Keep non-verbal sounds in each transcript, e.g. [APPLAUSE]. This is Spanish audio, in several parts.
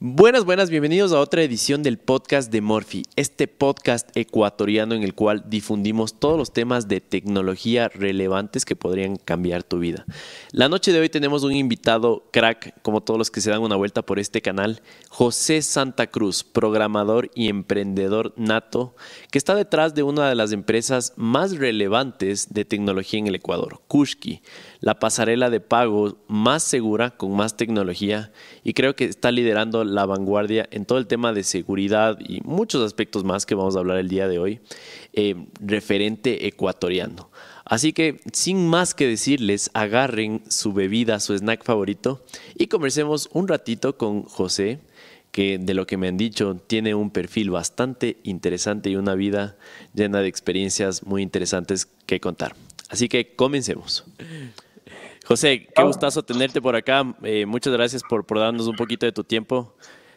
Buenas, buenas, bienvenidos a otra edición del podcast de Morphy, este podcast ecuatoriano en el cual difundimos todos los temas de tecnología relevantes que podrían cambiar tu vida. La noche de hoy tenemos un invitado crack, como todos los que se dan una vuelta por este canal, José Santa Cruz, programador y emprendedor nato, que está detrás de una de las empresas más relevantes de tecnología en el Ecuador, Kushki la pasarela de pago más segura, con más tecnología, y creo que está liderando la vanguardia en todo el tema de seguridad y muchos aspectos más que vamos a hablar el día de hoy, eh, referente ecuatoriano. Así que sin más que decirles, agarren su bebida, su snack favorito y conversemos un ratito con José, que de lo que me han dicho tiene un perfil bastante interesante y una vida llena de experiencias muy interesantes que contar. Así que comencemos. José, qué gustazo tenerte por acá. Eh, muchas gracias por, por darnos un poquito de tu tiempo.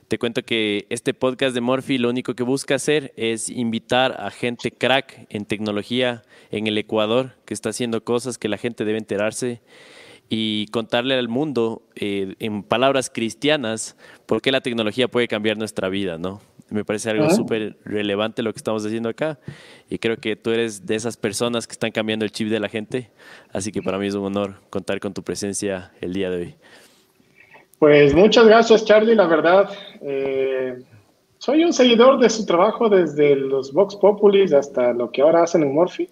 Te cuento que este podcast de Morphy lo único que busca hacer es invitar a gente crack en tecnología en el Ecuador que está haciendo cosas que la gente debe enterarse y contarle al mundo eh, en palabras cristianas por qué la tecnología puede cambiar nuestra vida, ¿no? Me parece algo súper relevante lo que estamos haciendo acá y creo que tú eres de esas personas que están cambiando el chip de la gente, así que para mí es un honor contar con tu presencia el día de hoy. Pues muchas gracias Charlie, la verdad. Eh, soy un seguidor de su trabajo desde los Vox Populis hasta lo que ahora hacen en Morphy.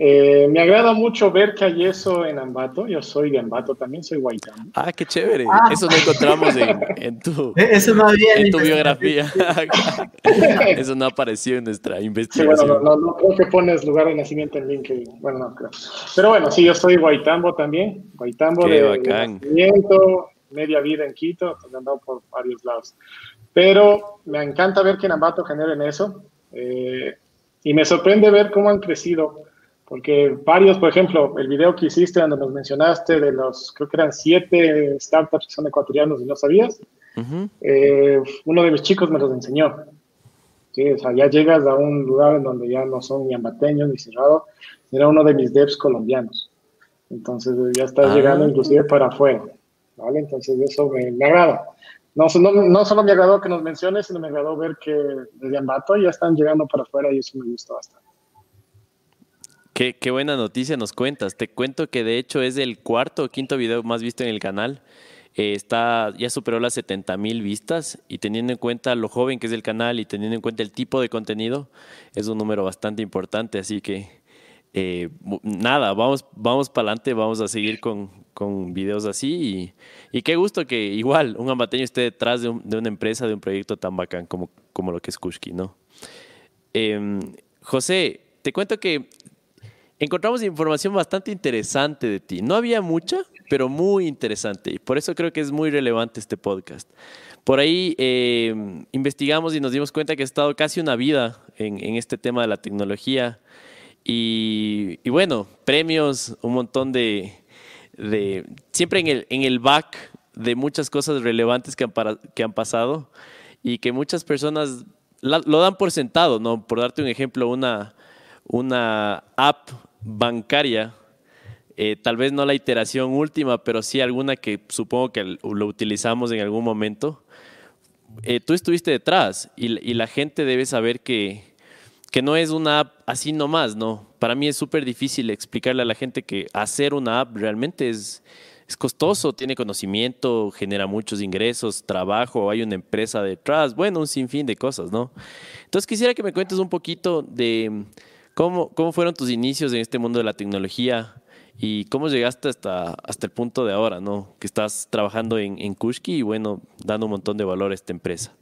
Eh, me agrada mucho ver que hay eso en Ambato. Yo soy de Ambato también, soy Guaitán. Ah, qué chévere. Ah. Eso no encontramos en, tu, eso no en tu biografía. [LAUGHS] eso no apareció en nuestra investigación. bueno, no, creo que pones lugar de nacimiento en LinkedIn. Bueno, no creo. Pero bueno, sí, yo soy Guaitambo también. Guaitambo de, nacimiento, media vida en Quito, he andado por varios lados. Pero me encanta ver que en Ambato generen eso. Eh, y me sorprende ver cómo han crecido porque varios, por ejemplo, el video que hiciste donde nos mencionaste de los, creo que eran siete startups que son ecuatorianos y no sabías, eh, uno de mis chicos me los enseñó. Sí, o sea, ya llegas a un lugar en donde ya no son ni ambateños ni cerrado, era uno de mis devs colombianos. Entonces ya estás llegando ah. inclusive para afuera. ¿vale? Entonces eso me, agrada. No, no, no, solo me agradó que nos menciones, sino me agradó ver que desde Ambato ya están llegando para afuera y eso me gusta bastante. Qué, buena noticia nos cuentas. Te cuento que de hecho es el cuarto o quinto video más visto en el canal. Eh, está, ya superó las 70 mil vistas y teniendo en cuenta lo joven que es el canal y teniendo en cuenta el tipo de contenido, es un número bastante importante. Así que eh, nada, vamos, vamos para adelante, vamos a seguir con, con videos así. Y, qué gusto que igual un ambateño esté detrás de, una empresa, de un proyecto tan bacán como, como lo que es Kushki, ¿no? Em, José, te cuento que encontramos información bastante interesante de ti. No había mucha, pero muy interesante. Y por eso creo que es muy relevante este podcast. Por ahí eh, investigamos y nos dimos cuenta que has estado casi una vida en, este tema de la tecnología. Y, bueno, premios, un montón de, siempre en el, en el back de muchas cosas relevantes que han, que han pasado y que muchas personas lo dan por sentado, ¿no? Por darte un ejemplo, una, una app bancaria, eh, tal vez no la iteración última, pero sí alguna que supongo que lo utilizamos en algún momento, eh, tú estuviste detrás y, la gente debe saber que, que no es una app así nomás, ¿no? Para mí es súper difícil explicarle a la gente que hacer una app realmente es, es costoso, tiene conocimiento, genera muchos ingresos, trabajo, hay una empresa detrás, bueno, un sinfín de cosas, ¿no? Entonces quisiera que me cuentes un poquito de ¿Cómo, ¿Cómo fueron tus inicios en este mundo de la tecnología y cómo llegaste hasta, hasta el punto de ahora, ¿no? Que estás trabajando en, en Kushki y bueno, dando un montón de valor a esta empresa.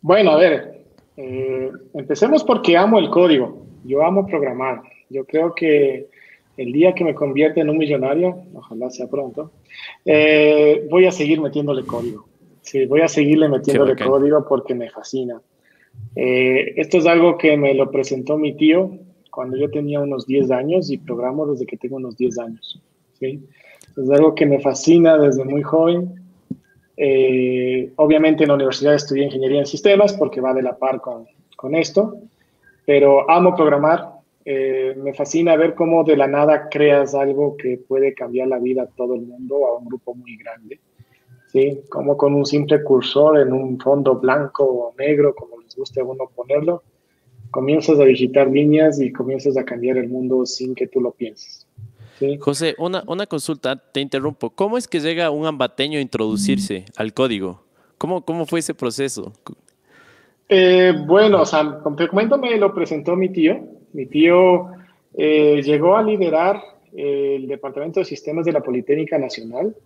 Bueno, a ver, eh, empecemos porque amo el código. Yo amo programar. Yo creo que el día que me convierta en un millonario, ojalá sea pronto, eh, voy a seguir metiéndole código. Sí, voy a seguirle metiéndole código porque me fascina. Eh, esto es algo que me lo presentó mi tío cuando yo tenía unos 10 años y programo desde que tengo unos 10 años. ¿sí? Es algo que me fascina desde muy joven. Eh, obviamente en la universidad estudié ingeniería en sistemas porque va de la par con, con esto, pero amo programar. Eh, me fascina ver cómo de la nada creas algo que puede cambiar la vida a todo el mundo, a un grupo muy grande. ¿sí? Como con un simple cursor en un fondo blanco o negro, como les guste a uno ponerlo, comienzas a digitar líneas y comienzas a cambiar el mundo sin que tú lo pienses. José, una, una consulta, te interrumpo. ¿Cómo es que llega un ambateño a introducirse al código? ¿Cómo, cómo fue ese proceso? Eh, bueno, o sea, comento, me lo presentó mi tío. Mi tío eh, llegó a liderar el Departamento de Sistemas de la Politécnica Nacional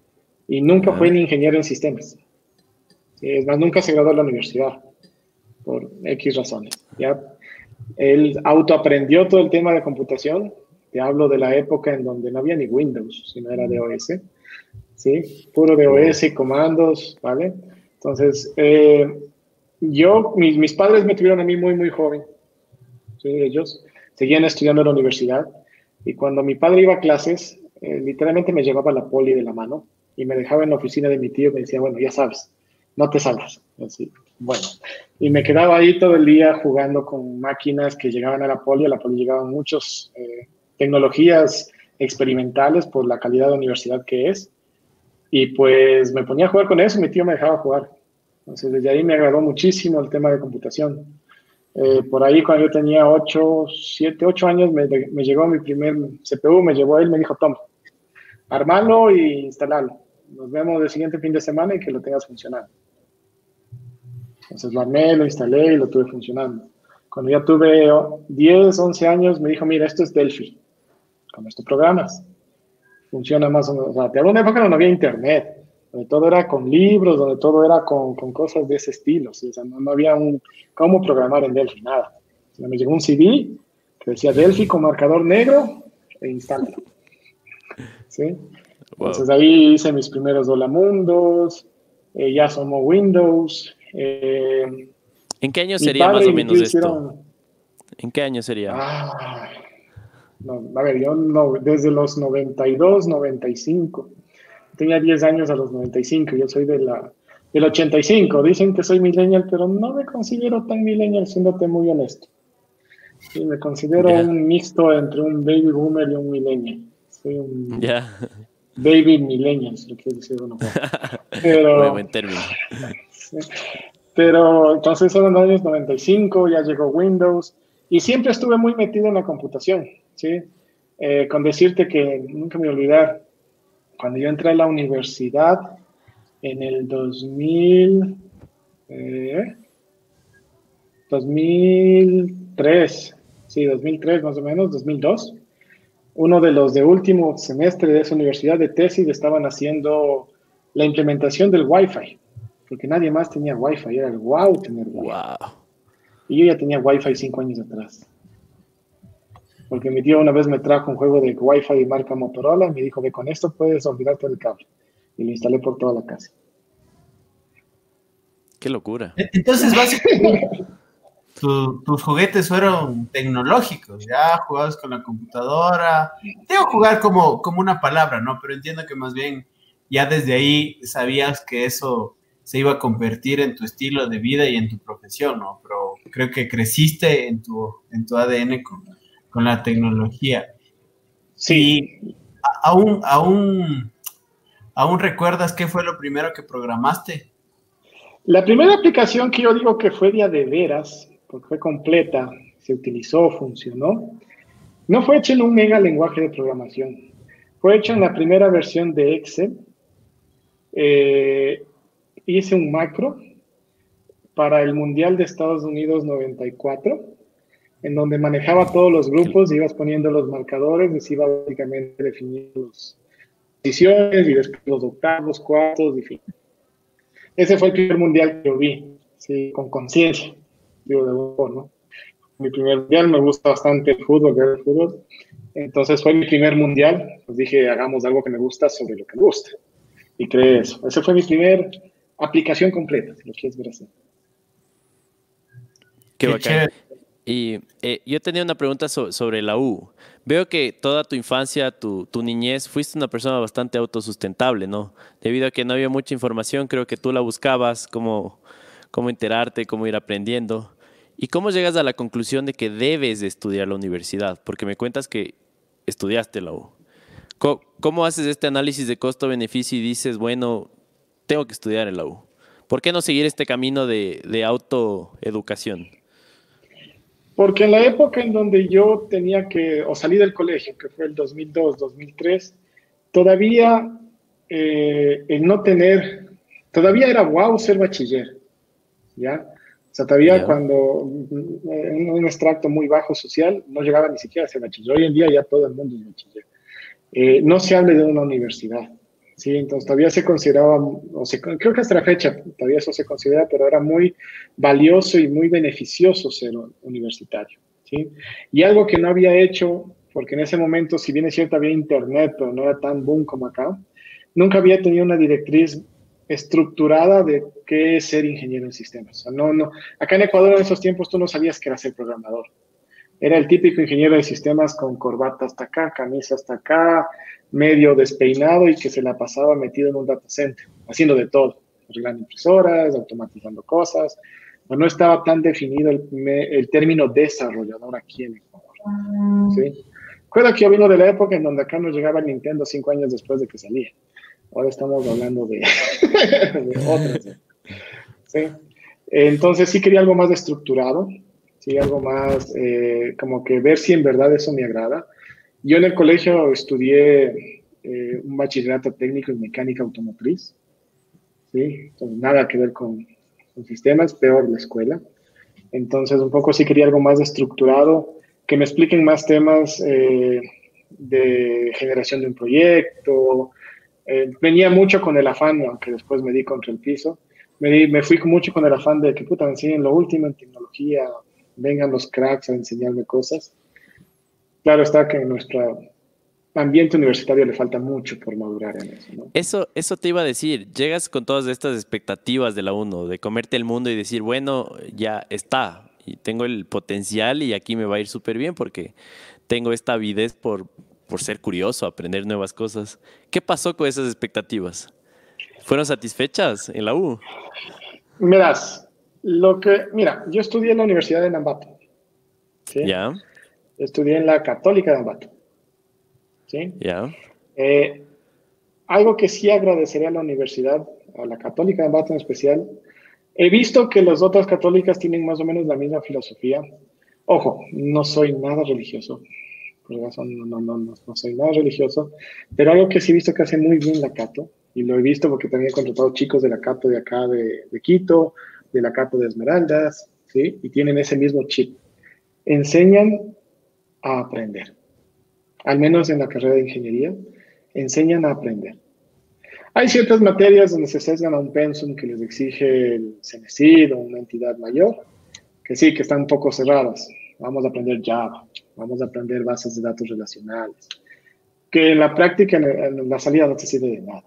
y nunca fue ni ingeniero en sistemas. Es más, nunca se graduó en la universidad por X razones. ¿ya? Él autoaprendió todo el tema de computación. Te hablo de la época en donde no había ni Windows, sino era de OS. ¿sí? Puro de OS y comandos, ¿vale? Entonces, eh, yo, mis, mis, padres me tuvieron a mí muy, muy joven. ¿sí? Ellos seguían estudiando en la universidad. Y cuando mi padre iba a clases, eh, literalmente me llevaba la poli de la mano y me dejaba en la oficina de mi tío y me decía, bueno, ya sabes, no te salgas. Así, bueno, y me quedaba ahí todo el día jugando con máquinas que llegaban a la poli. A la poli llegaban muchas eh, tecnologías experimentales por la calidad de universidad que es. Y pues me ponía a jugar con eso mi tío me dejaba jugar. Entonces, desde ahí me agradó muchísimo el tema de computación. Eh, por ahí, cuando yo tenía 8, 7, 8 años, me, me, llegó mi primer CPU, me llevó él, me dijo, toma, armalo y instalarlo. Nos vemos el siguiente fin de semana y que lo tengas funcionando. Entonces lo armé, lo instalé y lo tuve funcionando. Cuando ya tuve 10, 11 años, me dijo, mira, esto es Delphi. Con esto programas. Funciona más o menos. O sea, te hablo de una época donde no había internet, donde todo era con libros, donde todo era con, con cosas de ese estilo. O sea, no, había un cómo programar en Delphi, nada. me llegó un CD que decía Delphi con marcador negro e instálalo. ¿Sí? Entonces ahí hice mis primeros Dolamundos, eh, ya somos Windows. Eh, ¿En qué año sería más o menos esto? ¿En qué año sería? Ah, a ver, yo no, desde los 92, 95. Tenía 10 años a los 95, yo soy de la, del 85. Dicen que soy millennial, pero no me considero tan millennial, siéndote muy honesto. Sí, me considero un mixto entre un baby boomer y un millennial. Soy un baby millennial, si lo quieres decir uno. [LAUGHS] Pero, buen término. Pero entonces son los años 95, ya llegó Windows y siempre estuve muy metido en la computación, ¿sí? Eh, con decirte que nunca me olvidar, cuando yo entré a la universidad en el 2000, 2003, eh, sí, 2003 más o menos, 2002, uno de los de último semestre de esa universidad de tesis estaban haciendo la implementación del Wi-Fi porque nadie más tenía Wi-Fi, era el wow tener Wi-Fi. Wow. Y yo ya tenía Wi-Fi cinco años atrás. Porque mi tío una vez me trajo un juego de Wi-Fi de marca Motorola y me dijo que con esto puedes olvidarte del cable. Y lo instalé por toda la casa. Qué locura. E-, entonces, básicamente, [LAUGHS] tus juguetes fueron tecnológicos, ya jugabas con la computadora. Tengo jugar como, como una palabra, ¿no? Pero entiendo que más bien ya desde ahí sabías que eso se iba a convertir en tu estilo de vida y en tu profesión, ¿no? Pero creo que creciste en tu, en tu ADN con, con la tecnología. Sí. ¿Aún, aún, ¿Aún recuerdas qué fue lo primero que programaste? La primera aplicación que yo digo que fue día de veras, porque fue completa, se utilizó, funcionó, no fue hecha en un mega lenguaje de programación. Fue hecha en la primera versión de Excel. Eh, hice un macro para el Mundial de Estados Unidos 94, en donde manejaba todos los grupos, ibas poniendo los marcadores, y iba básicamente definiendo las posiciones y después los octavos, cuartos, y fin. Ese fue el primer mundial que yo vi, sí, con conciencia, digo, de fútbol, ¿no? Mi primer mundial, me gusta bastante el fútbol, ver el fútbol. Entonces fue mi primer mundial, pues dije, hagamos algo que me gusta sobre lo que me gusta. Y creé eso. Ese fue mi primer aplicación completa, si lo quieres ver así. Qué, bacán. Y eh, yo tenía una pregunta sobre la U. Veo que toda tu infancia, tu, tu, niñez, fuiste una persona bastante autosustentable, ¿no? Debido a que no había mucha información, creo que tú la buscabas, cómo, cómo enterarte, cómo ir aprendiendo. ¿Y cómo llegas a la conclusión de que debes estudiar la universidad? Porque me cuentas que estudiaste la U. ¿Cómo, cómo haces este análisis de costo-beneficio y dices, bueno, tengo que estudiar en la U? ¿Por qué no seguir este camino de, de autoeducación? Porque en la época en donde yo tenía que, o salí del colegio, que fue el 2002, 2003, todavía eh, el no tener, todavía era guau ser bachiller, ¿ya? O sea, todavía cuando en un extracto muy bajo social no llegaba ni siquiera a ser bachiller. Hoy en día ya todo el mundo es bachiller. Eh, no se hable de una universidad, ¿sí? Entonces todavía se consideraba, o se, creo que hasta la fecha todavía eso se considera, pero era muy valioso y muy beneficioso ser universitario, ¿sí? Y algo que no había hecho, porque en ese momento, si bien es cierto, había internet, pero no era tan boom como acá, nunca había tenido una directriz estructurada de qué es ser ingeniero en sistemas. O sea, no, no. Acá en Ecuador en esos tiempos tú no sabías que era ser programador. Era el típico ingeniero de sistemas con corbata hasta acá, camisa hasta acá, medio despeinado y que se la pasaba metido en un data center, haciendo de todo, arreglando impresoras, automatizando cosas. no estaba tan definido el, el, término desarrollador aquí en Ecuador. ¿sí? Recuerda que yo vino de la época en donde acá nos llegaba Nintendo cinco años después de que salía. Ahora estamos hablando de, [LAUGHS] otras. ¿sí? Entonces sí quería algo más estructurado, sí, algo más eh, como que ver si en verdad eso me agrada. Yo en el colegio estudié eh, un bachillerato técnico en mecánica automotriz, ¿sí? Entonces, nada que ver con, con, sistemas, peor la escuela. Entonces, un poco sí quería algo más estructurado, que me expliquen más temas eh, de generación de un proyecto. Eh, venía mucho con el afán, aunque después me di contra el piso, me, di, me fui mucho con el afán de que puta, me enseñen lo último en tecnología, vengan los cracks a enseñarme cosas claro está que en nuestro ambiente universitario le falta mucho por madurar en eso. ¿no? Eso, eso te iba a decir, llegas con todas estas expectativas de la UNO, de comerte el mundo y decir, bueno, ya está, y tengo el potencial y aquí me va a ir súper bien porque tengo esta avidez por, por ser curioso, aprender nuevas cosas. ¿Qué pasó con esas expectativas? ¿Fueron satisfechas en la U? Mirás, lo que, mira, yo estudié en la Universidad de Nambato. ¿sí? Ya estudié en la Católica de Ambato. ¿Sí? Ya. Eh, algo que sí agradecería a la universidad, a la Católica de Ambato en especial, he visto que las otras católicas tienen más o menos la misma filosofía. Ojo, no soy nada religioso, por razón, no, no, no, no, soy nada religioso, pero algo que sí he visto que hace muy bien la Cato, y lo he visto porque también he contratado chicos de la Cato de acá de, de Quito, de la Cato de Esmeraldas, ¿sí? Y tienen ese mismo chip. Enseñan a aprender. Al menos en la carrera de ingeniería, enseñan a aprender. Hay ciertas materias donde se sesgan a un pensum que les exige el CENESID o una entidad mayor, que sí, que están un poco cerradas. Vamos a aprender Java, vamos a aprender bases de datos relacionales, que en la práctica, en la salida no te sirve de nada.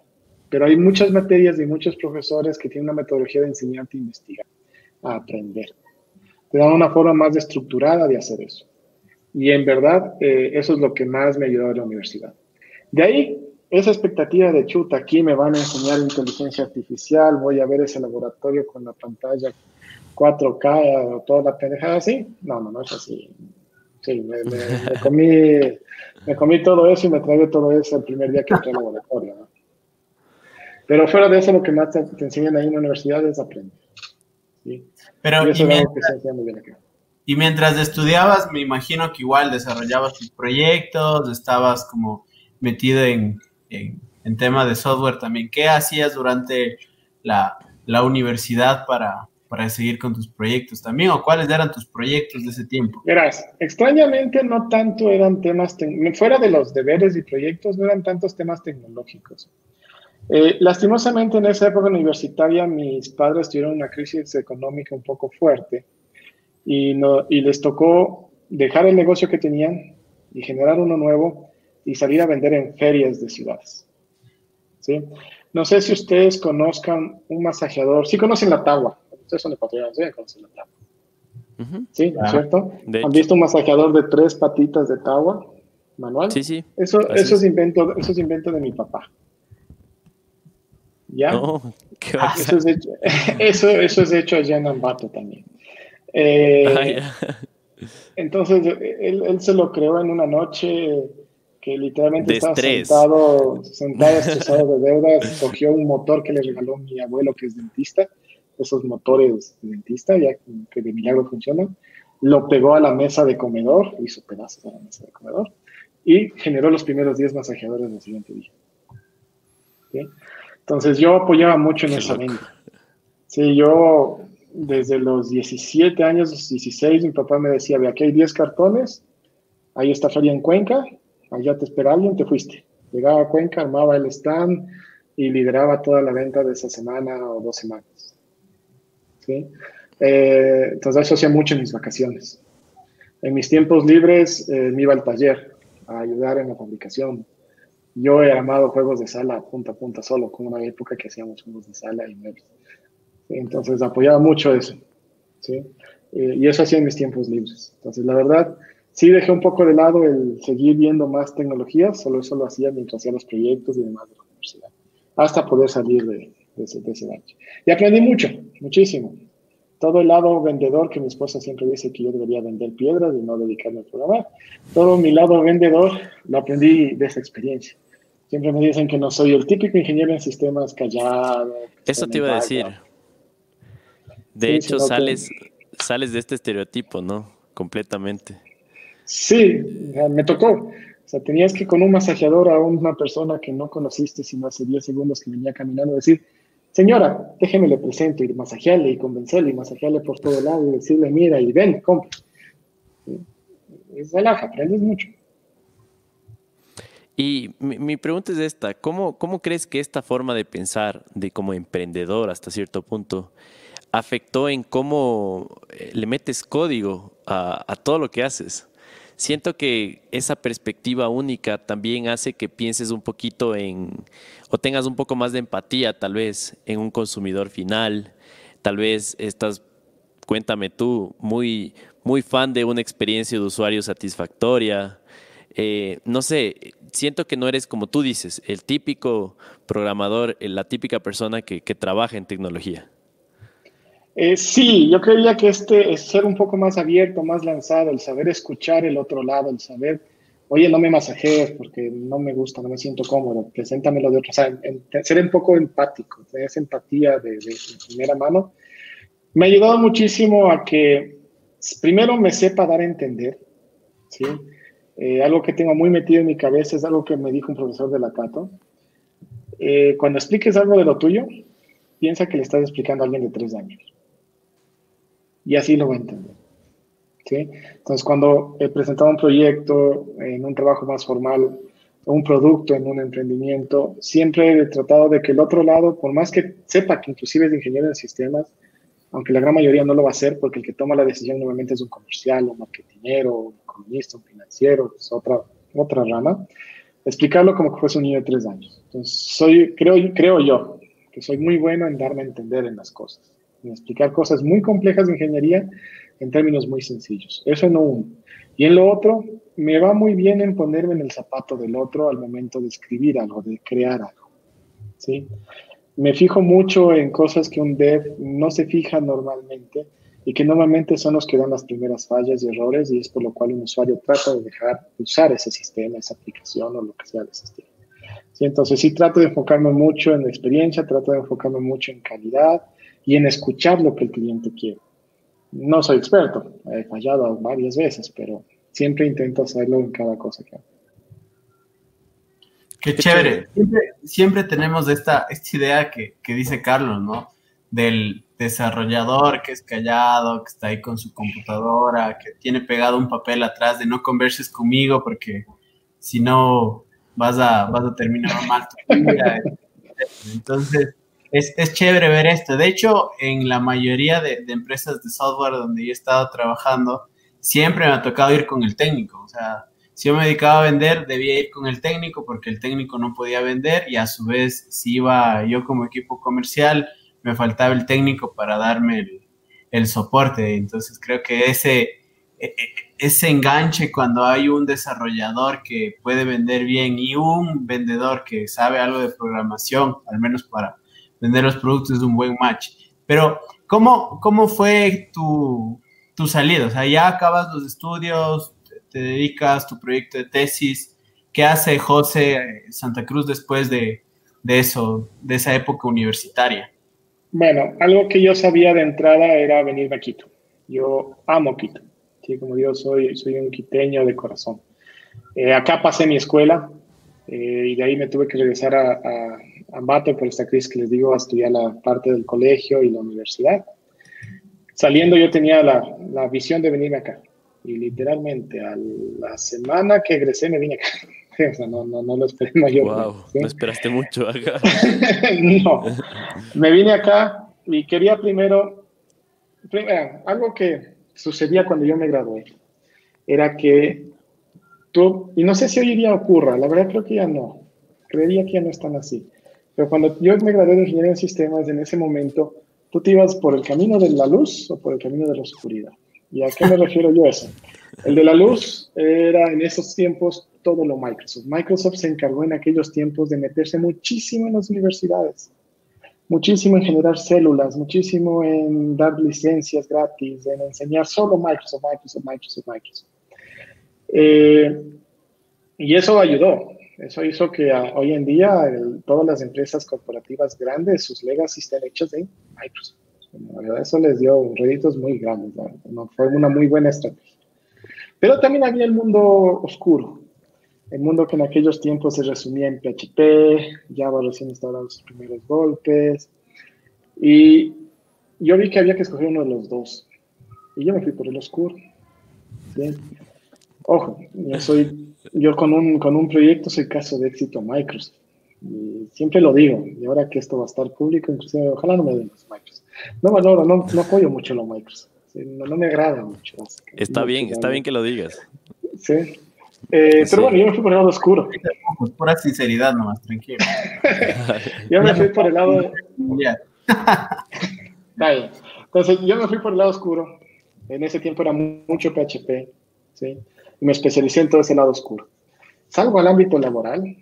Pero hay muchas materias y muchos profesores que tienen una metodología de enseñarte a investigar, a aprender. Te dan una forma más estructurada de hacer eso. Y en verdad, eh, eso es lo que más me ayudó a la universidad. De ahí, esa expectativa de chuta, aquí me van a enseñar inteligencia artificial, voy a ver ese laboratorio con la pantalla 4K o toda la pendejada así. No, no, no es así. Sí, me, comí, me comí todo eso y me tragué todo eso el primer día que entré al laboratorio. Pero fuera de eso, lo que más te, enseñan ahí en la universidad es aprender. ¿sí? Pero, y eso es algo que se enseña muy bien acá. Y mientras estudiabas, me imagino que igual desarrollabas tus proyectos, estabas como metido en, en, tema de software también. ¿Qué hacías durante la, la universidad para, para seguir con tus proyectos también? ¿O cuáles eran tus proyectos de ese tiempo? Verás, extrañamente no tanto eran temas, fuera de los deberes y proyectos, no eran tantos temas tecnológicos. Eh, lastimosamente en esa época universitaria mis padres tuvieron una crisis económica un poco fuerte y, no, y les tocó dejar el negocio que tenían y generar uno nuevo y salir a vender en ferias de ciudades. ¿Sí? No sé si ustedes conozcan un masajeador, sí conocen la Tagua, ustedes son de ecuatorianos, ¿sí? conocen la Tagua. Sí, ¿no es cierto? ¿Han visto un masajeador de tres patitas de Tagua manual? Sí, sí. Eso, eso, es. invento, eso es invento de mi papá. ¿Ya? eso, es hecho, [LAUGHS] eso, eso, es hecho allá en Ambato también. Eh, ah, entonces, él, se lo creó en una noche que literalmente estaba sentado, [LAUGHS] sentado estresado de deudas, cogió un motor que le regaló mi abuelo que es dentista, esos motores de dentista, ya que de milagro funcionan, lo pegó a la mesa de comedor, hizo pedazos a la mesa de comedor, y generó los primeros 10 masajeadores del siguiente día. Entonces yo apoyaba mucho en esa venta. Sí, yo desde los 17 años, 16, mi papá me decía, ve, aquí hay 10 cartones, ahí está Feria en Cuenca, allá te espera alguien, te fuiste. Llegaba a Cuenca, armaba el stand y lideraba toda la venta de esa semana o dos semanas. ¿Sí? Eh, entonces eso hacía mucho en mis vacaciones. En mis tiempos libres eh, me iba al taller a ayudar en la fabricación. Yo he armado juegos de sala punta a punta solo, como una época que hacíamos juegos de sala y muebles. Entonces apoyaba mucho eso. ¿sí? Eh, y eso hacía en mis tiempos libres. Entonces, la verdad, sí dejé un poco de lado el seguir viendo más tecnologías, solo eso lo hacía mientras hacía los proyectos y demás de la universidad, hasta poder salir de, ese, de ese Y aprendí mucho, muchísimo. Todo el lado vendedor, que mi esposa siempre dice que yo debería vender piedras y no dedicarme a programar, todo mi lado vendedor lo aprendí de esa experiencia. Siempre me dicen que no soy el típico ingeniero en sistemas callado. Eso te iba a decir. De hecho, sales, sales de este estereotipo, ¿no? Completamente. Sí, me tocó. O sea, tenías que con un masajeador a una persona que no conociste, sino hace 10 segundos que venía caminando, decir, señora, déjeme le presento y masajearle y convencerle y masajearle por todo lado y decirle, mira, y ven, compra. Es relaja, aprendes mucho. Y mi, pregunta es esta, ¿cómo, ¿cómo crees que esta forma de pensar de como emprendedor hasta cierto punto afectó en cómo eh, le metes código a, a todo lo que haces? siento que esa perspectiva única también hace que pienses un poquito en, o tengas un poco más de empatía tal vez en un consumidor final, tal vez estás, cuéntame tú, muy, muy fan de una experiencia de usuario satisfactoria. Eh, no sé, siento que no eres como tú dices, el típico programador, la típica persona que trabaja en tecnología. Eh, sí, yo creía que este es ser un poco más abierto, más lanzado, el saber escuchar el otro lado, el saber, oye, no me masajees porque no me gusta, no me siento cómodo, preséntamelo de otro, o sea, ser un poco empático, tener esa empatía de, primera mano, me ha ayudado muchísimo a que primero me sepa dar a entender, ¿sí? Eh, algo que tengo muy metido en mi cabeza es algo que me dijo un profesor de la Cato. Eh, cuando expliques algo de lo tuyo, piensa que le estás explicando a alguien de tres años y así lo voy a entender. ¿sí? Entonces, cuando he presentado un proyecto en un trabajo más formal, un producto en un emprendimiento, siempre he tratado de que el otro lado, por más que sepa que inclusive es ingeniero de sistemas, aunque la gran mayoría no lo va a hacer porque el que toma la decisión normalmente es un comercial, un marketingero, un economista, un financiero, es otra, otra rama, explicarlo como que fuese un niño de tres años. Entonces, soy, creo, creo yo que soy muy bueno en darme a entender en las cosas explicar cosas muy complejas de ingeniería en términos muy sencillos. Eso no uno. Y en lo otro, me va muy bien en ponerme en el zapato del otro al momento de escribir algo, de crear algo. ¿sí? Me fijo mucho en cosas que un dev no se fija normalmente y que normalmente son los que dan las primeras fallas y errores y es por lo cual un usuario trata de dejar de usar ese sistema, esa aplicación o lo que sea de ese sistema. ¿Sí? Entonces sí trato de enfocarme mucho en la experiencia, trato de enfocarme mucho en calidad, y en escuchar lo que el cliente quiere. No soy experto, he fallado varias veces, pero siempre intento hacerlo en cada cosa que hago. Qué chévere. Siempre, tenemos esta, esta idea que, que, dice Carlos, ¿no? Del desarrollador que es callado, que está ahí con su computadora, que tiene pegado un papel atrás de no converses conmigo porque si no vas a, vas a terminar mal tu vida. [LAUGHS] Entonces, es, es, chévere ver esto. De hecho, en la mayoría de, empresas de software donde yo he estado trabajando, siempre me ha tocado ir con el técnico. O sea, si yo me dedicaba a vender, debía ir con el técnico porque el técnico no podía vender y a su vez, si iba yo como equipo comercial, me faltaba el técnico para darme el, el soporte. Entonces, creo que ese, e, e, ese enganche cuando hay un desarrollador que puede vender bien y un vendedor que sabe algo de programación, al menos para vender los productos es un buen match. Pero, ¿cómo, cómo fue tu, tu salida? O sea, ya acabas los estudios, te dedicas tu proyecto de tesis. ¿Qué hace José Santa Cruz después de, de eso, de esa época universitaria? Bueno, algo que yo sabía de entrada era venir a Quito. Yo amo Quito. Sí, como yo soy, soy un quiteño de corazón. Eh, acá pasé mi escuela eh, y de ahí me tuve que regresar a, a, por esta crisis que les digo, a estudiar la parte del colegio y la universidad. Saliendo yo tenía la, la visión de venirme acá y literalmente a la semana que egresé me vine acá. [LAUGHS] no, no, no lo esperé mayor. Wow, no esperaste mucho acá. [LAUGHS] no, me vine acá y quería primero, primero, algo que sucedía cuando yo me gradué, era que tú, y no sé si hoy día ocurra, la verdad creo que ya no, creería que ya no están así, pero cuando yo me gradué de ingeniería en sistemas, en ese momento, tú te ibas por el camino de la luz o por el camino de la oscuridad. ¿Y a qué me refiero yo eso? El de la luz era en esos tiempos todo lo Microsoft. Microsoft se encargó en aquellos tiempos de meterse muchísimo en las universidades, muchísimo en generar células, muchísimo en dar licencias gratis, en enseñar solo Microsoft, Microsoft, Microsoft, Microsoft. Eh, y eso ayudó. Eso hizo que ah, hoy en día todas las empresas corporativas grandes, sus legacy estén hechas en Microsoft. Eso les dio réditos muy grandes. Fue una muy buena estrategia. Pero también había el mundo oscuro, el mundo que en aquellos tiempos se resumía en PHP, Java recién estaba dando sus primeros golpes, y yo vi que había que escoger uno de los dos, y yo me fui por el oscuro. Ojo, yo soy, yo con un, con un proyecto soy caso de éxito Microsoft, y siempre lo digo, y ahora que esto va a estar público, inclusive ojalá no me den los Microsoft. No valoro, no, no apoyo mucho los Microsoft, no, no, me agrada mucho. Está bien, está bien que lo digas. Sí, eh, pero bueno, yo me fui por el lado oscuro. Pues pura sinceridad nomás, tranquilo. [LAUGHS] yo me fui por el lado... [LAUGHS] Entonces, yo me fui por el lado oscuro. En ese tiempo era mucho PHP, ¿sí? Y me especialicé en todo ese lado oscuro. Salgo al ámbito laboral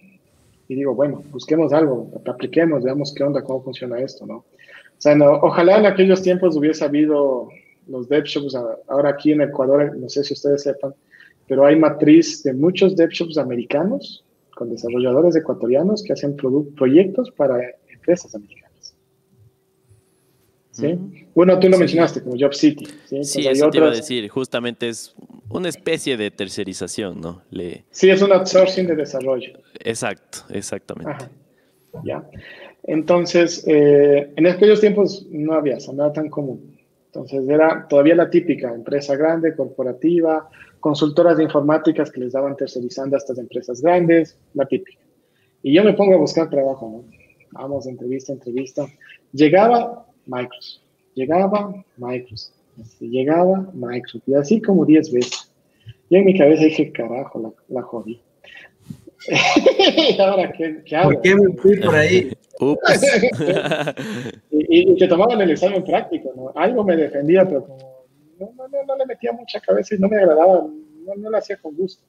y digo, bueno, busquemos algo, apliquemos, veamos qué onda, cómo funciona esto, ¿no? O sea, no, ojalá en aquellos tiempos hubiese habido los dev shops, ahora aquí en Ecuador, no sé si ustedes sepan, pero hay matriz de muchos DevShops americanos con desarrolladores ecuatorianos que hacen proyectos para empresas americanas. ¿Sí? Bueno, tú lo mencionaste como Job City. Sí, sí eso te iba a decir, justamente es una especie de tercerización, ¿no? Le... Sí, es un outsourcing de desarrollo. Exacto, exactamente. Ya. Entonces, eh, en aquellos tiempos no había, era tan común. Entonces, era todavía la típica empresa grande, corporativa, consultoras de informáticas que les daban tercerizando a estas empresas grandes, la típica. Y yo me pongo a buscar trabajo, ¿no? Vamos, entrevista, entrevista. Llegaba Microsoft, llegaba Microsoft, llegaba Microsoft, y así como 10 veces. Yo en mi cabeza dije, carajo, la, la jodí. [LAUGHS] ahora qué, hago? ¿Por qué me fui por ahí? [LAUGHS] y, y, te tomaban el examen práctico, ¿no? Algo me defendía, pero como no, no, no, le metía mucha cabeza y no me agradaba, no, no lo hacía con gusto.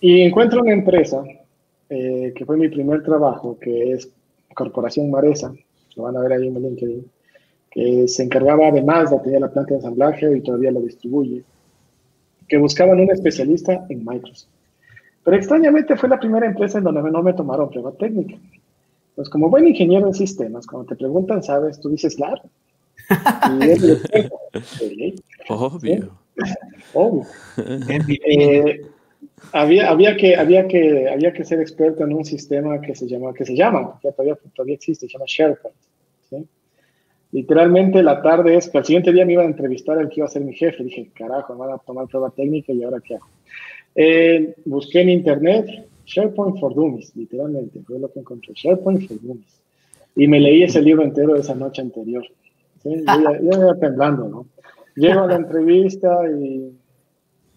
Y encuentro una empresa eh, que fue mi primer trabajo, que es Corporación Maresa, lo van a ver ahí en el LinkedIn, que se encargaba además de tener la planta de ensamblaje y todavía lo distribuye, que buscaban un especialista en Microsoft. Pero extrañamente fue la primera empresa en donde no me tomaron prueba técnica. Pues como buen ingeniero en sistemas, cuando te preguntan, sabes, tú dices, claro, Obvio. Eh, había, había, que, había, que, había que ser experto en un sistema que se llama, que se llama, que todavía, todavía existe, se llama SharePoint. Literalmente la tarde es que al siguiente día me iba a entrevistar al que iba a ser mi jefe. Dije, carajo, me van a tomar prueba técnica y ahora qué hago. Eh, busqué en internet SharePoint for Dummies, literalmente, fue lo que encontré, SharePoint for Dummies. Y me leí ese libro entero esa noche anterior. ¿sí? Yo, iba temblando, ¿no? Llego a la entrevista y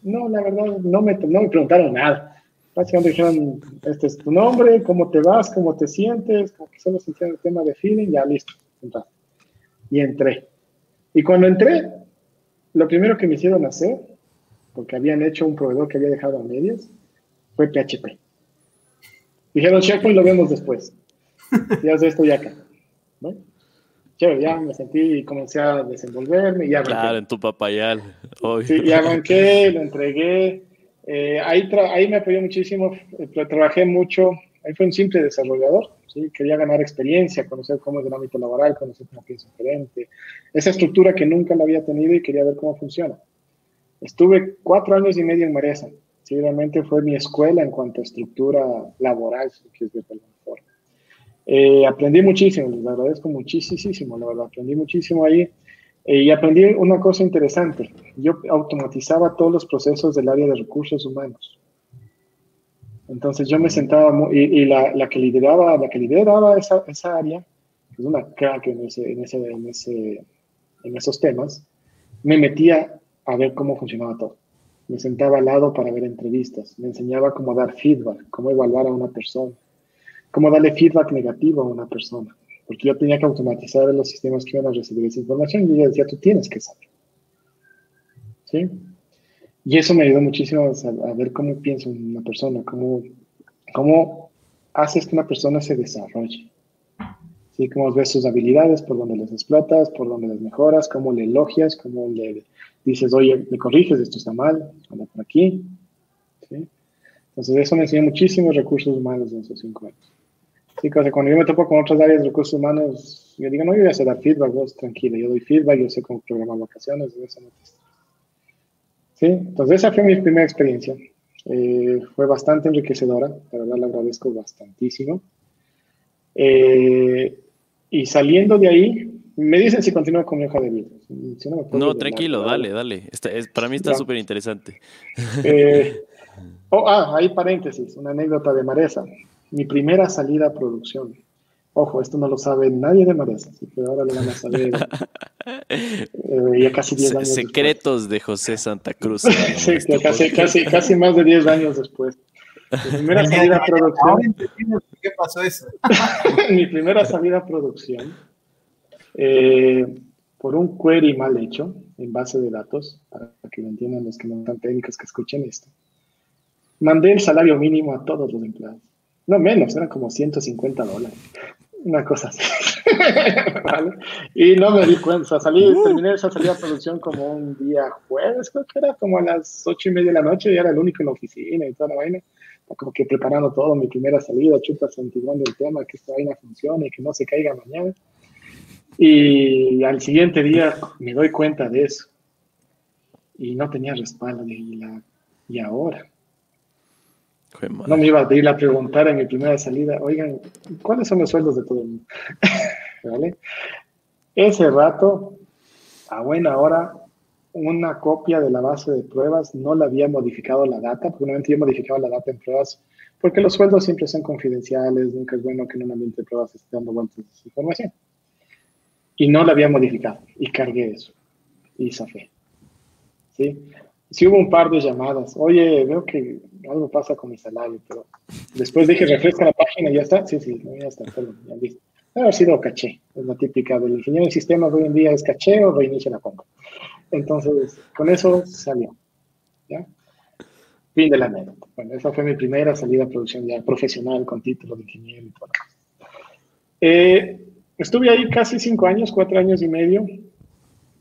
no, la verdad, no me, no me preguntaron nada. Básicamente dijeron, este es tu nombre, cómo te vas, cómo te sientes, como que solo se el tema de feeling, ya listo. Y entré. Y cuando entré, lo primero que me hicieron hacer, porque habían hecho un proveedor que había dejado a medias, fue PHP. Dijeron, SharePoint lo vemos después. [LAUGHS] Ya de esto ya acá. ¿no? ya me sentí y comencé a desenvolverme. Y claro, en tu papayal. Sí, y arranqué, lo entregué. Eh, ahí, ahí me apoyó muchísimo, eh, trabajé mucho, ahí fue un simple desarrollador, ¿sí? quería ganar experiencia, conocer cómo es el ámbito laboral, conocer cómo piensa diferente, esa estructura que nunca la había tenido y quería ver cómo funciona. Estuve cuatro años y medio en Maresa, sí, realmente fue mi escuela en cuanto a estructura laboral, quieres ver de alguna forma. Eh, aprendí muchísimo, les agradezco muchísimo, la verdad, aprendí muchísimo ahí. Eh, y aprendí una cosa interesante. Yo automatizaba todos los procesos del área de recursos humanos. Entonces yo me sentaba y, la, la, que lideraba, la que lideraba esa, esa área, que es una crack en, ese, en, ese, en, ese, en esos temas, me metía a ver cómo funcionaba todo. Me sentaba al lado para ver entrevistas, me enseñaba cómo dar feedback, cómo evaluar a una persona, cómo darle feedback negativo a una persona porque yo tenía que automatizar los sistemas que iban a recibir esa información y ella decía, tú tienes que saber. ¿Sí? Y eso me ayudó muchísimo a, ver cómo piensa una persona, cómo, cómo haces que una persona se desarrolle. ¿Sí? Cómo ves sus habilidades, por dónde las explotas, por dónde las mejoras, cómo le elogias, cómo le dices, oye, me corriges, esto está mal, anda por aquí. ¿Sí? Entonces, eso me enseñó muchísimos recursos humanos en esos cinco años. Sí, cuando yo me topo con otras áreas de recursos humanos, yo digo, no, yo voy a hacer feedback, vos tranquilo, yo doy feedback, yo sé cómo programar vacaciones, eso no Sí, entonces esa fue mi primera experiencia. Eh, fue bastante enriquecedora, la verdad le agradezco bastantísimo. Eh, y saliendo de ahí, me dicen si continúo con mi hoja de vida. no, tranquilo, dale, dale. es, para mí está súper interesante. Eh, [LAUGHS] oh, ah, hay paréntesis, una anécdota de Maresa mi primera salida a producción. Ojo, esto no lo sabe nadie de Maresa, así que ahora lo van a saber [LAUGHS] eh, ya casi 10 años Secretos de José Santa Cruz. sí, casi, casi, casi más de 10 años después. Mi primera [LAUGHS] salida a producción. ¿Qué pasó eso? [LAUGHS] mi primera salida a producción, eh, por un query mal hecho en base de datos, para que lo entiendan los que no están técnicos que escuchen esto, mandé el salario mínimo a todos los empleados. No menos, eran como 150 dólares. Una cosa así. ¿Vale? Y no me di cuenta. salí, uh. terminé esa salida de producción como un día jueves, creo que era como a las ocho y media de la noche, y era el único en la oficina y toda la vaina. Como que preparando todo, mi primera salida, chupa santiguando el tema, que esta vaina funcione que no se caiga mañana. Y al siguiente día me doy cuenta de eso. Y no tenía respaldo. Y, la, y ahora, no me iba a ir a preguntar en mi primera salida, oigan, ¿cuáles son los sueldos de todo el mundo? [LAUGHS] ¿Vale? Ese rato, a buena hora, una copia de la base de pruebas no la había modificado la data, porque no había modificado la data en pruebas, porque los sueldos siempre son confidenciales, nunca es bueno que en un ambiente de pruebas esté dando vueltas esa información. Y no la había modificado, y cargué eso, y zafé. ¿Sí? sí hubo un par de llamadas. Oye, veo que algo pasa con mi salario, pero después dije, refresca la página y ya está. Sí, sí, ya está, perdón, ya listo. Ha sido caché, es la típica del ingeniero de sistemas hoy en día es caché o reinicia la compra. Entonces, con eso salió. ¿ya? Fin de la anécdota. Bueno, esa fue mi primera salida a producción ya profesional con título de ingeniero y todo. Eh, estuve ahí casi cinco años, cuatro años y medio,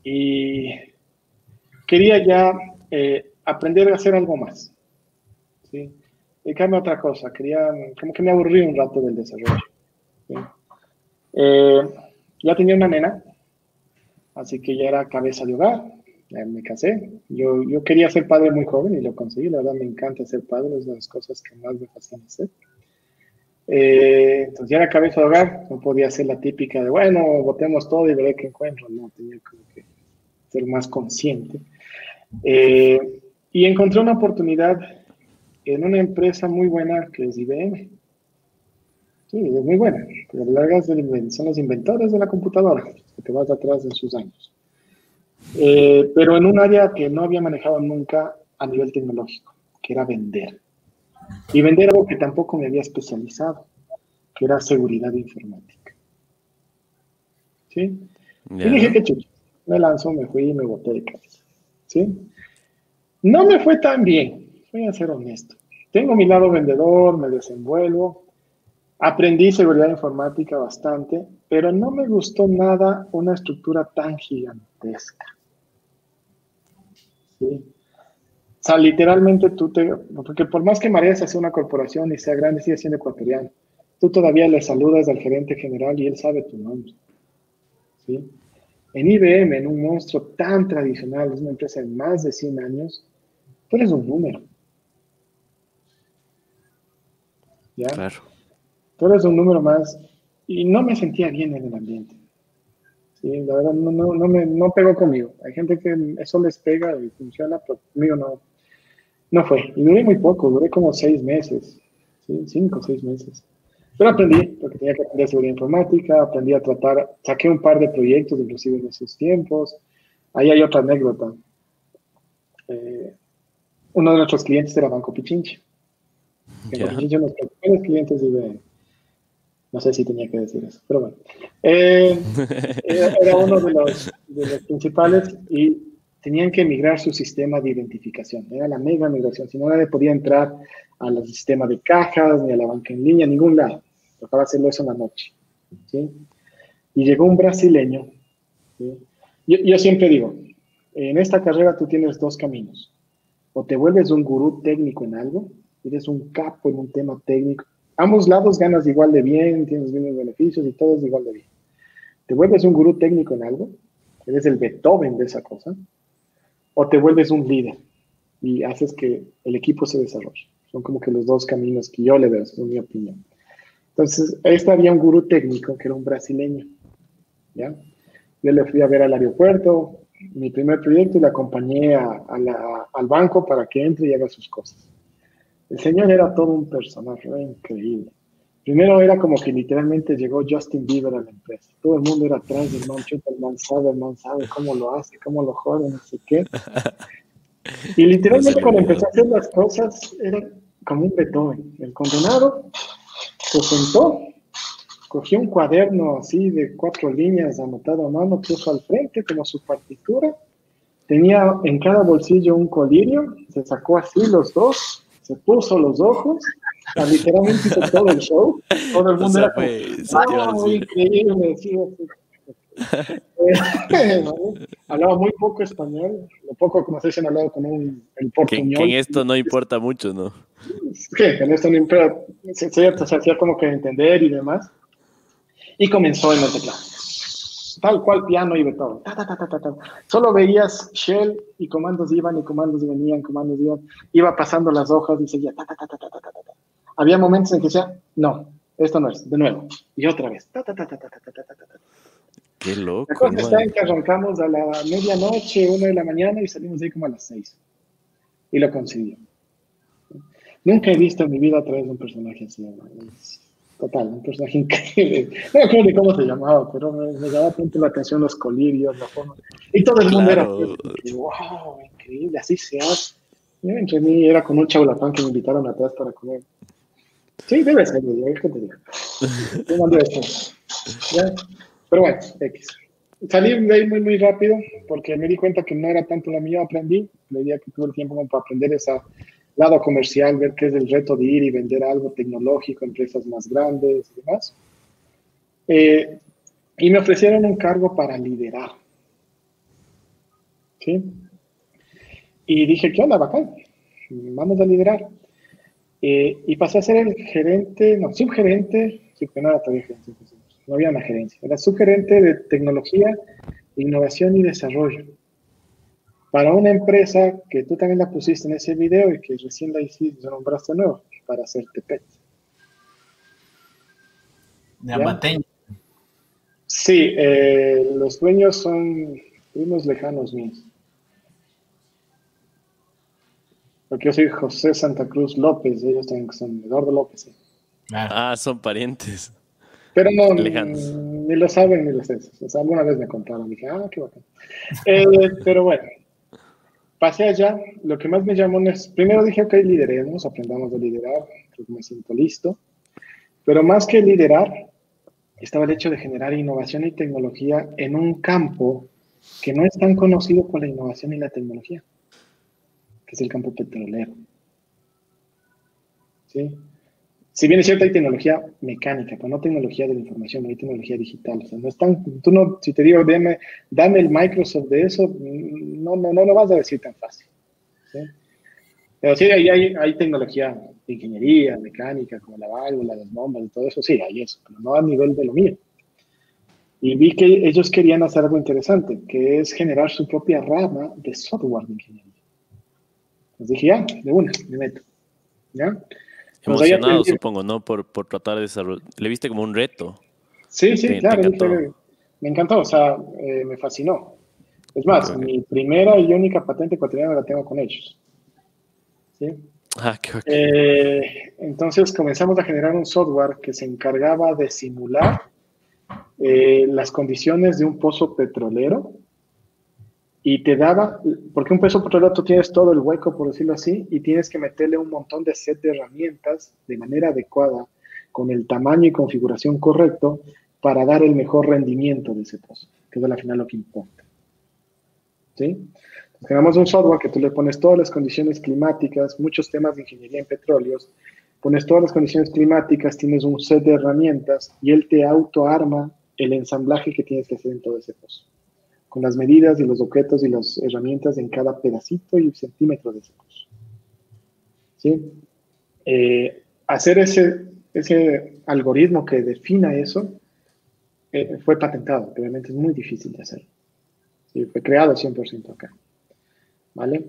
y quería ya eh, aprender a hacer algo más. ¿sí? Dedicarme a otra cosa. Quería, como que me aburrí un rato del desarrollo. Eh, ya tenía una nena, así que ya era cabeza de hogar. me casé. Yo, yo quería ser padre muy joven y lo conseguí. La verdad me encanta ser padre, es de las cosas que más me fascina hacer. Eh, entonces ya era cabeza de hogar, no podía ser la típica de, bueno, votemos todo y veré qué encuentro. No, tenía que ser más consciente. Eh, y encontré una oportunidad en una empresa muy buena que es IBM. Sí, es muy buena. Pero largas son los inventores de la computadora, que te vas atrás de sus años. Eh, pero en un área que no había manejado nunca a nivel tecnológico, que era vender. Y vender algo que tampoco me había especializado, que era seguridad informática. ¿Sí? Y dije, qué chucho. Me lanzo, me fui y me boté de cabeza. ¿sí? No me fue tan bien, voy a ser honesto. Tengo mi lado vendedor, me desenvuelvo, aprendí seguridad informática bastante, pero no me gustó nada una estructura tan gigantesca. ¿sí? O sea, literalmente tú te, porque por más que María sea una corporación y sea grande, sigue siendo ecuatoriano. Tú todavía le saludas al gerente general y él sabe tu nombre. ¿sí? En IBM, en un monstruo tan tradicional, es una empresa de más de 100 años, tú eres un número. ¿Ya? Claro. Tú eres un número más y no me sentía bien en el ambiente. Sí, la verdad no, no, no, me, no pegó conmigo. Hay gente que eso les pega y funciona, pero conmigo no, no fue. Y duré muy poco, duré como seis meses, ¿sí? cinco o seis meses. Pero aprendí, porque tenía que aprender seguridad informática, aprendí a tratar, saqué un par de proyectos, inclusive en esos tiempos. Ahí hay otra anécdota. Eh, uno de nuestros clientes era Banco Pichinche. Banco Pichinche uno de los primeros clientes de IBM. No sé si tenía que decir eso, pero bueno. Eh, [LAUGHS] era uno de los, de los principales y tenían que migrar su sistema de identificación. Era la mega migración. Si no, nadie podía entrar al sistema de cajas, ni a la banca en línea, ningún lado. Tocaba hacerlo eso en la noche. ¿sí? Y llegó un brasileño. Yo, yo, siempre digo, en esta carrera tú tienes dos caminos. O te vuelves un gurú técnico en algo, eres un capo en un tema técnico. Ambos lados ganas igual de bien, tienes mismos beneficios y todo es igual de bien. Te vuelves un gurú técnico en algo, eres el Beethoven de esa cosa, o te vuelves un líder y haces que el equipo se desarrolle. Son como que los dos caminos que yo le veo, en mi opinión. Entonces, este había un gurú técnico que era un brasileño. ¿ya? Yo le fui a ver al aeropuerto, mi primer proyecto, y le acompañé al banco para que entre y haga sus cosas. El señor era todo un personaje, era increíble. Primero era como que literalmente llegó Justin Bieber a la empresa. Todo el mundo era atrás del man, el man sabe, el man sabe cómo lo hace, cómo lo jode, no sé qué. [LAUGHS] Y literalmente cuando empezó a hacer las cosas, era como un Beethoven. El condenado se sentó, cogió un cuaderno así de cuatro líneas anotado a mano, puso al frente como su partitura, tenía en cada bolsillo un colirio, se sacó así los dos, se puso los ojos, literalmente hizo todo el show, todo el [LAUGHS] mundo era como, muy increíble, sí, [LAUGHS] hablaba muy poco español, lo poco como se dicen hablado con un el portuñol. Que, en esto no importa mucho, ¿no? Sí, en esto no importa, cierto, se hacía como que entender y demás. Y comenzó en el teclado. Tal cual piano y todo. Solo veías shell y comandos iban y comandos venían, comandos iban. Iba pasando las hojas y seguía. Había momentos en que decía, no, esto no es, de nuevo. Y otra vez. Qué loco. La cosa está en que arrancamos a la medianoche, una de la mañana y salimos de ahí como a las seis. Y lo consiguió. Nunca he visto en mi vida a través de un personaje así. Total, un personaje increíble. No me acuerdo ni cómo se llamaba, pero me, me llamaba tanto la atención los colirios, la forma. Y todo el mundo era, wow, increíble, así se hace. entre mí era con un chaulapán que me invitaron atrás para comer. Sí, debe ser, es que te digo. ¿Ya? Pero bueno, X. Salí de ahí muy, muy rápido porque me di cuenta que no era tanto la mía, aprendí. Le día que tuve el tiempo como para aprender ese lado comercial, ver qué es el reto de ir y vender algo tecnológico empresas más grandes y demás. Eh, y me ofrecieron un cargo para liderar. ¿Sí? Y dije, ¿qué onda, bacán? Vamos a liderar. Eh, y pasé a ser el gerente, no, subgerente, no era todavía no había una gerencia, era subgerente de tecnología, innovación y desarrollo. Para una empresa que tú también la pusiste en ese video y que recién la hiciste, nombraste nuevo, para hacer PET. De Amateño. Sí, eh, los dueños son primos lejanos míos. Porque yo soy José Santa Cruz López, ellos también son Eduardo López. Ah, son parientes. Pero no, [LAUGHS] ni, lo saben ni lo sé. O sea, alguna vez me contaron, dije, ah, qué bacán. Eh, pero bueno, pasé allá. Lo que más me llamó es, primero dije, ok, lideremos, aprendamos a liderar, creo que me siento listo. Pero más que liderar, estaba el hecho de generar innovación y tecnología en un campo que no es tan conocido por la innovación y la tecnología, que es el campo petrolero. ¿Sí? Si bien es cierto, hay tecnología mecánica, pero no tecnología de la información, hay tecnología digital. O no están, tú no, si te digo, dame, dame el Microsoft de eso, no, no, no lo vas a decir tan fácil. Pero sí, ahí hay, hay tecnología de ingeniería, mecánica, como la válvula, las bombas y todo eso, sí, hay eso, pero no a nivel de lo mío. Y vi que ellos querían hacer algo interesante, que es generar su propia rama de software de ingeniería. Entonces dije, ya, de una, me meto. ¿Ya? Emocionado, supongo, ¿no? Por, por tratar de desarrollar. ¿Le viste como un reto? Sí, sí, claro. me encantó, o sea, eh, me fascinó. Es más, mi primera y única patente ecuatoriana la tengo con ellos. ¿Sí? Ah, qué eh, entonces comenzamos a generar un software que se encargaba de simular eh, las condiciones de un pozo petrolero y te daba, porque un pozo petrolero tú tienes todo el hueco, por decirlo así, y tienes que meterle un montón de set de herramientas de manera adecuada, con el tamaño y configuración correcto, para dar el mejor rendimiento de ese pozo, que es al final lo que importa. ¿Sí? Tenemos un software que tú le pones todas las condiciones climáticas, muchos temas de ingeniería en petróleos, pones todas las condiciones climáticas, tienes un set de herramientas y él te autoarma el ensamblaje que tienes que hacer en todo ese pozo, con las medidas y los objetos y las herramientas en cada pedacito y centímetro de ese pozo. ¿Sí? Eh, hacer ese, ese algoritmo que defina eso eh, fue patentado, obviamente es muy difícil de hacer. ¿Sí? Fue creado 100% acá. ¿Vale?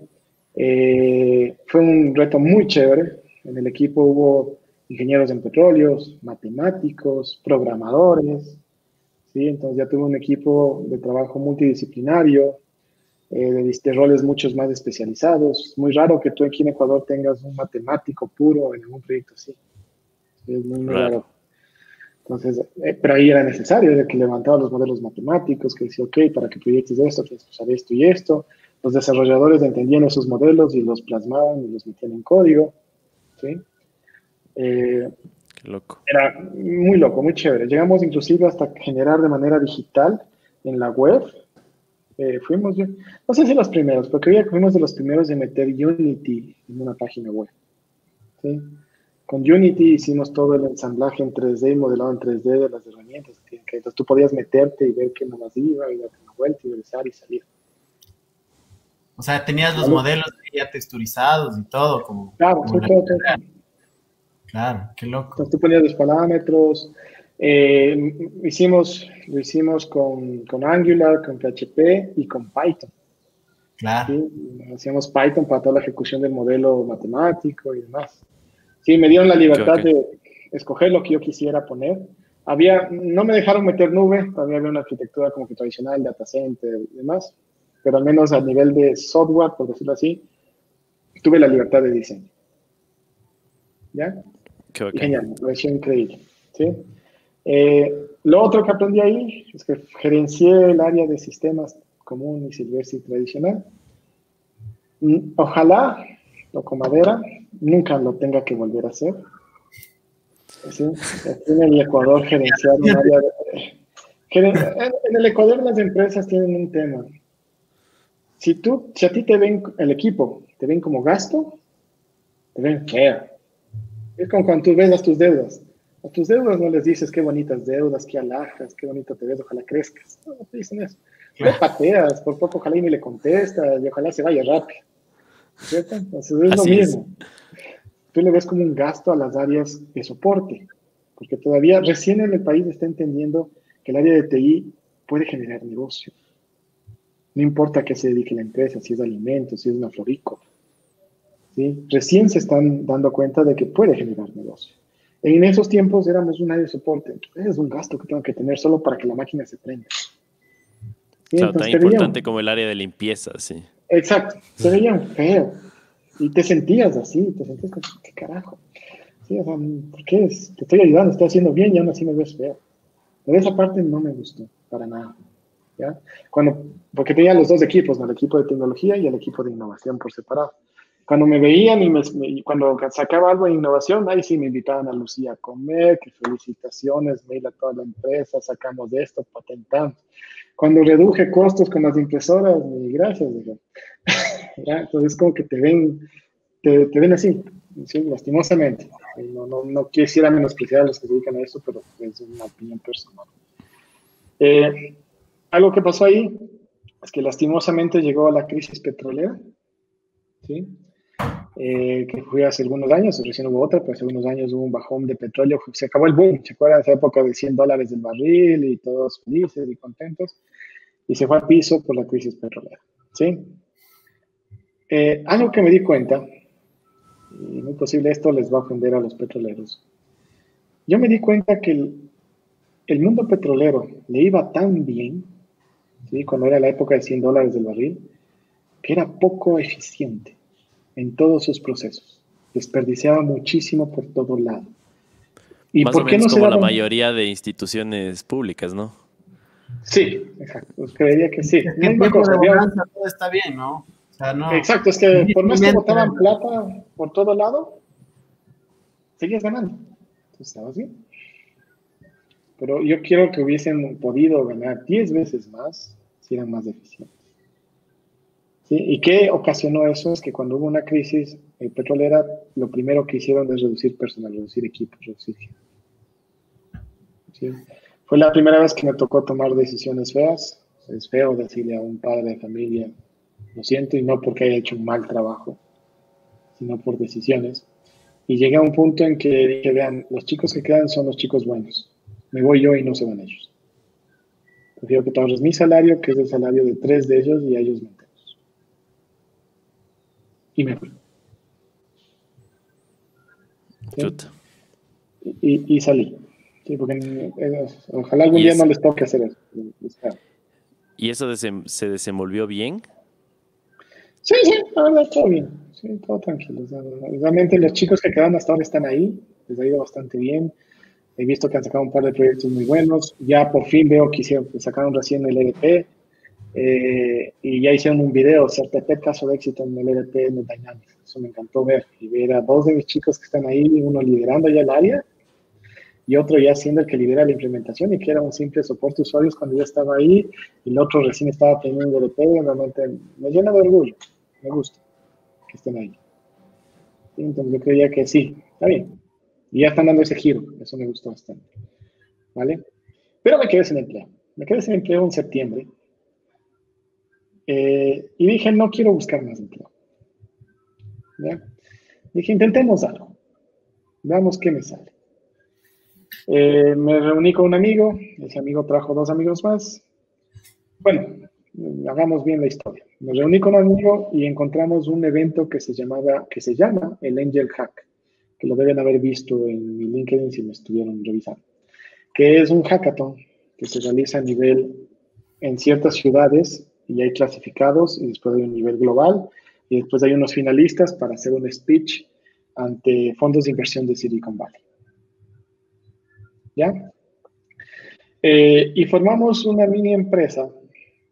Eh, fue un reto muy chévere. En el equipo hubo ingenieros en petróleos, matemáticos, programadores, ¿sí? Entonces ya tuve un equipo de trabajo multidisciplinario, eh, de, roles muchos más especializados. Es muy raro que tú aquí en Ecuador tengas un matemático puro en algún proyecto así. Es muy, raro. Entonces, eh, pero ahí era necesario, de que levantaba los modelos matemáticos, que decía, ok, para que proyectes esto, tienes que usar esto y esto. Los desarrolladores entendían esos modelos y los plasmaban y los metían en código. ¿sí? Eh, loco. Era muy loco, muy chévere. Llegamos inclusive hasta generar de manera digital en la web. Eh, fuimos, no sé si los primeros, pero creo que fuimos de los primeros de meter Unity en una página web. ¿sí? Con Unity hicimos todo el ensamblaje en 3D y modelado en 3D de las herramientas. Que, entonces tú podías meterte y ver qué más iba, y darte una vuelta y regresar y salir. O sea, tenías los modelos ya texturizados y todo. Como, claro, todo, todo. Claro, qué loco. Entonces tú ponías los parámetros. Eh, hicimos, lo hicimos con, con, Angular, con PHP y con Python. Claro. Hacíamos Python para toda la ejecución del modelo matemático y demás. Sí, me dieron la libertad de escoger lo que yo quisiera poner. Había, no me dejaron meter nube, todavía había una arquitectura como que tradicional, data center y demás, pero al menos a nivel de software, por decirlo así, tuve la libertad de diseño. ¿Ya? Genial, pareció increíble. ¿sí? Eh, lo otro que aprendí ahí es que gerencié el área de sistemas común y silvestre y tradicional. Mm, ojalá, toco madera, nunca lo tenga que volver a hacer. ¿Sí? En el Ecuador gerenciar en el Ecuador las empresas tienen un tema. Si tú, si a ti te ven el equipo, te ven como gasto, te ven feo. Es como cuando tú ves a tus deudas. A tus deudas no les dices qué bonitas deudas, qué alhajas, qué bonito te ves, ojalá crezcas. No, te dicen eso. Le pateas, por poco ojalá y ni le contesta y ojalá se vaya rápido. ¿Cierto? Entonces es lo mismo. Tú le ves como un gasto a las áreas de soporte, porque todavía recién en el país está entendiendo que el área de TI puede generar negocio. No importa a qué se dedique la empresa, si es alimentos, si es una florícola. ¿Sí? Recién se están dando cuenta de que puede generar negocio. En esos tiempos éramos un área de soporte. Es un gasto que tengo que tener solo para que la máquina se prenda. Claro, tan importante como el área de limpieza, sí. Exacto, se veían feo. Y te sentías así, te sentías como, ¿qué carajo? Sí, o sea, ¿por qué? Te estoy ayudando, estoy haciendo bien y aún así me ves feo. Pero esa parte no me gustó, para nada. ¿ya? Cuando, porque tenía los dos equipos, el equipo de tecnología y el equipo de innovación por separado. Cuando me veían y, me, cuando sacaba algo de innovación, ahí sí me invitaban a Lucía a comer, que felicitaciones, mail a toda la empresa, sacamos de esto, patentamos. Cuando reduje costos con las impresoras, gracias, [LAUGHS] Entonces, como que te ven, te, ven así, lastimosamente. No, no, no quisiera menospreciar a los que se dedican a eso, pero es una opinión personal. Eh, algo que pasó ahí es que lastimosamente llegó la crisis petrolera, ¿sí? Eh, que fue hace algunos años, recién hubo otra, pero hace algunos años hubo un bajón de petróleo, se acabó el boom, ¿se acuerdan? Esa época de 100 dólares del barril y todos felices y contentos, y se fue al piso por la crisis petrolera, ¿sí? Eh, algo que me di cuenta, y muy posible esto les va a ofender a los petroleros, yo me di cuenta que el, el mundo petrolero le iba tan bien, ¿sí? cuando era la época de 100 dólares del barril, que era poco eficiente en todos sus procesos. Desperdiciaba muchísimo por todo lado. ¿Y Más por o qué menos no como la mayoría de instituciones públicas, ¿no? Sí, exacto. Pues creería que sí. todo está bien, ¿no? Exacto, es que por más que botaban plata por todo lado, seguías ganando. Entonces estabas bien. Pero yo quiero que hubiesen podido ganar 10 veces más si eran más eficientes. ¿Y qué ocasionó eso? Es que cuando hubo una crisis eh, petrolera, lo primero que hicieron es reducir personal, reducir equipos, reducir Fue la primera vez que me tocó tomar decisiones feas. Es feo decirle a un padre de familia, lo siento, y no porque haya hecho un mal trabajo, sino por decisiones. Y llegué a un punto en que dije, vean, los chicos que quedan son los chicos buenos. Me voy yo y no se van ellos. Prefiero que te ahorres mi salario, que es el salario de tres de ellos, y a ellos me y me fui. Y, y, salí. Sí, porque ojalá algún día no les toque hacer eso. ¿Y eso se desenvolvió bien? Sí, sí, la verdad, todo bien. Sí, todo tranquilo. realmente los chicos que quedan hasta ahora están ahí. Les ha ido bastante bien. He visto que han sacado un par de proyectos muy buenos. Ya por fin veo que, hicieron, que sacaron recién el EDP. Eh, y ya hicieron un video, certeza caso de éxito en el EDP de Dynamics. Eso me encantó ver. Y ver a dos de mis chicos que están ahí, uno liderando ya el área y otro ya siendo el que lidera la implementación y que era un simple soporte de usuarios cuando yo estaba ahí y el otro recién estaba teniendo EDP. Realmente me llena de orgullo. Me gusta que estén ahí. Entonces yo creía que sí, está bien. Y ya están dando ese giro. Eso me gustó bastante. ¿Vale? Pero me quedé sin empleo. Me quedé sin empleo en septiembre eh, y dije, no quiero buscar más empleo. Dije, intentemos algo. Veamos qué me sale. Eh, me reuní con un amigo, ese amigo trajo dos amigos más. Bueno, hagamos bien la historia. Me reuní con un amigo y encontramos un evento que se llamaba, que se llama el Angel Hack, que lo deben haber visto en mi LinkedIn si me estuvieron revisando, que es un hackathon que se realiza a nivel en ciertas ciudades y hay clasificados y después hay un nivel global y después hay unos finalistas para hacer un speech ante fondos de inversión de Silicon Valley. ¿Ya? Eh, y formamos una mini empresa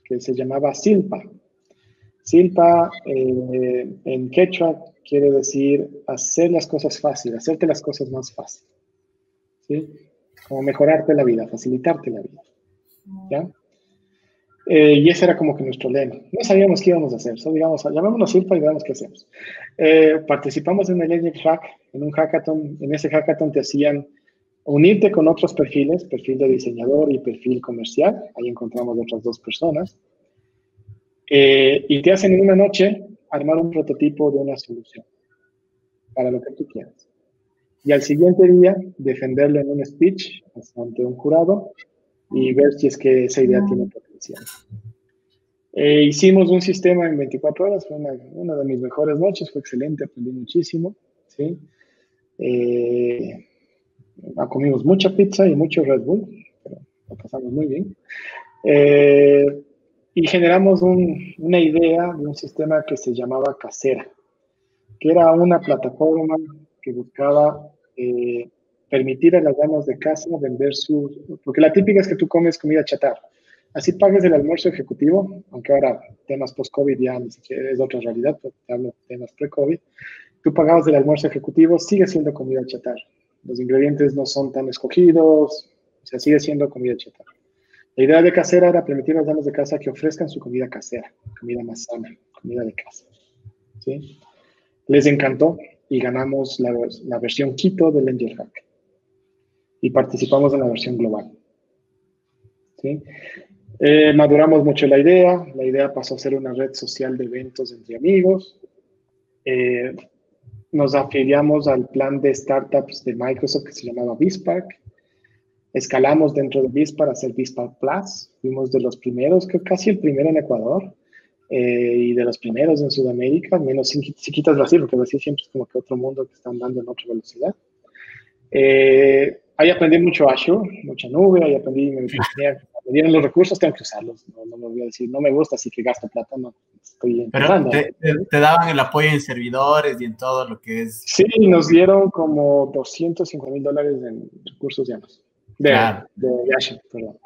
que se llamaba Silpa. Silpa eh, en quechua quiere decir hacer las cosas fáciles, hacerte las cosas más fáciles. ¿Sí? Como mejorarte la vida, facilitarte la vida. ¿Ya? Eh, y ese era como que nuestro lema. No sabíamos qué íbamos a hacer, solo digamos, llamémonos Silpa y veamos qué hacemos. Eh, participamos en el Agile Hack, en un hackathon. En ese hackathon te hacían unirte con otros perfiles, perfil de diseñador y perfil comercial. Ahí encontramos otras dos personas. Eh, y te hacen en una noche armar un prototipo de una solución para lo que tú quieras. Y al siguiente día defenderlo en un speech ante un jurado y ver si es que esa idea tiene potencial. Eh, hicimos un sistema en 24 horas, fue una, de mis mejores noches, fue excelente, aprendí muchísimo. ¿sí? Eh, comimos mucha pizza y mucho Red Bull, pero lo pasamos muy bien. Eh, y generamos una idea de un sistema que se llamaba Casera, que era una plataforma que buscaba eh, permitir a las damas de casa vender su... Porque la típica es que tú comes comida chatarra. Así pagues el almuerzo ejecutivo, aunque ahora temas post-COVID ya es otra realidad, hablo de temas pre-COVID. Tú pagabas el almuerzo ejecutivo, sigue siendo comida chatarra. Los ingredientes no son tan escogidos, o sea, sigue siendo comida chatarra. La idea de casera era permitir a las damas de casa que ofrezcan su comida casera, comida más sana, comida de casa. ¿sí? Les encantó y ganamos la, la versión Quito del Angel Hack y participamos en la versión global. ¿sí? Eh, maduramos mucho la idea, la idea pasó a ser una red social de eventos entre amigos. Eh, nos afiliamos al plan de startups de Microsoft que se llamaba BizPark. Escalamos dentro de BizPark a hacer BizPark Plus. Fuimos de los primeros, creo casi el primero en Ecuador eh, y de los primeros en Sudamérica, menos si, quitas Brasil, porque Brasil siempre es como que otro mundo que está andando en otra velocidad. Ahí aprendí mucho Azure, mucha nube, ahí aprendí, me, me dieron los recursos, tengo que usarlos. No, no, me voy a decir, no me gusta, así que gasto plata, no. Estoy Pero te, te, daban el apoyo en servidores y en todo lo que es. Sí, nos dieron como 205 mil dólares en recursos de De, de, de Azure, perdón.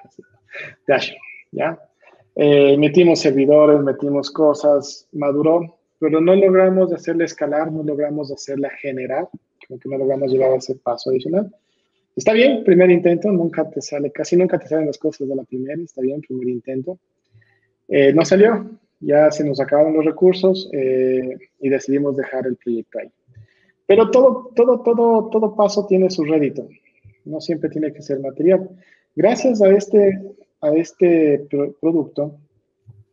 De Azure, ¿ya? Eh, metimos servidores, metimos cosas, maduró, pero no logramos hacerle escalar, no logramos hacerla generar, como que no logramos llegar a ese paso adicional. Está bien, primer intento, nunca te sale, casi nunca te salen las cosas de la primera, está bien, primer intento. Eh, no salió, ya se nos acabaron los recursos eh, y decidimos dejar el proyecto ahí. Pero todo, todo, todo, todo paso tiene su rédito, no siempre tiene que ser material. Gracias a este, a este producto,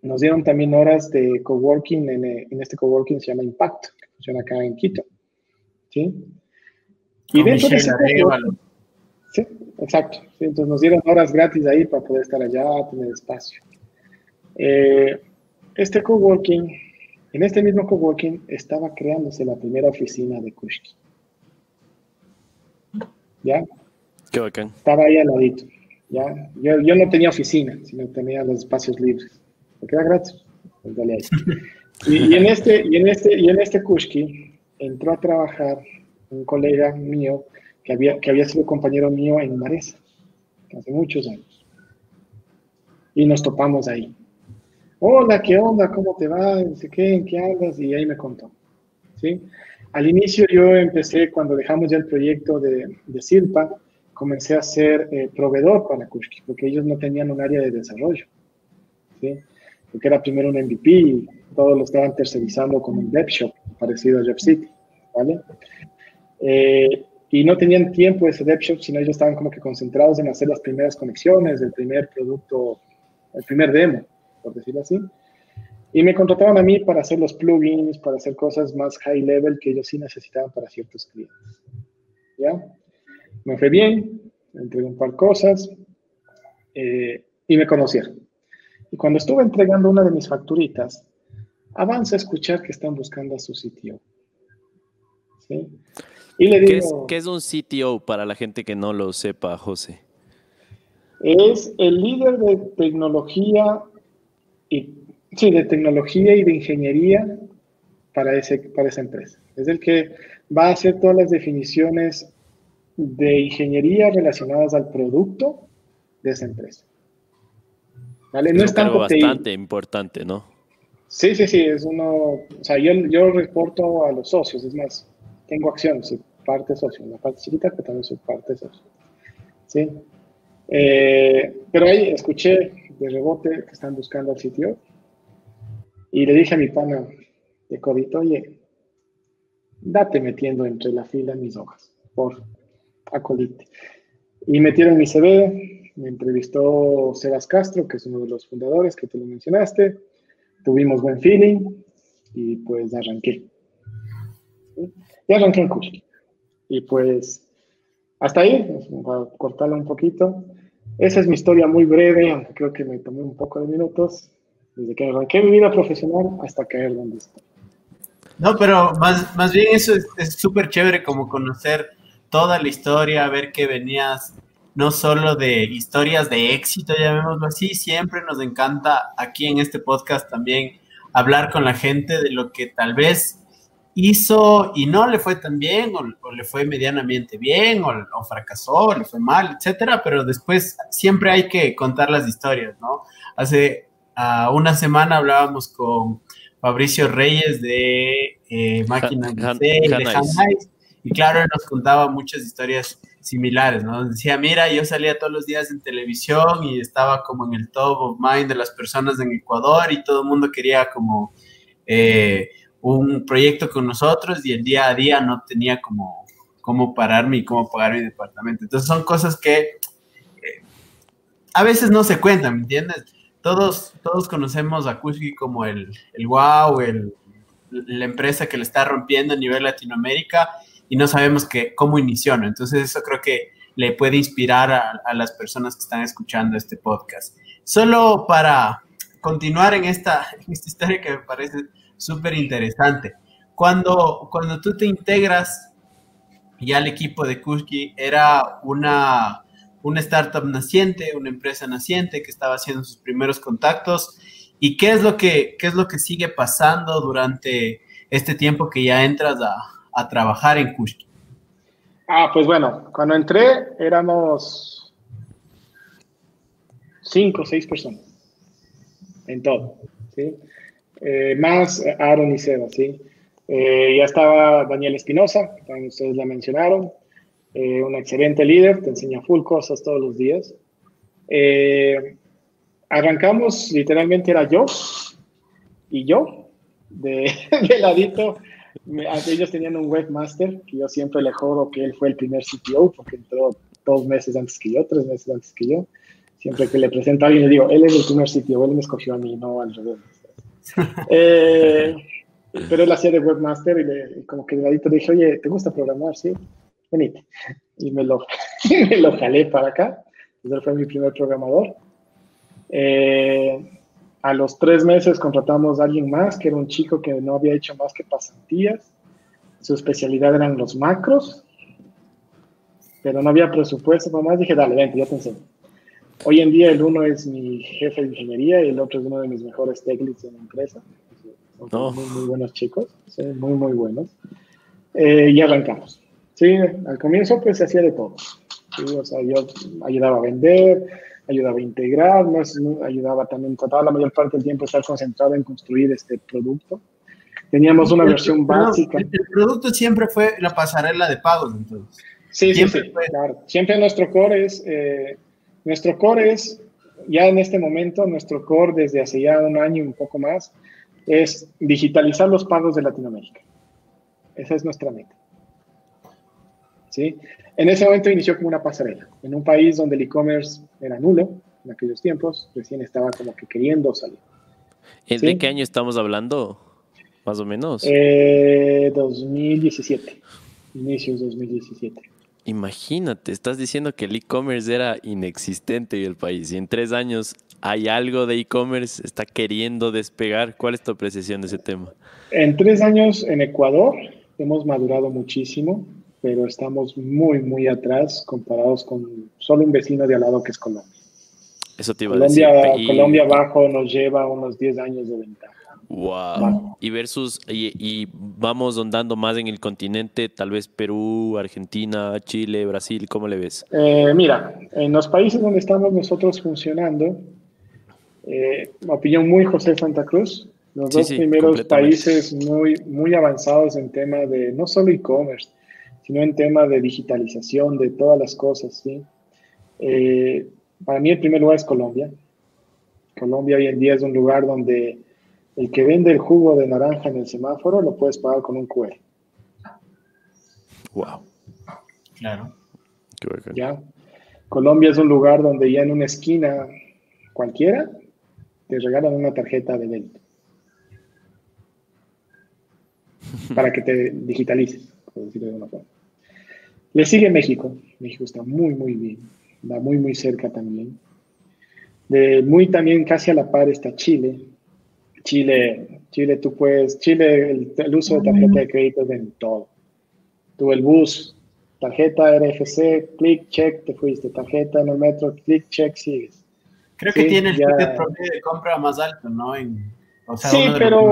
nos dieron también horas de coworking, en, en este coworking se llama Impact, que funciona acá en Quito. ¿sí? Y dentro de ese Sí, exacto. entonces nos dieron horas gratis ahí para poder estar allá, tener espacio. Eh, este coworking, en este mismo coworking estaba creándose la primera oficina de Kushki. ¿Ya? Qué bacán. Estaba ahí al ladito. ¿ya? Yo, yo no tenía oficina, sino tenía los espacios libres. Porque era gratis. [LAUGHS] Y, y, en este, y en este, y en este Kushki entró a trabajar un colega mío que había, que había sido compañero mío en Maresa, hace muchos años. Y nos topamos ahí. Hola, ¿qué onda? ¿Cómo te va? No sé qué, ¿en qué andas? Y ahí me contó. ¿sí? Al inicio yo empecé, cuando dejamos ya el proyecto de, de Silpa, comencé a ser eh, proveedor para Kushki, porque ellos no tenían un área de desarrollo. ¿sí? Porque era primero un MVP y todo lo estaban tercerizando con un dev shop, parecido a JobCity. ¿vale? Eh, y no tenían tiempo ese dev shop, sino ellos estaban como que concentrados en hacer las primeras conexiones, el primer producto, el primer demo, por decirlo así. Y me contrataban a mí para hacer los plugins, para hacer cosas más high level que ellos sí necesitaban para ciertos clientes. ¿Ya? Me fue bien, entregué un par de cosas eh, y me conocieron. Y cuando estuve entregando una de mis facturitas, avanza a escuchar que están buscando a su sitio. ¿Sí? ¿Qué, es, un CTO para la gente que no lo sepa, José? Es el líder de tecnología y sí, de tecnología y de ingeniería para, ese, para esa empresa. Es el que va a hacer todas las definiciones de ingeniería relacionadas al producto de esa empresa. ¿Vale? No es tanto bastante importante, ¿no? Sí, sí, sí, es uno, o sea, yo, yo reporto a los socios, es más, tengo acciones, soy parte socio, una parte chiquita, pero también soy parte socio. ¿Sí? Eh, pero ahí escuché de rebote que están buscando al sitio y le dije a mi pana de COVID, oye, date metiendo entre la fila mis hojas, por acolite. Y metieron mi CV, me entrevistó Sebas Castro, que es uno de los fundadores que tú lo mencionaste, tuvimos buen feeling y pues arranqué. Ya arranqué en Kushki. Y pues hasta ahí, para cortarlo un poquito. Esa es mi historia muy breve, aunque creo que me tomé un poco de minutos, desde que arranqué mi vida profesional hasta caer donde estoy. No, pero más, más bien eso es súper chévere como conocer toda la historia, ver que venías no solo de historias de éxito, llamémoslo así, siempre nos encanta aquí en este podcast también hablar con la gente de lo que tal vez hizo y no le fue tan bien, o, le fue medianamente bien, o, fracasó, o le fue mal, etcétera, pero después siempre hay que contar las historias, ¿no? Hace uh, una semana hablábamos con Fabricio Reyes de eh, Máquina de, y claro, él nos contaba muchas historias similares, ¿no? Decía, mira, yo salía todos los días en televisión y estaba como en el top of mind de las personas en Ecuador y todo el mundo quería como... Eh, un proyecto con nosotros y el día a día no tenía como cómo pararme y cómo pagar mi departamento. Entonces son cosas que eh, a veces no se cuentan, ¿me entiendes? Todos, todos conocemos a Kushki como el, el wow, el, la empresa que le está rompiendo a nivel Latinoamérica y no sabemos que, cómo inició. Entonces eso creo que le puede inspirar a, las personas que están escuchando este podcast. Solo para continuar en esta, esta historia que me parece súper interesante. Cuando, cuando tú te integras ya al equipo de Kushki, era una, una startup naciente, una empresa naciente que estaba haciendo sus primeros contactos. ¿Y qué es lo que, qué es lo que sigue pasando durante este tiempo que ya entras a, a trabajar en Kushki? Ah, pues bueno, cuando entré éramos cinco o seis personas en todo, ¿sí? Eh, más Aaron y Seba, ¿sí? Eh, ya estaba Daniel Espinosa, también ustedes la mencionaron, eh, un excelente líder, te enseña full cosas todos los días. arrancamos, literalmente era yo y yo, de, [LAUGHS] de ladito, ellos tenían un webmaster, que yo siempre le jodo que él fue el primer CTO, porque entró dos meses antes que yo, tres meses antes que yo. Siempre que le presento a alguien le digo, él es el primer CTO, él me escogió a mí, no al revés. Eh, pero él hacía de webmaster y, le, como que de le dije, oye, ¿te gusta programar? Sí, venite. Y me lo, [LAUGHS] me lo jalé para acá. Él fue mi primer programador. Eh, a los tres meses contratamos a alguien más, que era un chico que no había hecho más que pasantías. Su especialidad eran los macros, pero no había presupuesto. Más dije, dale, vente, ya te enseño. Hoy en día el uno es mi jefe de ingeniería y el otro es uno de mis mejores técnicos en la empresa. Son muy, muy buenos chicos, muy, muy buenos. Eh, y arrancamos. Sí, al comienzo pues se hacía de todo. O sea, yo ayudaba a vender, ayudaba a integrar, ayudaba también, trataba la mayor parte del tiempo estar concentrado en construir este producto. Teníamos una versión básica. El, producto siempre fue la pasarela de pagos, entonces. Sí, siempre sí, sí claro. Siempre nuestro core es, eh, nuestro core es, ya en este momento, nuestro core desde hace ya un año y un poco más, es digitalizar los pagos de Latinoamérica. Esa es nuestra meta. ¿Sí? En ese momento inició como una pasarela, en un país donde el e-commerce era nulo en aquellos tiempos, recién estaba como que queriendo salir. ¿De qué año estamos hablando? Más o menos. 2017, eh, inicios 2017. Imagínate, estás diciendo que el e-commerce era inexistente en el país y en tres años hay algo de e-commerce, está queriendo despegar. ¿Cuál es tu apreciación de ese tema? En tres años en Ecuador hemos madurado muchísimo pero estamos muy, muy atrás comparados con solo un vecino de al lado que es Colombia. Eso te iba Colombia, a decir. Colombia abajo nos lleva unos 10 años de ventaja. Wow. Y versus, y, vamos andando más en el continente, tal vez Perú, Argentina, Chile, Brasil, ¿cómo le ves? Eh, mira, en los países donde estamos nosotros funcionando, eh, opinión muy José Santa Cruz, los dos primeros países muy, muy avanzados en tema de no solo e-commerce, sino en tema de digitalización de todas las cosas. ¿sí? Eh, para mí el primer lugar es Colombia. Colombia hoy en día es un lugar donde el que vende el jugo de naranja en el semáforo lo puedes pagar con un QR. Wow. Claro. ¿Ya? Colombia es un lugar donde ya en una esquina cualquiera te regalan una tarjeta de débito [LAUGHS] para que te digitalices, por decirlo de una forma. Le sigue México. México está muy, muy bien. Va muy, muy cerca también. De muy también casi a la par está Chile. Chile, Chile, tú puedes, Chile, el, uso de tarjeta de crédito es en todo. Tú el bus, tarjeta RFC, clic, check, te fuiste. Tarjeta en el metro, clic, check, sigues. Creo que tiene el ticket de compra más alto, ¿no? sí, pero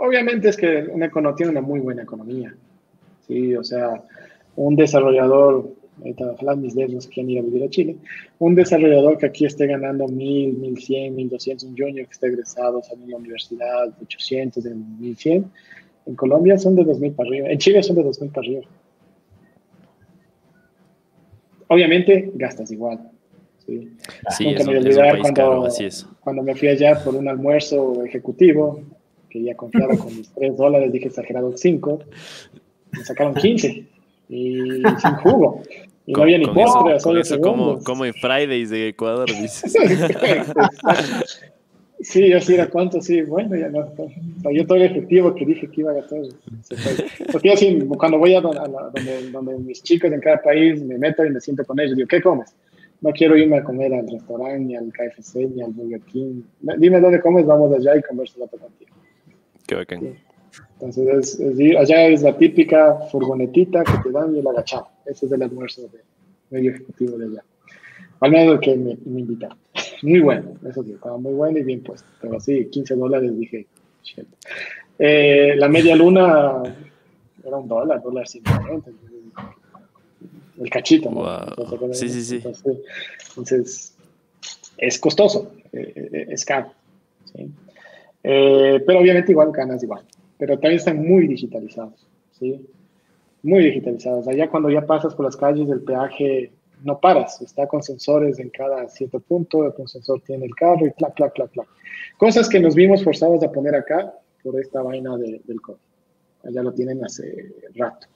obviamente es que una, tiene una muy buena economía. Sí, o sea, un desarrollador, ojalá mis dedos quieran ir a vivir a Chile, un desarrollador que aquí esté ganando mil, mil cien, mil doscientos, un junior que esté egresado, saliendo de la universidad, de 800, de 1100, en Colombia son de 2000 para arriba, en Chile son de 2000 para arriba. Obviamente gastas igual. Sí, sí Nunca me olvidar cuando, cuando me fui allá por un almuerzo ejecutivo, que ya confiaba con mis 3 dólares, dije exagerado 5, me sacaron 15 y sin jugo. Y no había ni postre, solo como, como en Fridays de Ecuador, dices. [LAUGHS] Sí, yo sí era cuánto, sí, bueno, ya no. yo todo el efectivo que dije que iba a gastar. Porque yo sí, cuando voy a, donde, donde, mis chicos en cada país me meto y me siento con ellos, digo, ¿qué comes? No quiero irme a comer al restaurante, ni al KFC, ni al Burger King. Dime dónde comes, vamos allá y converso contigo. Qué bacán. Entonces, allá es la típica furgonetita que te dan y el agachado. Ese es el almuerzo de medio ejecutivo de allá. Al menos que me, me invitaron. Muy bueno, eso sí, estaba muy bueno y bien puesto. Pero sí, 15 dólares dije, eh, la media luna era un dólar, dólar 50. El cachito, ¿no? sí, sí, sí. Entonces, es costoso, eh, eh, es caro. ¿sí? pero obviamente igual ganas igual. Pero también están muy digitalizados, ¿sí? Muy digitalizados. Allá cuando ya pasas por las calles del peaje no paras, está con sensores en cada cierto punto, el sensor tiene el carro y clac, clac, clac, clac. Cosas que nos vimos forzados a poner acá por esta vaina del COVID. Allá lo tienen hace rato.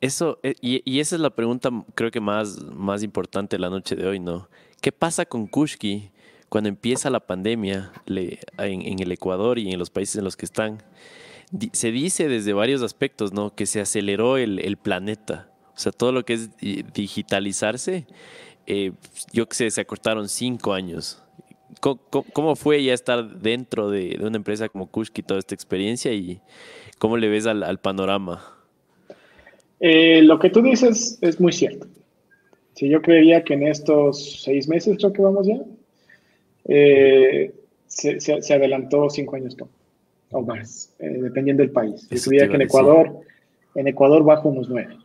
Eso, eh, y, esa es la pregunta creo que más, más importante la noche de hoy, ¿no? ¿Qué pasa con Kushki cuando empieza la pandemia en, el Ecuador y en los países en los que están? Se dice desde varios aspectos, ¿no? Que se aceleró el, el planeta o sea, todo lo que es digitalizarse, eh, yo que sé, se acortaron cinco años. ¿Cómo, fue ya estar dentro de, una empresa como Kushki toda esta experiencia y cómo le ves al, panorama? Eh, lo que tú dices es muy cierto. Si yo creería que en estos seis meses, creo que vamos ya, eh, se, adelantó cinco años o más, dependiendo del país. Yo que en Ecuador, en Ecuador bajo unos nueve.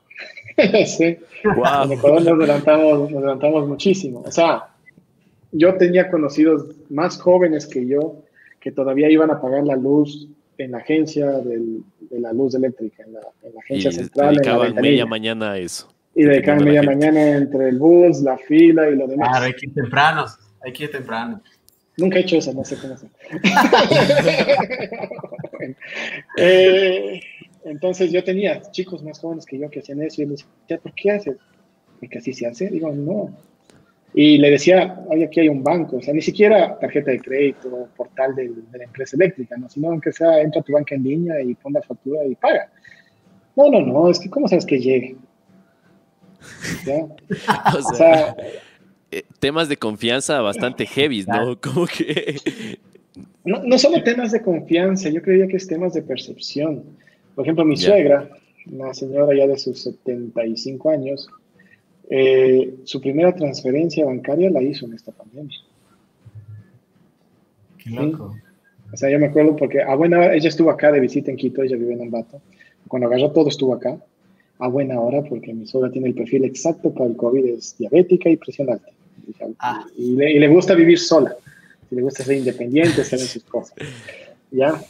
[LAUGHS] sí. En Ecuador nos adelantamos, nos adelantamos muchísimo. O sea, yo tenía conocidos más jóvenes que yo que todavía iban a pagar la luz en la agencia del, de la luz eléctrica, en la, en la agencia y central. Dedicaban media mañana a eso. Y dedicaban media mañana entre el bus, la fila y lo demás. Claro, hay que ir temprano, hay que ir temprano. Nunca he hecho eso, no sé cómo hacer. [LAUGHS] eh, entonces yo tenía chicos más jóvenes que yo que hacían eso y les decía, ¿por qué haces? Porque así se hace. Digo, no. Y le decía, oye, aquí hay un banco, o sea, ni siquiera tarjeta de crédito, portal de, la empresa eléctrica, ¿no? Sino aunque sea, entra a tu banca en línea y pon la factura y paga. No, no, no, es que ¿cómo sabes que llegue? [LAUGHS] o, sea, eh, temas de confianza bastante heavy, ¿no? Como que... No, no solo temas de confianza, yo creía que es temas de percepción. Por ejemplo, mi suegra, una señora ya de sus 75 años, eh, su primera transferencia bancaria la hizo en esta pandemia. Qué loco. O sea, yo me acuerdo porque a buena hora, ella estuvo acá de visita en Quito, ella vive en Ambato. Cuando agarró todo estuvo acá. A buena hora, porque mi suegra tiene el perfil exacto para el COVID, es diabética y presión alta. Ah. Y, le, y, le, gusta vivir sola. Y le gusta ser independiente, hacer sus cosas. ¿Ya?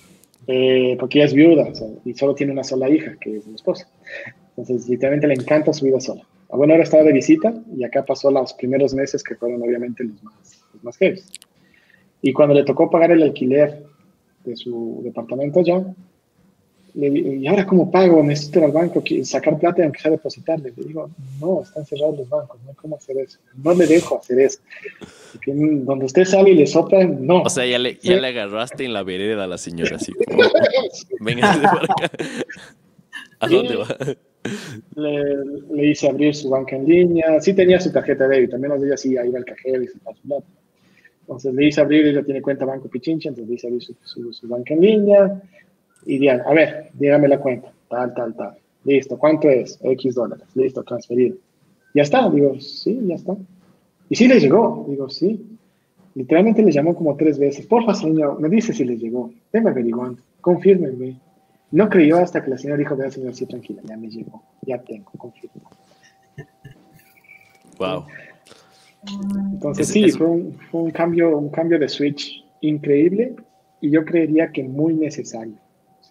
Eh, porque ella es viuda y solo tiene una sola hija, que es mi esposa. Entonces, literalmente le encanta su vida sola. A buena hora estaba de visita y acá pasó los primeros meses que fueron obviamente los más, los más Y cuando le tocó pagar el alquiler de su departamento ya, ¿y ahora cómo pago? Necesito ir al banco, sacar plata y aunque sea depositarle. Le digo, no, están cerrados los bancos, no hay cómo hacer eso. No le dejo hacer eso. donde usted sale y le sopla, no. O sea, ya le, ya le agarraste en la vereda a la señora, así [LAUGHS] venga de acá. ¿A dónde va? Le, hice abrir su banca en línea. Sí tenía su tarjeta de débito, también ella sí iba al cajero y se pasó plata. Entonces le hice abrir, ella tiene cuenta Banco Pichincha, entonces le hice abrir su, su, su banca en línea y digan, a ver, dígame la cuenta, tal, tal, tal. Listo, ¿cuánto es? X dólares. Listo, transferido. Ya está, digo, sí, ya está. Y sí le llegó, digo, sí. Literalmente le llamó como tres veces. Porfa, señor, me dice si le llegó. Déme averiguando, confírmenme. No creyó hasta que la señora dijo, vea, señor, sí, tranquila, ya me llegó. Ya tengo, confirmo. [LAUGHS] Wow. Entonces sí, Fue, un, fue un, cambio, un cambio de switch increíble y yo creería que muy necesario.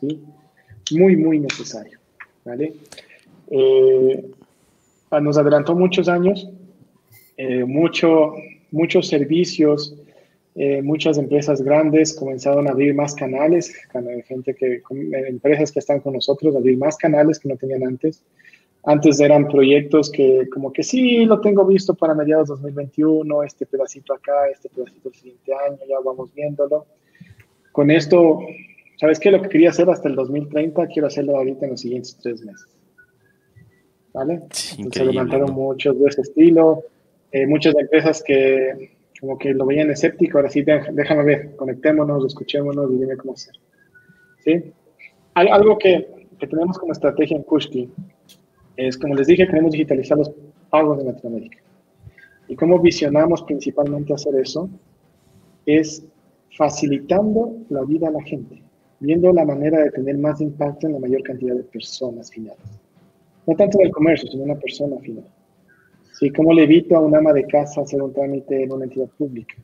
Muy, muy necesario, ¿vale? Eh, nos adelantó muchos años, eh, mucho, muchos servicios, eh, muchas empresas grandes comenzaron a abrir más canales, gente que, empresas que están con nosotros, abrir más canales que no tenían antes, Antes eran proyectos que como que sí, lo tengo visto para mediados 2021, este pedacito acá, este pedacito el siguiente año, ya vamos viéndolo. Con esto, ¿sabes qué? Lo que quería hacer hasta el 2030, quiero hacerlo ahorita en los siguientes tres meses. ¿Vale? se levantaron muchos de ese estilo. Eh, muchas empresas que como que lo veían escéptico, ahora sí, déjame ver, conectémonos, escuchémonos y dime cómo hacer. ¿Sí? Algo que, que tenemos como estrategia en Kushki es, como les dije, queremos digitalizar los pagos de Latinoamérica. ¿Y cómo visionamos principalmente hacer eso? Es facilitando la vida a la gente, viendo la manera de tener más impacto en la mayor cantidad de personas finales. No tanto en el comercio, sino una persona final. ¿Sí? ¿Cómo le evito a un ama de casa hacer un trámite en una entidad pública?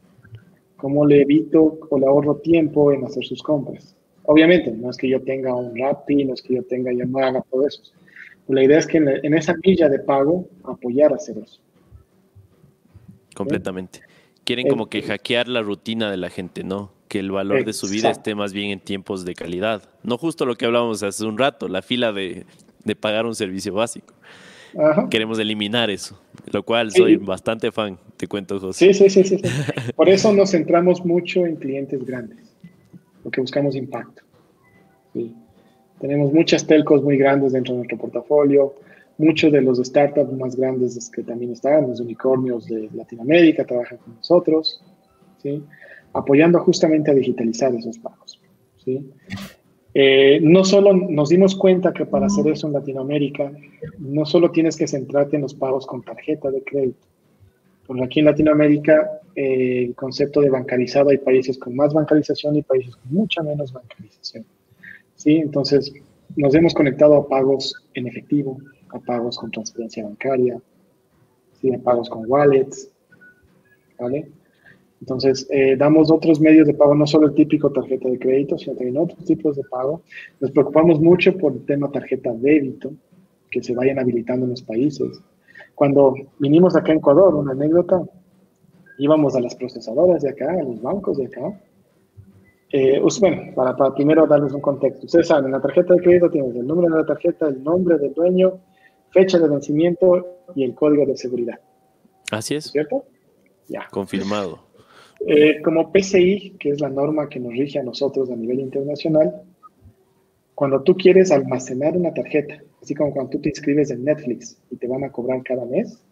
¿Cómo le evito o le ahorro tiempo en hacer sus compras? Obviamente, no es que yo tenga un Rappi, no es que yo tenga, haga todo eso la idea es que en, esa milla de pago apoyar a hacer eso. Completamente. Quieren como que hackear la rutina de la gente, ¿no? Que el valor de su vida esté más bien en tiempos de calidad. No justo lo que hablábamos hace un rato, la fila de, pagar un servicio básico. Queremos eliminar eso, lo cual soy bastante fan, te cuento, José. Sí, sí, sí, sí. Por eso nos centramos mucho en clientes grandes, porque buscamos impacto. Sí. Tenemos muchas telcos muy grandes dentro de nuestro portafolio, muchos de los startups más grandes que también están, los unicornios de Latinoamérica, trabajan con nosotros, ¿sí? Apoyando justamente a digitalizar esos pagos. ¿sí? Eh, no solo nos dimos cuenta que para hacer eso en Latinoamérica, no solo tienes que centrarte en los pagos con tarjeta de crédito, porque aquí en Latinoamérica eh, el concepto de bancarizado hay países con más bancarización y países con mucha menos bancarización. ¿sí? Entonces, nos hemos conectado a pagos en efectivo, a pagos con transferencia bancaria, ¿sí? a pagos con wallets, ¿vale? Entonces, eh, damos otros medios de pago, no solo el típico tarjeta de crédito, sino también otros tipos de pago. Nos preocupamos mucho por el tema tarjeta débito, que se vayan habilitando en los países. Cuando vinimos acá en Ecuador, una anécdota, íbamos a las procesadoras de acá, a los bancos de acá, eh, bueno, para, para, primero darles un contexto. Ustedes saben, en la tarjeta de crédito tienes el número de la tarjeta, el nombre del dueño, fecha de vencimiento y el código de seguridad. Así es. ¿Cierto? Ya. Confirmado. Eh, como PCI, que es la norma que nos rige a nosotros a nivel internacional, cuando tú quieres almacenar una tarjeta, así como cuando tú te inscribes en Netflix y te van a cobrar cada mes,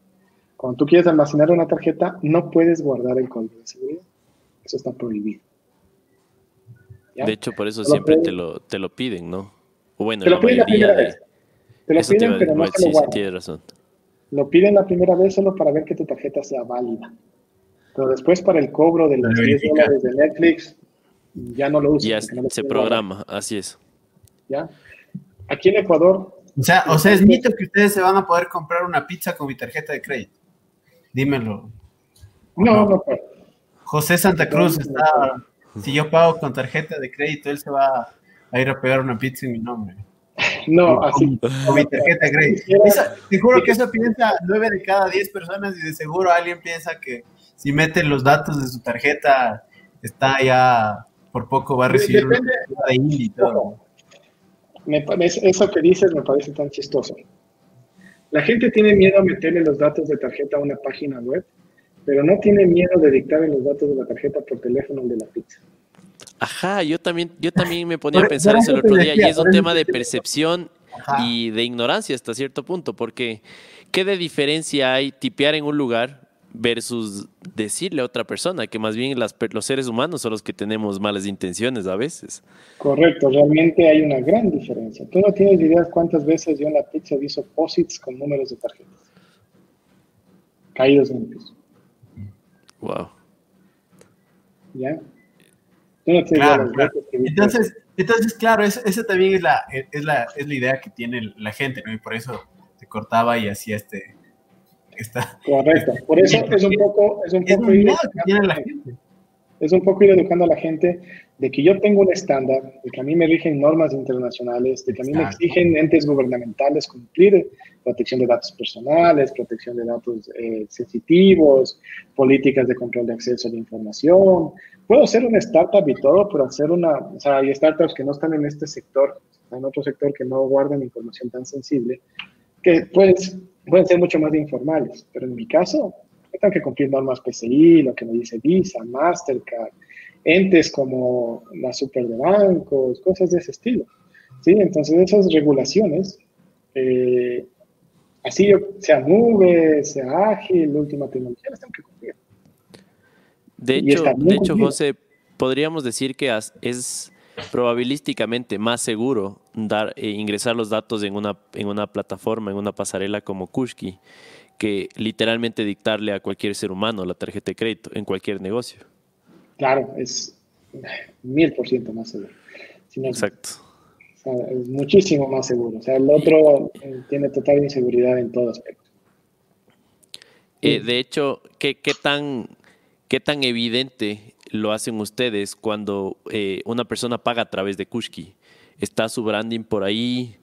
cuando tú quieres almacenar una tarjeta, no puedes guardar el código de seguridad. Eso está prohibido. De hecho, por eso siempre te lo, te lo piden, ¿no? O bueno, te lo piden la primera vez. Te lo piden, pero no se lo guardan. tienes razón. Lo piden la primera vez solo para ver que tu tarjeta sea válida. Pero después para el cobro de los 10 dólares de Netflix, ya no lo usan. Ya se programa, así es. ¿Ya? Aquí en Ecuador... O sea, o sea, es mito que ustedes se van a poder comprar una pizza con mi tarjeta de crédito. Dímelo. No, no, puedo. José Santa Cruz está si yo pago con tarjeta de crédito, él se va a ir a pegar una pizza en mi nombre. No, así. Con mi tarjeta de crédito. te juro que eso piensa nueve de cada diez personas y de seguro alguien piensa que si mete los datos de su tarjeta, está ya por poco va a recibir una de y todo. eso que dices me parece tan chistoso. La gente tiene miedo a meterle los datos de tarjeta a una página web pero no tiene miedo de dictar en los datos de la tarjeta por teléfono de la pizza. Ajá, yo también, yo también me ponía a pensar eso el otro día y es un tema de percepción y de ignorancia hasta cierto punto, porque ¿qué de diferencia hay tipear en un lugar versus decirle a otra persona que más bien las, los seres humanos son los que tenemos malas intenciones a veces? Correcto, realmente hay una gran diferencia. Tú no tienes idea cuántas veces yo en la pizza visto posits con números de tarjetas caídos en el piso. Wow. ¿Ya? Claro, Entonces, entonces, claro, esa también es la, es, la, es la idea que tiene la gente, ¿no? Y por eso se cortaba y hacía este... Esta, Correcto, por eso es un poco... Es un poco ir, la gente. Es un poco ir educando a la gente de que yo tengo un estándar, de que a mí me rigen normas internacionales, de que a mí me exigen entes gubernamentales cumplir protección de datos personales, protección de datos eh, sensitivos, políticas de control de acceso a la información. Puedo ser una startup y todo, pero hacer una, o sea, hay startups que no están en este sector, en otro sector que no guardan información tan sensible, que pues, pueden ser mucho más informales, pero en mi caso, tengo que cumplir normas PCI, lo que me dice Visa, Mastercard, entes como la super de bancos, cosas de ese estilo. ¿sí? Entonces, esas regulaciones, eh, así sea nube, sea ágil, última tecnología, las tengo que cumplir. De hecho, de hecho José, podríamos decir que es probabilísticamente más seguro dar, eh, ingresar los datos en una, en una plataforma, en una pasarela como Kushki, que literalmente dictarle a cualquier ser humano la tarjeta de crédito en cualquier negocio. Claro, es mil por ciento más seguro. Exacto. es muchísimo más seguro. O sea, el otro eh, tiene total inseguridad en todo aspecto. Eh, de hecho, ¿qué, qué, tan, ¿qué tan evidente lo hacen ustedes cuando eh, una persona paga a través de Kushki? ¿Está su branding por ahí?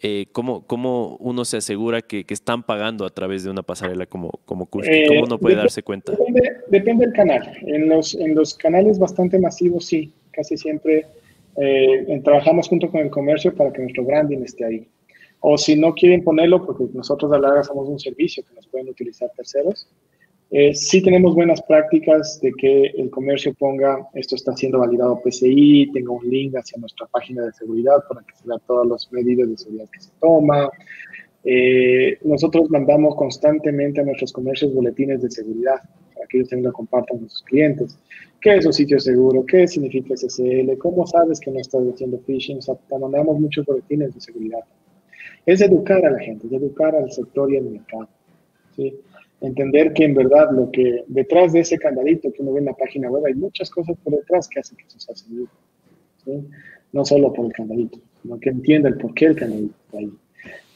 Eh, ¿cómo, ¿cómo, uno se asegura que, que, están pagando a través de una pasarela como, como Kushki? Eh, ¿Cómo uno puede darse cuenta? Depende, del canal. En los, en los canales bastante masivos, sí. Casi siempre eh, trabajamos junto con el comercio para que nuestro branding esté ahí. O si no quieren ponerlo, porque nosotros a la larga somos un servicio que nos pueden utilizar terceros, eh, sí tenemos buenas prácticas de que el comercio ponga esto está siendo validado PCI, tenga un link hacia nuestra página de seguridad para que se vea todas las medidas de seguridad que se toma. Eh, nosotros mandamos constantemente a nuestros comercios boletines de seguridad para que ellos también lo compartan con sus clientes. ¿Qué es un sitio seguro? ¿Qué significa SSL? ¿Cómo sabes que no estás haciendo phishing? O sea, mandamos muchos boletines de seguridad. Es educar a la gente, es educar al sector y al mercado. ¿sí? Entender que en verdad lo que detrás de ese candadito que uno ve en la página web hay muchas cosas por detrás que hacen que eso sea seguro. No solo por el candadito, sino que entienda el por qué el candadito está ahí.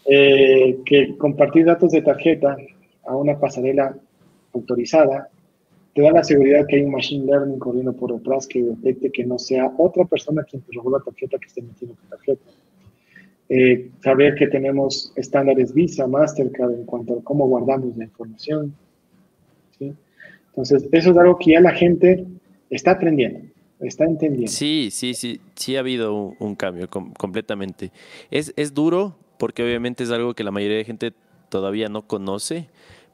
Eh, que compartir datos de tarjeta a una pasarela autorizada te da la seguridad que hay un machine learning corriendo por detrás que detecte que no sea otra persona quien te robó la tarjeta que esté metiendo tu tarjeta eh, saber que tenemos estándares Visa, Mastercard en cuanto a cómo guardamos la información. Entonces, eso es algo que ya la gente está aprendiendo, está entendiendo. Sí, sí, sí, sí ha habido un, cambio completamente. Es, es duro porque obviamente es algo que la mayoría de gente todavía no conoce,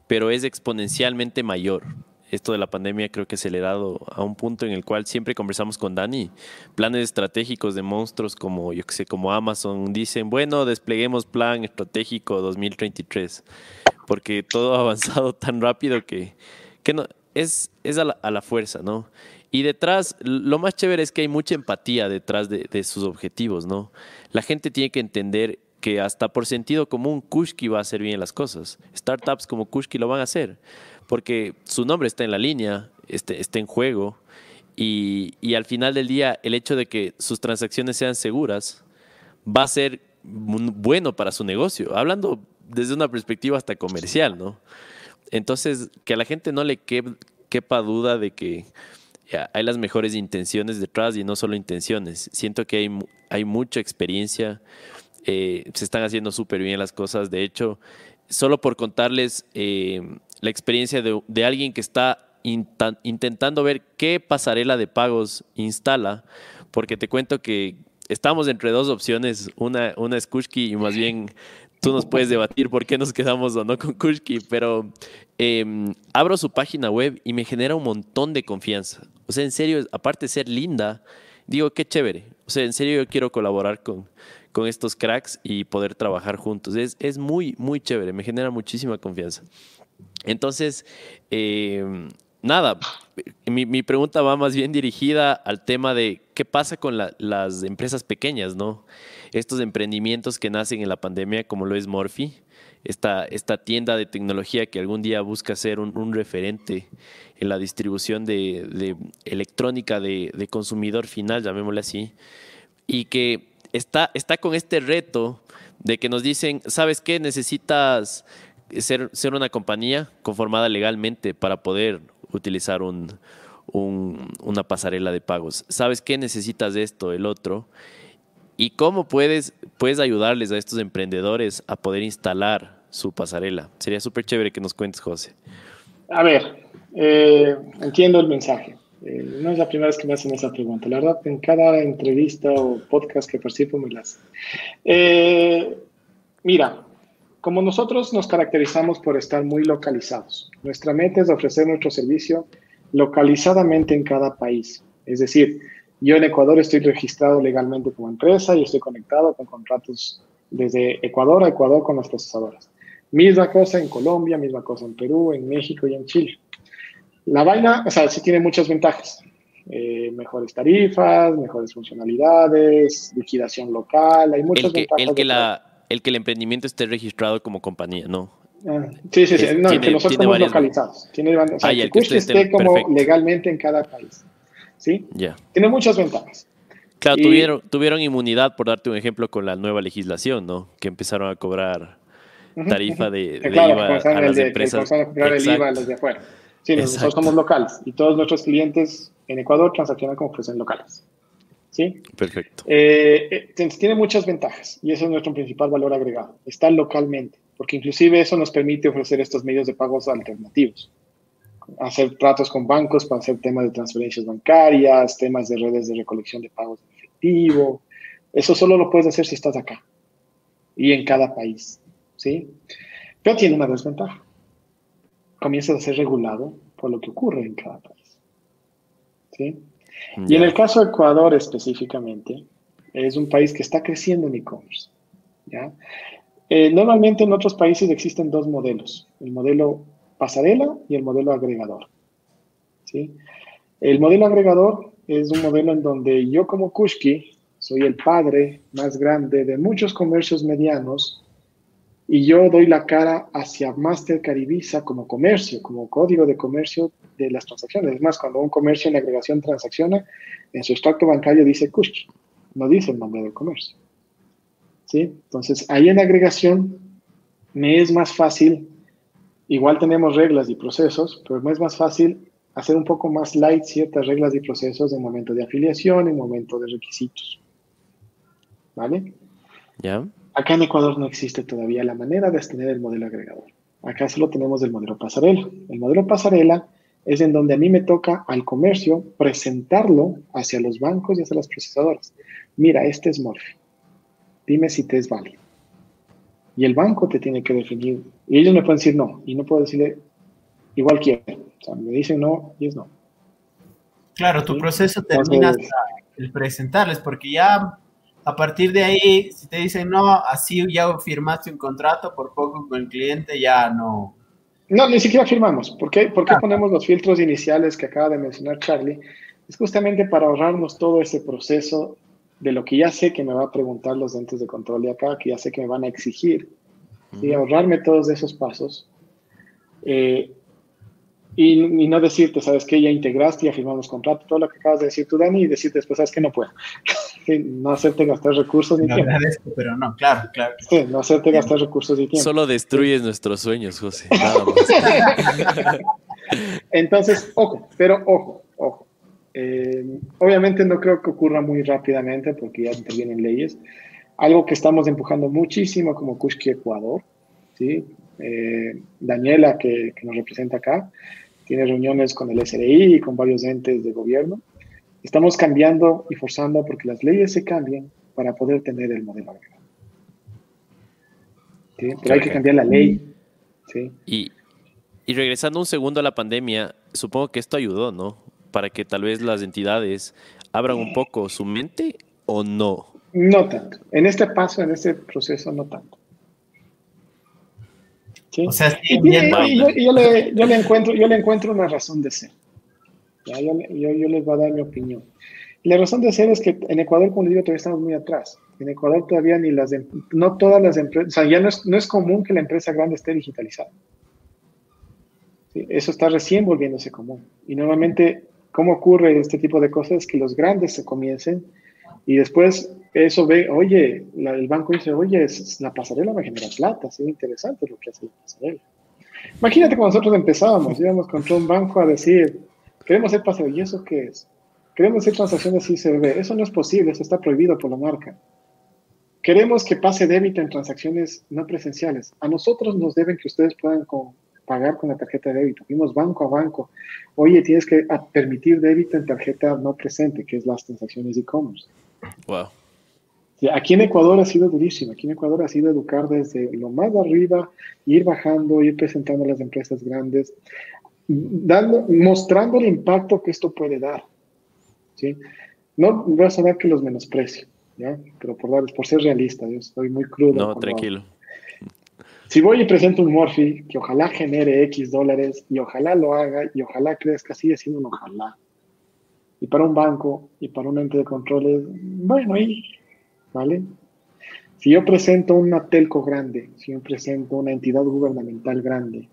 pero es exponencialmente mayor esto de la pandemia creo que ha acelerado a un punto en el cual siempre conversamos con Dani, planes estratégicos de monstruos como, yo que sé, como Amazon, dicen, bueno, despleguemos plan estratégico 2033, porque todo [LAUGHS] ha avanzado tan rápido que, que no, es, es a, la, fuerza, ¿no? Y detrás, lo más chévere es que hay mucha empatía detrás de, de sus objetivos, ¿no? La gente tiene que entender que hasta por sentido común Kushki va a hacer bien las cosas. Startups como Kushki lo van a hacer porque su nombre está en la línea, este, está en juego, y, y, al final del día el hecho de que sus transacciones sean seguras va a ser bueno para su negocio, hablando desde una perspectiva hasta comercial, ¿no? Entonces, que a la gente no le quepa duda de que hay las mejores intenciones detrás y no solo intenciones. Siento que hay, hay mucha experiencia, eh, se están haciendo súper bien las cosas. De hecho, solo por contarles eh, la experiencia de, alguien que está intentando ver qué pasarela de pagos instala, porque te cuento que estamos entre dos opciones, una, una es Kushki y más bien tú nos puedes debatir por qué nos quedamos o no con Kushki, pero em, abro su página web y me genera un montón de confianza. O sea, en serio, aparte de ser linda, digo, qué chévere. O sea, en serio yo quiero colaborar con, con estos cracks y poder trabajar juntos. Es, es muy, muy chévere, me genera muchísima confianza. Entonces, eh, nada, mi, pregunta va más bien dirigida al tema de qué pasa con las empresas pequeñas, ¿no? Estos emprendimientos que nacen en la pandemia, como lo es Morphy, esta, esta tienda de tecnología que algún día busca ser un, referente en la distribución de, electrónica de, de, consumidor final, llamémosle así, y que está, está con este reto de que nos dicen, ¿sabes qué? Necesitas ser, una compañía conformada legalmente para poder utilizar un, una pasarela de pagos. ¿Sabes qué necesitas de esto, el otro? ¿Y cómo puedes, puedes ayudarles a estos emprendedores a poder instalar su pasarela? Sería súper chévere que nos cuentes, José. A ver, eh, entiendo el mensaje. Eh, no es la primera vez que me hacen esa pregunta. La verdad, en cada entrevista o podcast que participo me las. Eh, mira, como nosotros nos caracterizamos por estar muy localizados, nuestra meta es ofrecer nuestro servicio localizadamente en cada país. Es decir, yo en Ecuador estoy registrado legalmente como empresa y estoy conectado con contratos desde Ecuador a Ecuador con las procesadoras. Misma cosa en Colombia, misma cosa en Perú, en México y en Chile. La vaina, o sea, sí tiene muchas ventajas. Eh, mejores tarifas, mejores funcionalidades, liquidación local, hay muchas el que, ventajas. El que, la, el que el emprendimiento esté registrado como compañía, ¿no? Ah, sí, sí, sí. no, que nosotros estamos localizados. Tiene, o sea, ah, que, que esté como legalmente en cada país. ¿Sí? Ya. Tiene muchas ventajas. Claro, tuvieron, tuvieron inmunidad, por darte un ejemplo, con la nueva legislación, ¿no? Que empezaron a cobrar tarifa de, de claro, IVA a las de, empresas. A cobrar el IVA a los de afuera. Sí, nosotros somos locales y todos nuestros clientes en Ecuador transaccionan como ofrecen locales. ¿Sí? Perfecto. Eh, eh, tiene muchas ventajas y eso es nuestro principal valor agregado. Está localmente, porque inclusive eso nos permite ofrecer estos medios de pagos alternativos. Hacer tratos con bancos para hacer temas de transferencias bancarias, temas de redes de recolección de pagos en efectivo. Eso solo lo puedes hacer si estás acá y en cada país. ¿Sí? Pero tiene una desventaja comienza a ser regulado por lo que ocurre en cada país. ¿sí? Y en el caso de Ecuador específicamente, es un país que está creciendo en e-commerce. Eh, normalmente en otros países existen dos modelos, el modelo pasarela y el modelo agregador. ¿sí? El modelo agregador es un modelo en donde yo como Kushki soy el padre más grande de muchos comercios medianos y yo doy la cara hacia Mastercard Visa como comercio, como código de comercio de las transacciones. Es más, cuando un comercio en agregación transacciona, en su extracto bancario dice Kush, no dice el nombre del comercio. ¿Sí? Entonces, ahí en agregación me es más fácil, igual tenemos reglas y procesos, pero me es más fácil hacer un poco más light ciertas reglas y procesos en momento de afiliación, en momento de requisitos. ¿Vale? Ya. Acá en Ecuador no existe todavía la manera de tener el modelo agregador. Acá solo tenemos el modelo pasarela. El modelo pasarela es en donde a mí me toca al comercio presentarlo hacia los bancos y hacia las procesadoras. Mira, este es Morphy. Dime si te es válido. Y el banco te tiene que definir. Y ellos me pueden decir no. Y no puedo decirle igual quiero. O sea, me dicen no y es no. Claro, tu proceso termina hasta el presentarles, porque ya a partir de ahí, si te dicen no, así ya firmaste un contrato, por poco con el cliente ya no. No, ni siquiera firmamos. ¿Por qué, ¿Por qué ah. ponemos los filtros iniciales que acaba de mencionar Charlie? Es justamente para ahorrarnos todo ese proceso de lo que ya sé que me va a preguntar los entes de control de acá, que ya sé que me van a exigir, y ahorrarme todos esos pasos. Eh, y, y, no decirte, ¿sabes qué? Ya integraste, ya firmamos contrato, todo lo que acabas de decir tú, Dani, y decirte después, ¿sabes qué? No puedo. [LAUGHS] no hacerte gastar recursos ni tiempo. pero no, claro, claro. Sí, no hacerte gastar recursos ni tiempo. Solo destruyes nuestros sueños, José. [LAUGHS] [LAUGHS] Entonces, ojo, pero ojo, ojo. Eh, obviamente no creo que ocurra muy rápidamente porque ya intervienen leyes. Algo que estamos empujando muchísimo como Kushki Ecuador, ¿sí? Eh, Daniela, que, que nos representa acá, tiene reuniones con el SRI y con varios entes de gobierno Estamos cambiando y forzando porque las leyes se cambian para poder tener el modelo agregado. Pero hay que cambiar la ley. Y, y regresando un segundo a la pandemia, supongo que esto ayudó, ¿no? Para que tal vez las entidades abran un poco su mente o no. No tanto. En este paso, en este proceso, no tanto. O sea, y, yo, le, yo, le, encuentro, yo le encuentro una razón de ser. Yo, yo, les voy a dar mi opinión. la razón de ser es que en Ecuador, como les digo, todavía estamos muy atrás. En Ecuador todavía ni las, em, no todas las empresas, o sea, ya no es, no es común que la empresa grande esté digitalizada. Eso está recién volviéndose común. Y normalmente, ¿cómo ocurre este tipo de cosas? Que los grandes se comiencen y después eso ve, oye, el banco dice, oye, la pasarela me genera plata, es interesante lo que hace la pasarela. Imagínate cuando nosotros empezábamos, íbamos contra un banco a decir, Queremos hacer paseo. ¿Y eso qué es? Queremos hacer transacciones ICB. Eso no es posible, eso está prohibido por la marca. Queremos que pase débito en transacciones no presenciales. A nosotros nos deben que ustedes puedan pagar con la tarjeta de débito. Fuimos banco a banco. Oye, tienes que permitir débito en tarjeta no presente, que es las transacciones e-commerce. Wow. Aquí en Ecuador ha sido durísimo, aquí en Ecuador ha sido educar desde lo más arriba, ir bajando, ir presentando a las empresas grandes, dando, mostrando el impacto que esto puede dar. ¿sí? No voy a saber que los menosprecio, ¿ya? pero por, darles, por ser realista, yo estoy muy crudo. No, tranquilo. Si voy y presento un Morphy que ojalá genere X dólares y ojalá lo haga y ojalá crezca, sigue siendo un ojalá. Y para un banco y para un ente de controles, bueno, ahí ¿vale? Si yo presento una telco grande, si yo presento una entidad gubernamental grande,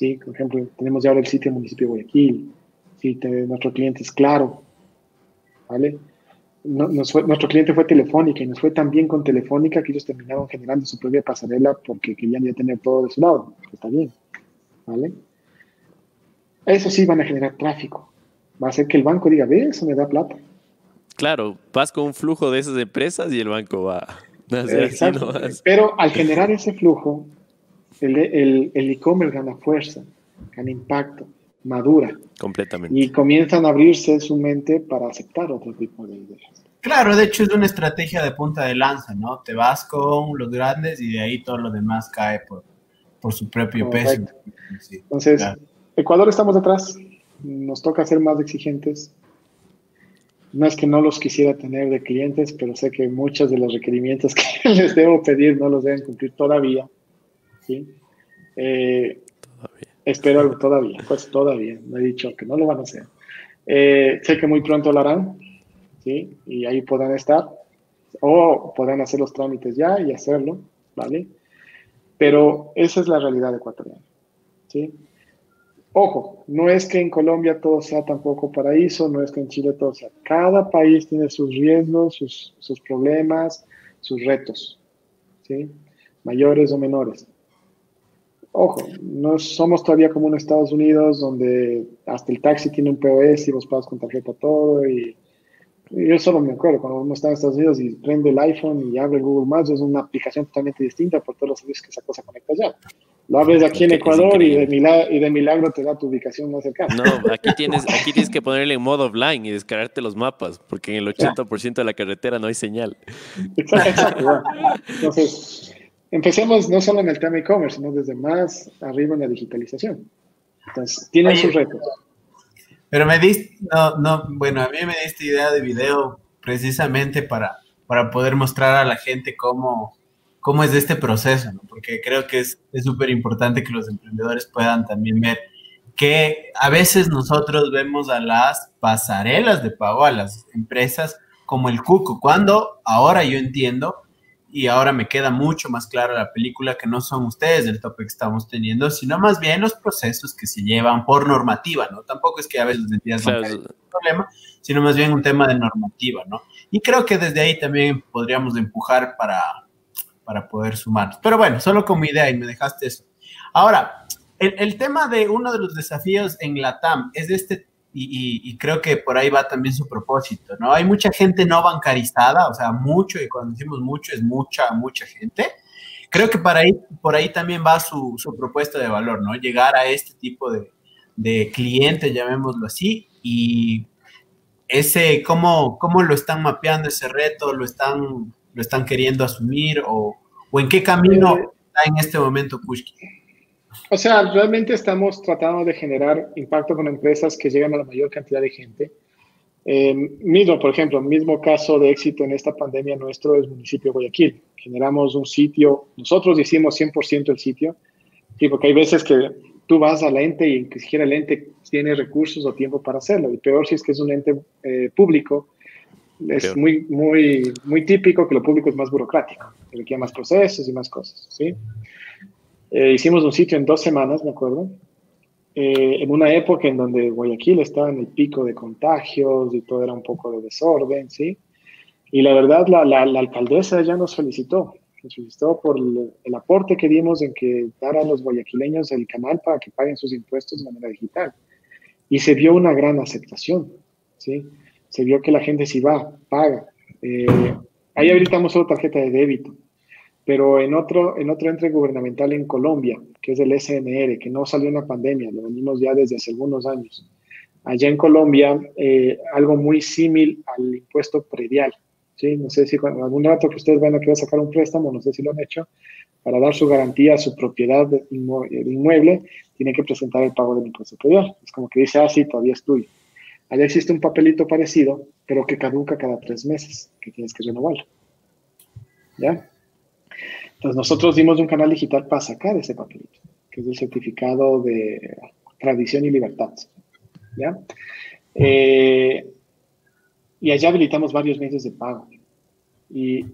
¿sí? Por ejemplo, tenemos ya ahora el sitio del municipio de Guayaquil, ¿sí? nuestro cliente es claro, ¿vale? nuestro cliente fue Telefónica y nos fue tan bien con Telefónica que ellos terminaron generando su propia pasarela porque querían ya tener todo de su lado. Está bien, ¿vale? Eso sí van a generar tráfico. Va a hacer que el banco diga, ve, eso me da plata. Claro, vas con un flujo de esas empresas y el banco va. Exacto. Pero al generar ese flujo, el e-commerce gana fuerza, gana impacto, madura. Completamente. Y comienzan a abrirse su mente para aceptar otro tipo de ideas. Claro, de hecho es una estrategia de punta de lanza, ¿no? Te vas con los grandes y de ahí todo lo demás cae por, por su propio peso. Entonces, Ecuador estamos atrás, nos toca ser más exigentes, no es que no los quisiera tener de clientes, pero sé que muchos de los requerimientos [LAUGHS] que les debo pedir no los deben cumplir todavía. ¿Sí? Eh, todavía. Espero todavía, pues todavía, me he dicho que no lo van a hacer. Eh, sé que muy pronto lo harán, ¿sí? Y ahí podrán estar, o podrán hacer los trámites ya y hacerlo, ¿vale? Pero esa es la realidad ecuatoriana, ¿sí? Ojo, no es que en Colombia todo sea tampoco paraíso, no es que en Chile todo sea. Cada país tiene sus riesgos, sus, problemas, sus retos, ¿sí? Mayores o menores. Ojo, no somos todavía como en Estados Unidos, donde hasta el taxi tiene un POS y vos pagas con tarjeta todo. Y, yo solo me acuerdo, cuando uno está en Estados Unidos y prende el iPhone y abre Google Maps, es una aplicación totalmente distinta por todos los servicios que esa cosa conecta ya. Lo abres aquí en Ecuador y de, milagro, y de milagro te da tu ubicación más cercana. No, aquí tienes, aquí tienes que ponerle en modo offline y descargarte los mapas, porque en el 80% de la carretera no hay señal. Exacto, Entonces, empecemos no solo en el tema e-commerce, sino desde más arriba en la digitalización. Entonces, tienen sus retos. Pero me diste, no, no, bueno, a mí me diste idea de video precisamente para, para poder mostrar a la gente cómo, cómo es este proceso, ¿no? porque creo que es súper importante que los emprendedores puedan también ver que a veces nosotros vemos a las pasarelas de pago, a las empresas como el cuco, cuando ahora yo entiendo y ahora me queda mucho más clara la película que no son ustedes el tope que estamos teniendo, sino más bien los procesos que se llevan por normativa, ¿no? Tampoco es que a veces las entidades un problema, sino más bien un tema de normativa, ¿no? Y creo que desde ahí también podríamos empujar para, para poder sumar. Pero bueno, solo como idea y me dejaste eso. Ahora, el, tema de uno de los desafíos en la TAM es este, y, creo que por ahí va también su propósito, ¿no? Hay mucha gente no bancarizada, o sea, mucho, y cuando decimos mucho es mucha, mucha gente. Creo que para ahí, por ahí también va su, su propuesta de valor, ¿no? Llegar a este tipo de, de cliente, llamémoslo así, y ese, ¿cómo, ¿cómo lo están mapeando ese reto? ¿Lo están lo están queriendo asumir o, en qué camino está en este momento Pushki? O sea, realmente estamos tratando de generar impacto con empresas que lleguen a la mayor cantidad de gente. Eh, mismo, por ejemplo, mismo caso de éxito en esta pandemia nuestro es municipio de Guayaquil. Generamos un sitio, nosotros hicimos 100% el sitio, sí, porque hay veces que tú vas al ente y que siquiera el ente tiene recursos o tiempo para hacerlo. Y peor si es que es un ente eh, público es muy, muy, muy típico que lo público es más burocrático, que requiere más procesos y más cosas, ¿sí? Eh, hicimos un sitio en dos semanas, me acuerdo, eh, en una época en donde Guayaquil estaba en el pico de contagios y todo era un poco de desorden, ¿sí? Y la verdad, la, la, alcaldesa ya nos solicitó, nos solicitó por el, el, aporte que dimos en que dar a los guayaquileños el canal para que paguen sus impuestos de manera digital. Y se vio una gran aceptación, ¿sí? se vio que la gente si va, paga. Eh, ahí habilitamos solo tarjeta de débito, pero en otro, en otro ente gubernamental en Colombia, que es el SNR, que no salió en la pandemia, lo venimos ya desde hace algunos años. Allá en Colombia, eh, algo muy similar al impuesto predial, ¿sí? No sé si cuando, algún rato que ustedes van a querer sacar un préstamo, no sé si lo han hecho, para dar su garantía a su propiedad de inmueble, tiene que presentar el pago del impuesto predial. Es como que dice, ah, sí, todavía es tuyo. Allá existe un papelito parecido, pero que caduca cada tres meses, que tienes que renovarlo. ¿Ya? Entonces nosotros dimos un canal digital para sacar ese papelito, que es el certificado de tradición y libertad. ¿Ya? Eh, y allá habilitamos varios medios de pago. Y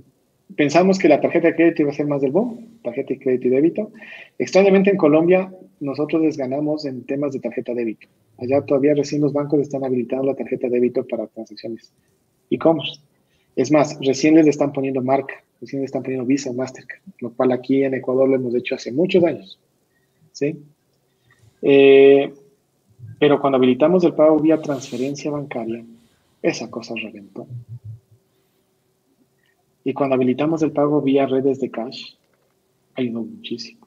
pensamos que la tarjeta de crédito iba a ser más del boom, tarjeta de crédito y débito. Extrañamente en Colombia nosotros les ganamos en temas de tarjeta débito. Allá todavía recién los bancos están habilitando la tarjeta débito para transacciones e-commerce. Es más, recién les están poniendo marca, recién les están poniendo Visa, Mastercard, lo cual aquí en Ecuador lo hemos hecho hace muchos años. ¿sí? Eh, pero cuando habilitamos el pago vía transferencia bancaria, esa cosa reventó. Y cuando habilitamos el pago vía redes de cash, ayudó muchísimo.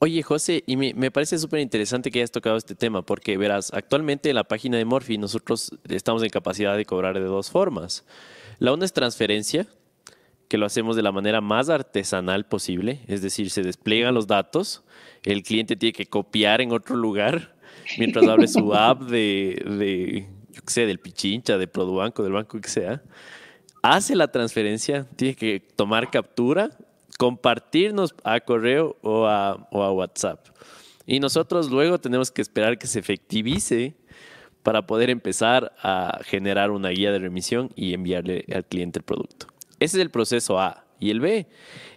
Oye, José, y me, parece súper interesante que hayas tocado este tema, porque verás, actualmente en la página de Morphy nosotros estamos en capacidad de cobrar de dos formas. La una es transferencia, que lo hacemos de la manera más artesanal posible, es decir, se despliegan los datos, el cliente tiene que copiar en otro lugar mientras abre su [LAUGHS] app de, yo qué sé, del Pichincha, de Produbanco, del banco que sea, hace la transferencia, tiene que tomar captura, compartirnos a correo o a, o a WhatsApp. Y nosotros luego tenemos que esperar que se efectivice para poder empezar a generar una guía de remisión y enviarle al cliente el producto. Ese es el proceso A. Y el B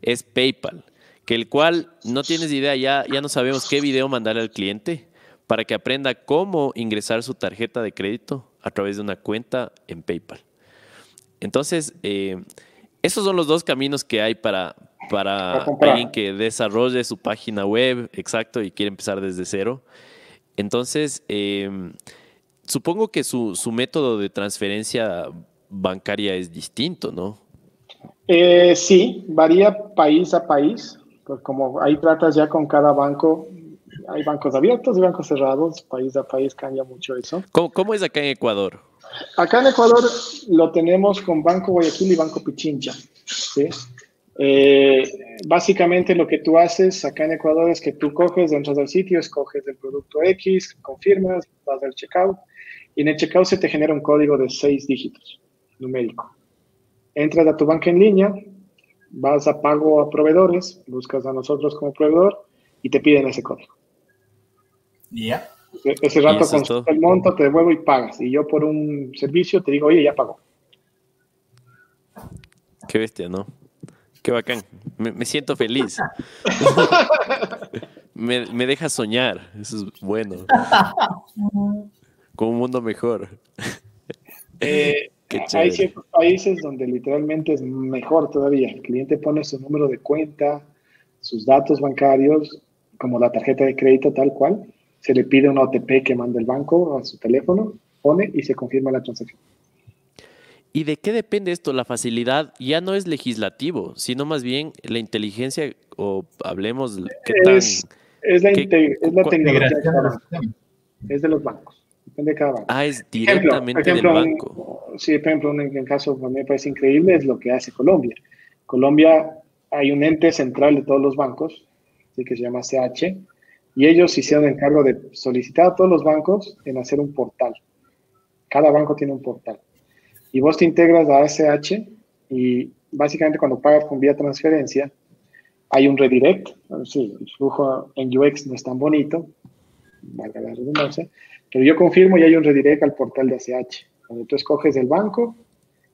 es PayPal, que el cual no tienes idea, ya, ya no sabemos qué video mandarle al cliente para que aprenda cómo ingresar su tarjeta de crédito a través de una cuenta en PayPal. Entonces, eh, esos son los dos caminos que hay para, para alguien que desarrolle su página web, exacto, y quiere empezar desde cero. Entonces, em, supongo que su, su, método de transferencia bancaria es distinto, ¿no? Eh, sí, varía país a país, pues como ahí tratas ya con cada banco hay bancos abiertos y bancos cerrados, país a país cambia mucho eso. ¿Cómo, es acá en Ecuador? Acá en Ecuador lo tenemos con Banco Guayaquil y Banco Pichincha. Eh, básicamente lo que tú haces acá en Ecuador es que tú coges dentro del sitio, escoges el producto X, confirmas, vas al checkout y en el checkout se te genera un código de seis dígitos numérico. Entras a tu banca en línea, vas a pago a proveedores, buscas a nosotros como proveedor y te piden ese código. Ya. Ese rato con el monto te devuelvo y pagas. Y yo por un servicio te digo, oye, ya pago. Qué bestia, ¿no? Qué bacán. Me, siento feliz. [LAUGHS] me, deja soñar. Eso es bueno. Con un mundo mejor. Eh, [LAUGHS] hay ciertos países donde literalmente es mejor todavía. El cliente pone su número de cuenta, sus datos bancarios, como la tarjeta de crédito tal cual, se le pide un OTP que manda el banco a su teléfono, pone y se confirma la transacción. ¿Y de qué depende esto? La facilidad ya no es legislativo, sino más bien la inteligencia, o hablemos, ¿qué tan, es, es, la, tecnología Es de los bancos, depende de cada banco. Ah, es directamente del banco. sí, por ejemplo, un, caso que me parece increíble es lo que hace Colombia. Colombia hay un ente central de todos los bancos, que se llama CH, y ellos hicieron el encargo de solicitar a todos los bancos en hacer un portal. Cada banco tiene un portal. Y vos te integras a SH y básicamente cuando pagas con vía transferencia, hay un redirect. El flujo en UX no es tan bonito, valga la redundancia, pero yo confirmo y hay un redirect al portal de SH, donde tú escoges el banco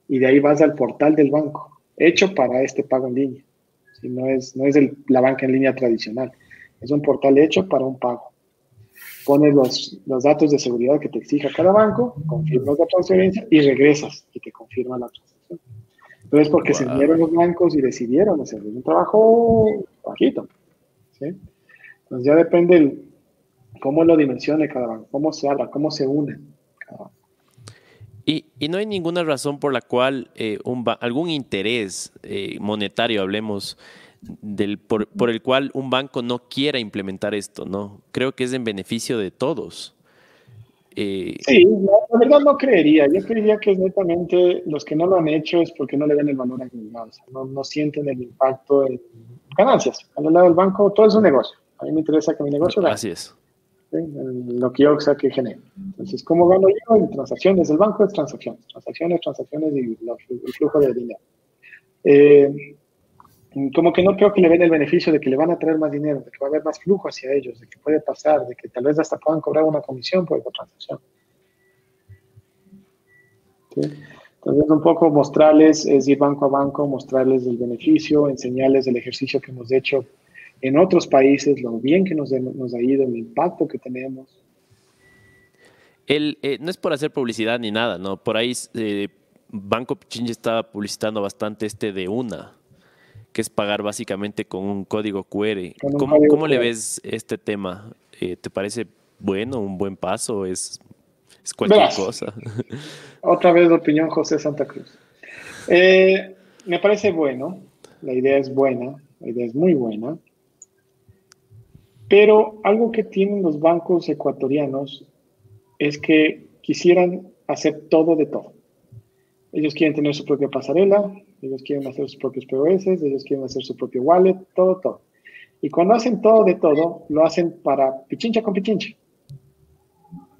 y de ahí vas al portal del banco, hecho para este pago en línea. no es, no es la banca en línea tradicional. Es un portal hecho para un pago. Pones los, los datos de seguridad que te exija cada banco, confirmas la transferencia y regresas y te confirma la transacción. Entonces, porque se unieron los bancos y decidieron hacer un trabajo bajito. Entonces, ya depende el, cómo lo dimensione cada banco, cómo se habla, cómo se une cada banco. Y, y, no hay ninguna razón por la cual eh, un algún interés eh, monetario, hablemos, del, por, el cual un banco no quiera implementar esto, ¿no? Creo que es en beneficio de todos. Eh, sí, la, verdad no creería. Yo creería que netamente los que no lo han hecho es porque no le ven el valor agregado, no, no sienten el impacto en ganancias. Al lado del banco todo es un negocio. A mí me interesa que mi negocio gane. Así es. Lo que yo que genere. Entonces, ¿cómo gano yo? En transacciones. El banco es transacciones. Transacciones, transacciones y el flujo de dinero. Eh, como que no creo que le ven el beneficio de que le van a traer más dinero, de que va a haber más flujo hacia ellos, de que puede pasar, de que tal vez hasta puedan cobrar una comisión por esa transacción. Entonces, un poco mostrarles, es ir banco a banco, mostrarles el beneficio, enseñarles el ejercicio que hemos hecho en otros países, lo bien que nos, nos ha ido, el impacto que tenemos. El, eh, no es por hacer publicidad ni nada, ¿no? Por ahí eh, Banco Pichincha estaba publicitando bastante este de una que es pagar básicamente con un código QR. ¿Cómo, le ves este tema? Eh, ¿Te parece bueno, un buen paso? ¿Es, es cualquier cosa? [LAUGHS] Otra vez opinión José Santa Cruz. Eh, me parece bueno, la idea es buena, la idea es muy buena, pero algo que tienen los bancos ecuatorianos es que quisieran hacer todo de todo. Ellos quieren tener su propia pasarela, ellos quieren hacer sus propios POS, ellos quieren hacer su propio wallet, todo, todo. Y cuando hacen todo de todo, lo hacen para pichincha con pichincha.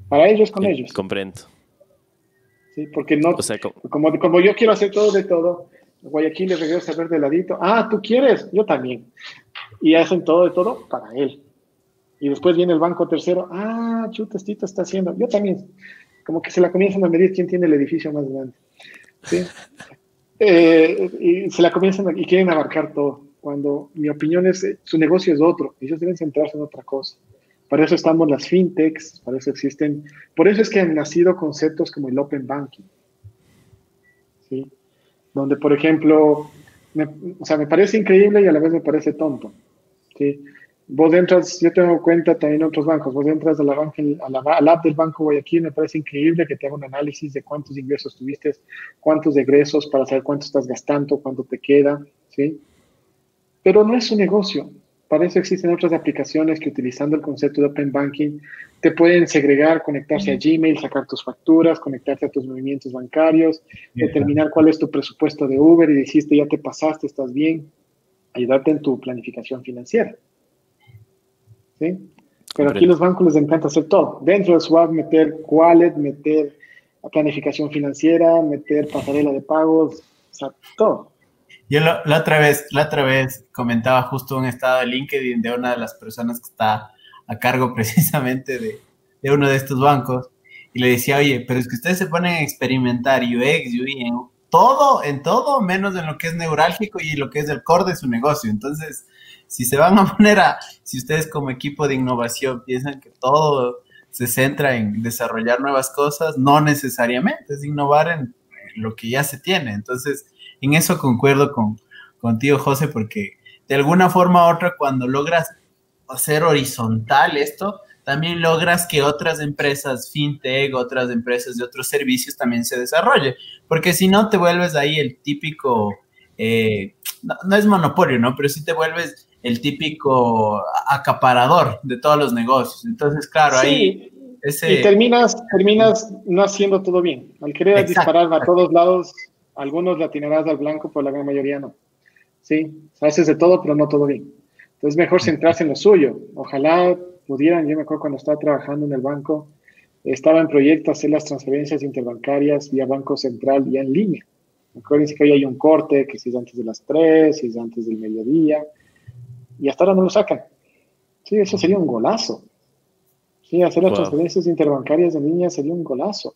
Para ellos con ellos. Comprendo. Sí, porque no, como, como yo quiero hacer todo de todo, Guayaquil le regresa a ver de ladito. Ah, tú quieres, yo también. Y hacen todo de todo para él. Y después viene el banco tercero. Ah, chuta, está haciendo. Yo también. Como que se la comienzan a medir quién tiene el edificio más grande. Eh, y se la comienzan y quieren abarcar todo. Cuando mi opinión es, eh, su negocio es otro, ellos deben centrarse en otra cosa. Para eso estamos las fintechs, para eso existen, por eso es que han nacido conceptos como el open banking. ¿sí? Donde, por ejemplo, me, o sea, me parece increíble y a la vez me parece tonto. ¿sí? Vos entras, yo tengo cuenta también en otros bancos, vos entras a la, banca, a la, al app del Banco Guayaquil, me parece increíble que te haga un análisis de cuántos ingresos tuviste, cuántos egresos para saber cuánto estás gastando, cuánto te queda, ¿sí? Pero no es un negocio. Para eso existen otras aplicaciones que utilizando el concepto de Open Banking te pueden segregar, conectarse a Gmail, sacar tus facturas, conectarte a tus movimientos bancarios, determinar cuál es tu presupuesto de Uber y dijiste ya te pasaste, estás bien, ayudarte en tu planificación financiera. ¿Sí? Pero aquí los bancos les encanta hacer todo. Dentro de su app meter wallet, meter planificación financiera, meter pasarela de pagos, o sea, todo. Yo la, otra vez, la otra vez comentaba justo un estado de LinkedIn de una de las personas que está a cargo [LAUGHS] precisamente de, de uno de estos bancos y le decía, oye, pero es que ustedes se ponen a experimentar UX, UI, en todo, en todo, menos en lo que es neurálgico y lo que es el core de su negocio. Entonces, si se van a [LAUGHS] poner a, si ustedes como equipo de innovación piensan que todo se centra en desarrollar nuevas cosas, no necesariamente, es innovar en lo que ya se tiene. Entonces, en eso concuerdo con, contigo, José, porque de alguna forma u otra, cuando logras hacer horizontal esto, también logras que otras empresas fintech, otras empresas de otros servicios también se desarrollen, porque si no te vuelves ahí el típico, eh, no, es monopolio, ¿no? Pero si te vuelves el típico acaparador de todos los negocios. Entonces, claro, ahí... Y terminas, terminas no haciendo todo bien. Al querer disparar a todos lados, algunos le atinarás al blanco, pero la gran mayoría no. Sí, haces de todo, pero no todo bien. Entonces, mejor centrarse en lo suyo. Ojalá pudieran, yo me acuerdo cuando estaba trabajando en el banco, estaba en proyecto hacer las transferencias interbancarias vía Banco Central, vía en línea. Acuérdense que hoy hay un corte, que si es antes de las 3, si es antes del mediodía y hasta ahora no lo sacan. Sí, eso sería un golazo. Sí, hacer las transferencias interbancarias de línea sería un golazo.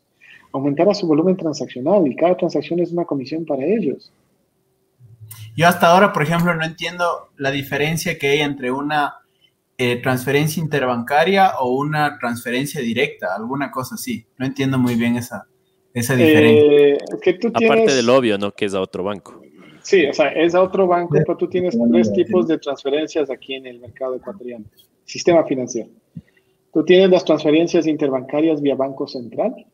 Aumentar a su volumen transaccional y cada transacción es una comisión para ellos. Yo hasta ahora, por ejemplo, no entiendo la diferencia que hay entre una eh, transferencia interbancaria o una transferencia directa, alguna cosa así. No entiendo muy bien esa, esa diferencia. Eh, Aparte del obvio, ¿no? Que es a otro banco. Sí, o sea, es a otro banco, pero tú tienes tres tipos de transferencias aquí en el mercado ecuatoriano. Sistema financiero. Tú tienes las transferencias interbancarias vía Banco Central,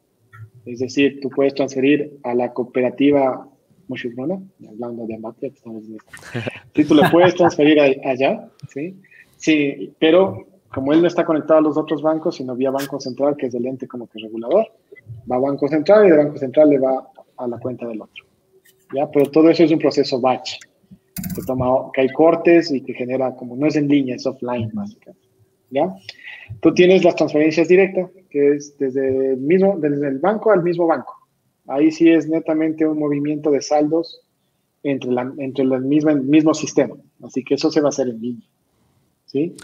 es decir, tú puedes transferir a la cooperativa Mushurona, hablando de estamos en esto. [LAUGHS] Sí, tú le puedes transferir allá, ¿sí? Sí, pero como él no está conectado a los otros bancos, sino vía Banco Central, que es el ente como que regulador, va a Banco Central y de Banco Central le va a la cuenta del otro. ¿Ya? Pero todo eso es un proceso batch, que, toma, que hay cortes y que genera, como no es en línea, es offline, básicamente. ¿ya? Tú tienes las transferencias directas, que es desde el, mismo, desde el banco al mismo banco. Ahí sí es netamente un movimiento de saldos entre, la, entre el, mismo, el mismo sistema. Así que eso se va a hacer en línea. ¿sí?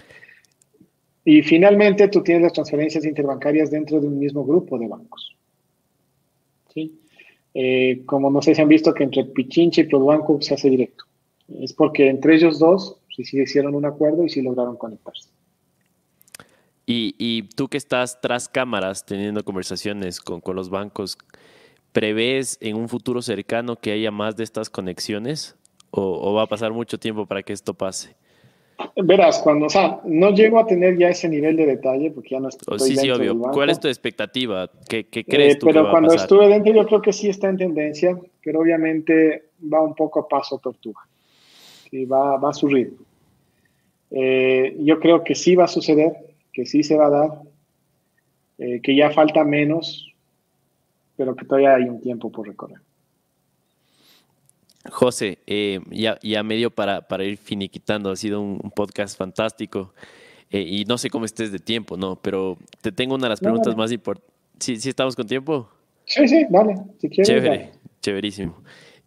Y finalmente tú tienes las transferencias interbancarias dentro de un mismo grupo de bancos. ¿sí? Eh, como no sé si han visto que entre Pichincha y Produbanco se hace directo. Es porque entre ellos dos sí, sí hicieron un acuerdo y sí lograron conectarse. Y, tú que estás tras cámaras teniendo conversaciones con, con, los bancos, ¿prevés en un futuro cercano que haya más de estas conexiones? ¿O, o va a pasar mucho tiempo para que esto pase? Verás, cuando, o sea, no llego a tener ya ese nivel de detalle porque ya no estoy. Oh, sí, sí, obvio. ¿Cuál es tu expectativa? ¿Qué, qué crees eh, tú Pero que va cuando a pasar? estuve dentro, yo creo que sí está en tendencia, pero obviamente va un poco a paso tortuga. Sí, va, va a su ritmo. Eh, yo creo que sí va a suceder, que sí se va a dar, eh, que ya falta menos, pero que todavía hay un tiempo por recorrer. José, eh, ya, ya medio para, para ir finiquitando, ha sido un, un podcast fantástico eh, y no sé cómo estés de tiempo, ¿no? Pero te tengo una de las No, preguntas dale. más importantes. ¿Sí, ¿Sí estamos con tiempo? Sí, sí, dale, si quieres. Chévere, dale. chéverísimo.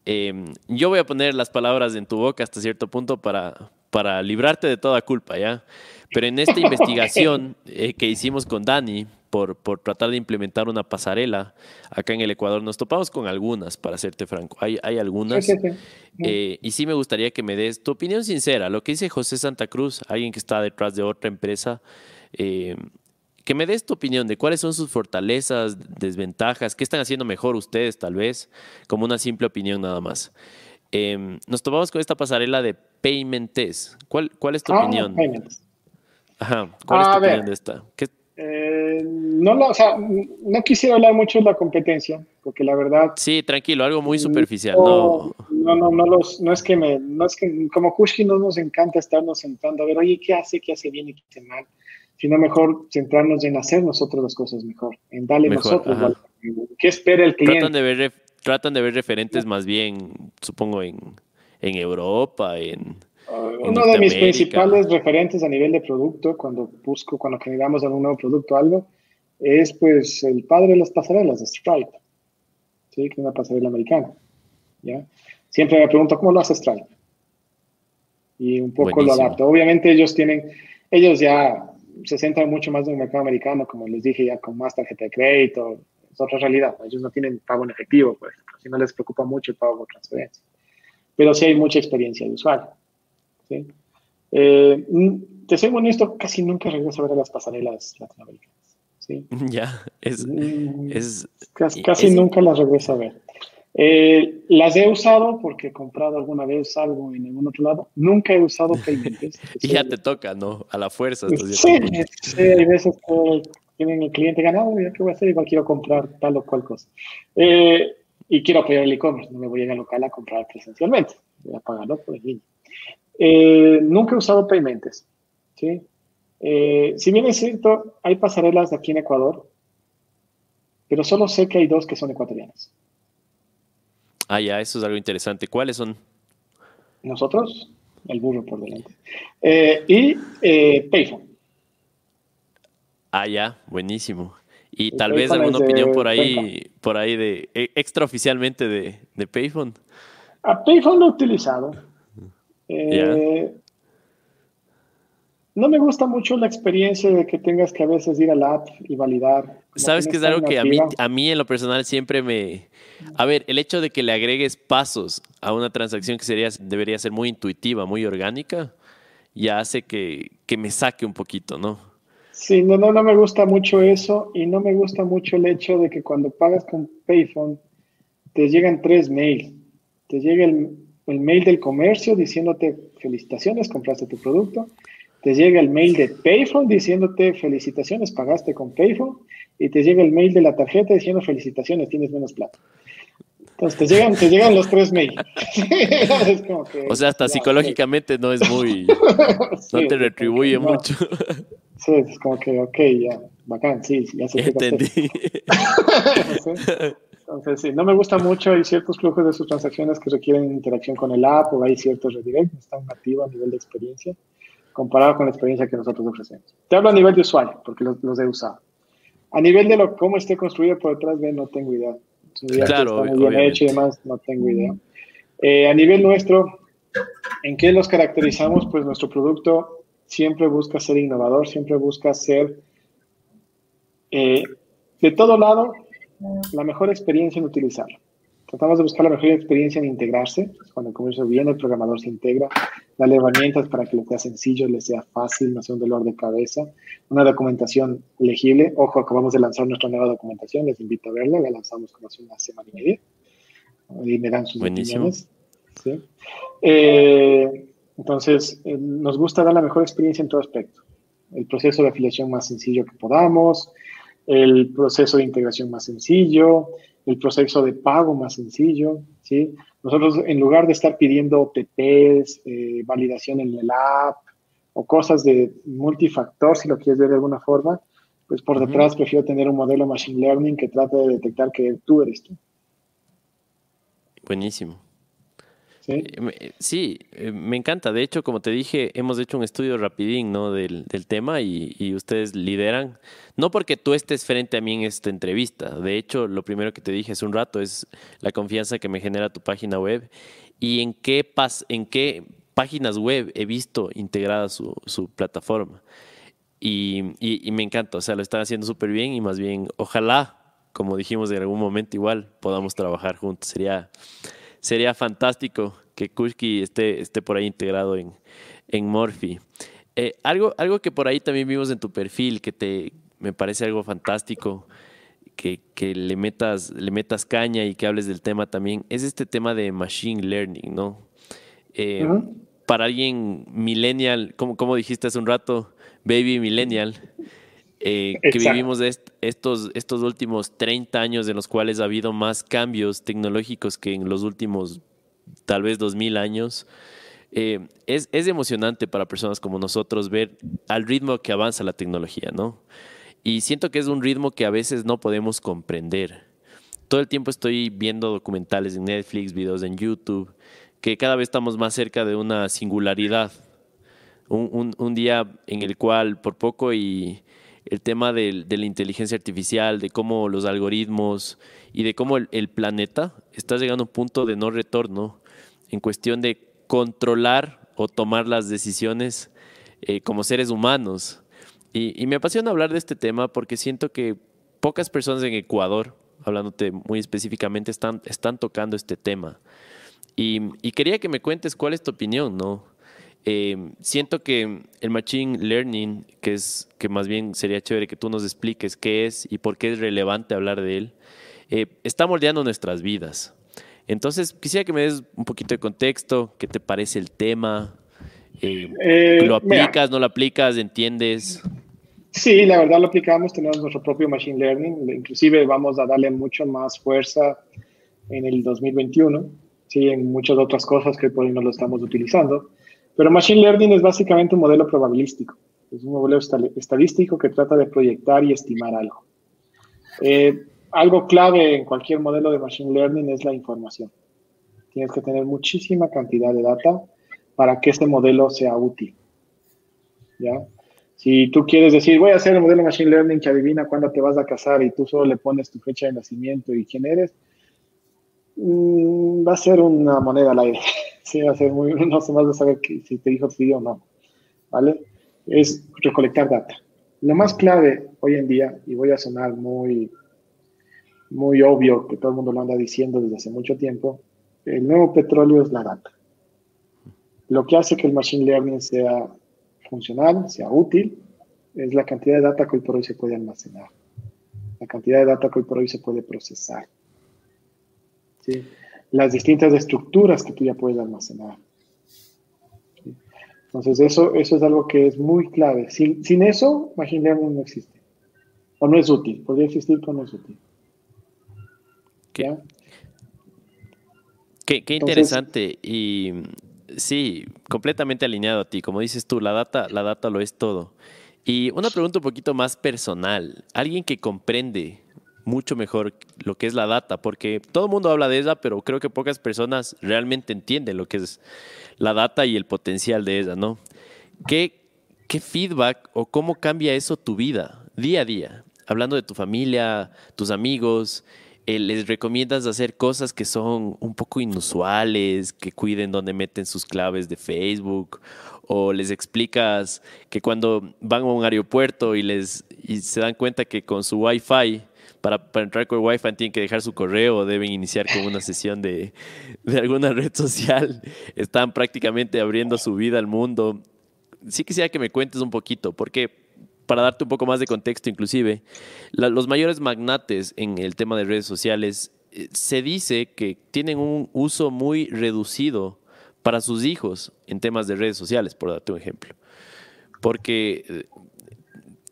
Eh, yo voy a poner las palabras en tu boca hasta cierto punto para, para librarte de toda culpa, ¿ya? Pero en esta [LAUGHS] investigación eh, que hicimos con Dani por, por tratar de implementar una pasarela acá en el Ecuador, nos topamos con algunas, para serte franco. Hay, hay algunas. Sí, sí, sí. Eh, y sí me gustaría que me des tu opinión sincera, lo que dice José Santa Cruz, alguien que está detrás de otra empresa, eh, que me des tu opinión de cuáles son sus fortalezas, desventajas, qué están haciendo mejor ustedes tal vez, como una simple opinión nada más. Eh, nos tomamos con esta pasarela de Paymentes. ¿Cuál, cuál es tu Ah, opinión? payments. Ajá, ¿cuál es tu ver. opinión de esta? ¿Qué- Eh, no, lo- o sea, no quisiera hablar mucho de la competencia, porque la verdad Sí, tranquilo, algo muy superficial. No, No, no, no, los, no es que me, no es que como Kushki no nos encanta estarnos sentando a ver, oye, ¿qué hace, qué hace bien y qué hace mal? Sino mejor centrarnos en hacer nosotros las cosas mejor, en darle Mejor, nosotros valor. ¿Qué espera el cliente? tratan de ver, tratan de ver referentes más bien, supongo, en, en Europa, en... Uno de mis principales referentes a nivel de producto, cuando busco, cuando generamos algún nuevo producto o algo, es pues el padre de las pasarelas, Stripe, ¿sí? que es una pasarela americana. ¿ya? Siempre me pregunto, ¿cómo lo hace Stripe? Y un poco Buenísimo. lo adapto. Obviamente ellos tienen, ellos ya se centran mucho más en el mercado americano, como les dije, ya con más tarjeta de crédito, es otra realidad. Ellos no tienen pago en efectivo, por ejemplo, si no les preocupa mucho el pago por transferencia. Pero sí hay mucha experiencia de usuario. ¿Sí? Eh, mm, te soy honesto, casi nunca regreso a ver a las pasarelas latinoamericanas. ¿sí? [LAUGHS] Ya, es... Mm, es casi casi es- nunca las regreso a ver. Eh, las he usado porque he comprado alguna vez algo en algún otro lado. Nunca he usado [LAUGHS] Payments. y ya te toca, ¿no? A la fuerza. Sí, sí, hay veces que tienen el cliente ganado, ya qué voy a hacer, igual quiero comprar tal o cual cosa. Eh, y quiero apoyar el e-commerce, no me voy a ir al local a comprar presencialmente, voy a pagarlo por el línea. Eh, nunca he usado Payments, ¿sí? Eh, si bien es cierto, hay pasarelas aquí en Ecuador, pero solo sé que hay dos que son ecuatorianas. Ah, ya, eso es algo interesante. ¿Cuáles son? Nosotros, el burro por delante. Eh, y eh, Payphone. Ah, ya, buenísimo. Y El tal vez alguna de opinión por ahí, Cuenca. por ahí de extraoficialmente de, de Payphone. A Payphone lo he utilizado. Eh, No me gusta mucho la experiencia de que tengas que a veces ir al app y validar. Sabes que es algo que a mí, a mí en lo personal siempre me... A ver, el hecho de que le agregues pasos a una transacción que sería, debería ser muy intuitiva, muy orgánica, ya hace que, que me saque un poquito, ¿no? Sí, no, no, no me gusta mucho eso y no me gusta mucho el hecho de que cuando pagas con Payphone te llegan tres mails. Te llega el, el mail del comercio diciéndote felicitaciones, compraste tu producto. Te llega el mail de Payphone diciéndote felicitaciones, pagaste con Payphone. Y te llega el mail de la tarjeta diciendo felicitaciones, tienes menos plata. Entonces te llegan, te llegan los tres mails. [LAUGHS] o sea, hasta psicológicamente no es muy. [LAUGHS] no te retribuye mucho. Sí, es como que, ok, ya, bacán, sí, ya se Entendí. [LAUGHS] Entonces, sí, no me gusta mucho. Hay ciertos flujos de sus transacciones que requieren interacción con el app o hay ciertos redirects, no están nativos a nivel de experiencia, comparado con la experiencia que nosotros ofrecemos. Te hablo a nivel de usuario, porque los, los he usado. A nivel de lo, cómo esté construido por detrás de no tengo idea. claro, está bien hecho y demás, no tengo idea. Eh, a nivel nuestro, ¿en qué los caracterizamos? Pues nuestro producto siempre busca ser innovador, siempre busca ser eh, de todo lado la mejor experiencia en utilizarlo. Tratamos de buscar la mejor experiencia en integrarse. Cuando el comercio viene, el programador se integra, darle herramientas para que le sea sencillo, le sea fácil, no sea un dolor de cabeza. Una documentación legible. Ojo, acabamos de lanzar nuestra nueva documentación, les invito a verla, la lanzamos como hace una semana y media. Y me dan sus opiniones. Eh, entonces, eh, nos gusta dar la mejor experiencia en todo aspecto. El proceso de afiliación más sencillo que podamos, el proceso de integración más sencillo, el proceso de pago más sencillo, ¿sí? Nosotros, en lugar de estar pidiendo OTPs, eh, validación en el app o cosas de multifactor, si lo quieres ver de alguna forma, pues por detrás prefiero tener un modelo machine learning que trate de detectar que tú eres tú. Buenísimo. Sí, eh, eh, me encanta. De hecho, como te dije, hemos hecho un estudio rapidín ¿no? del, tema y, ustedes lideran. No porque tú estés frente a mí en esta entrevista. De hecho, lo primero que te dije hace un rato es la confianza que me genera tu página web y en qué, pas en qué páginas web he visto integrada su, plataforma. Y, y, me encanta, o sea, lo están haciendo súper bien y más bien, ojalá, como dijimos en algún momento, igual podamos trabajar juntos. Sería sería fantástico que Kushki esté, esté por ahí integrado en, en Morphy. Eh, algo, algo que por ahí también vimos en tu perfil, que te, me parece algo fantástico, que, que, le, metas, le metas caña y que hables del tema también, es este tema de Machine Learning, ¿no? Eh, para alguien millennial, como, como dijiste hace un rato, baby millennial, eh, que vivimos estos, estos últimos 30 años en los cuales ha habido más cambios tecnológicos que en los últimos tal vez 2000 años. Eh, es, es, emocionante para personas como nosotros ver al ritmo que avanza la tecnología, ¿no? Y siento que es un ritmo que a veces no podemos comprender. Todo el tiempo estoy viendo documentales en Netflix, videos en YouTube, que cada vez estamos más cerca de una singularidad. Un, un, un día en el cual por poco y el tema de, la inteligencia artificial, de cómo los algoritmos y de cómo el, planeta está llegando a un punto de no retorno en cuestión de controlar o tomar las decisiones eh, como seres humanos. Y, me apasiona hablar de este tema porque siento que pocas personas en Ecuador, hablándote muy específicamente, están, están tocando este tema. Y, y quería que me cuentes cuál es tu opinión, ¿no? Eh, siento que el Machine Learning, que es que más bien sería chévere que tú nos expliques qué es y por qué es relevante hablar de él, eh, está moldeando nuestras vidas. Entonces, quisiera que me des un poquito de contexto, qué te parece el tema, eh, ¿lo aplicas, no lo aplicas, entiendes? Sí, la verdad lo aplicamos, tenemos nuestro propio Machine Learning, inclusive vamos a darle mucho más fuerza en el 2021, sí, en muchas otras cosas que por hoy no lo estamos utilizando. Pero Machine Learning es básicamente un modelo probabilístico. Es un modelo estadístico que trata de proyectar y estimar algo. Eh, algo clave en cualquier modelo de Machine Learning es la información. Tienes que tener muchísima cantidad de data para que este modelo sea útil. ¿Ya? Si tú quieres decir, voy a hacer un modelo Machine Learning que adivina cuándo te vas a casar y tú solo le pones tu fecha de nacimiento y quién eres, va a ser una moneda al aire. [LAUGHS] sí, va a ser muy, no sé más de saber si te dijo sí o no, ¿vale? Es recolectar data. Lo más clave hoy en día, y voy a sonar muy, muy obvio, que todo el mundo lo anda diciendo desde hace mucho tiempo, el nuevo petróleo es la data. Lo que hace que el machine learning sea funcional, sea útil, es la cantidad de data que hoy por hoy se puede almacenar, la cantidad de data que hoy por hoy se puede procesar. ¿Sí? las distintas estructuras que tú ya puedes almacenar. Entonces, eso, eso es algo que es muy clave. Sin, sin eso, Machine Learning no existe. O no es útil. Podría existir, pero no es útil. Qué, interesante y sí, completamente alineado a ti. Como dices tú, la data, la data lo es todo. Y una pregunta un poquito más personal. Alguien que comprende mucho mejor lo que es la data, porque todo el mundo habla de ella, pero creo que pocas personas realmente entienden lo que es la data y el potencial de ella, ¿no? ¿Qué, qué feedback o cómo cambia eso tu vida día a día? Hablando de tu familia, tus amigos, eh, les recomiendas hacer cosas que son un poco inusuales, que cuiden donde meten sus claves de Facebook, o les explicas que cuando van a un aeropuerto y, les, y se dan cuenta que con su Wi-Fi, para, para entrar con Wi-Fi tienen que dejar su correo deben iniciar con una sesión de, de alguna red social, están prácticamente abriendo su vida al mundo. Sí quisiera que me cuentes un poquito, porque para darte un poco más de contexto inclusive, los mayores magnates en el tema de redes sociales eh, se dice que tienen un uso muy reducido para sus hijos en temas de redes sociales, por darte un ejemplo. Porque eh,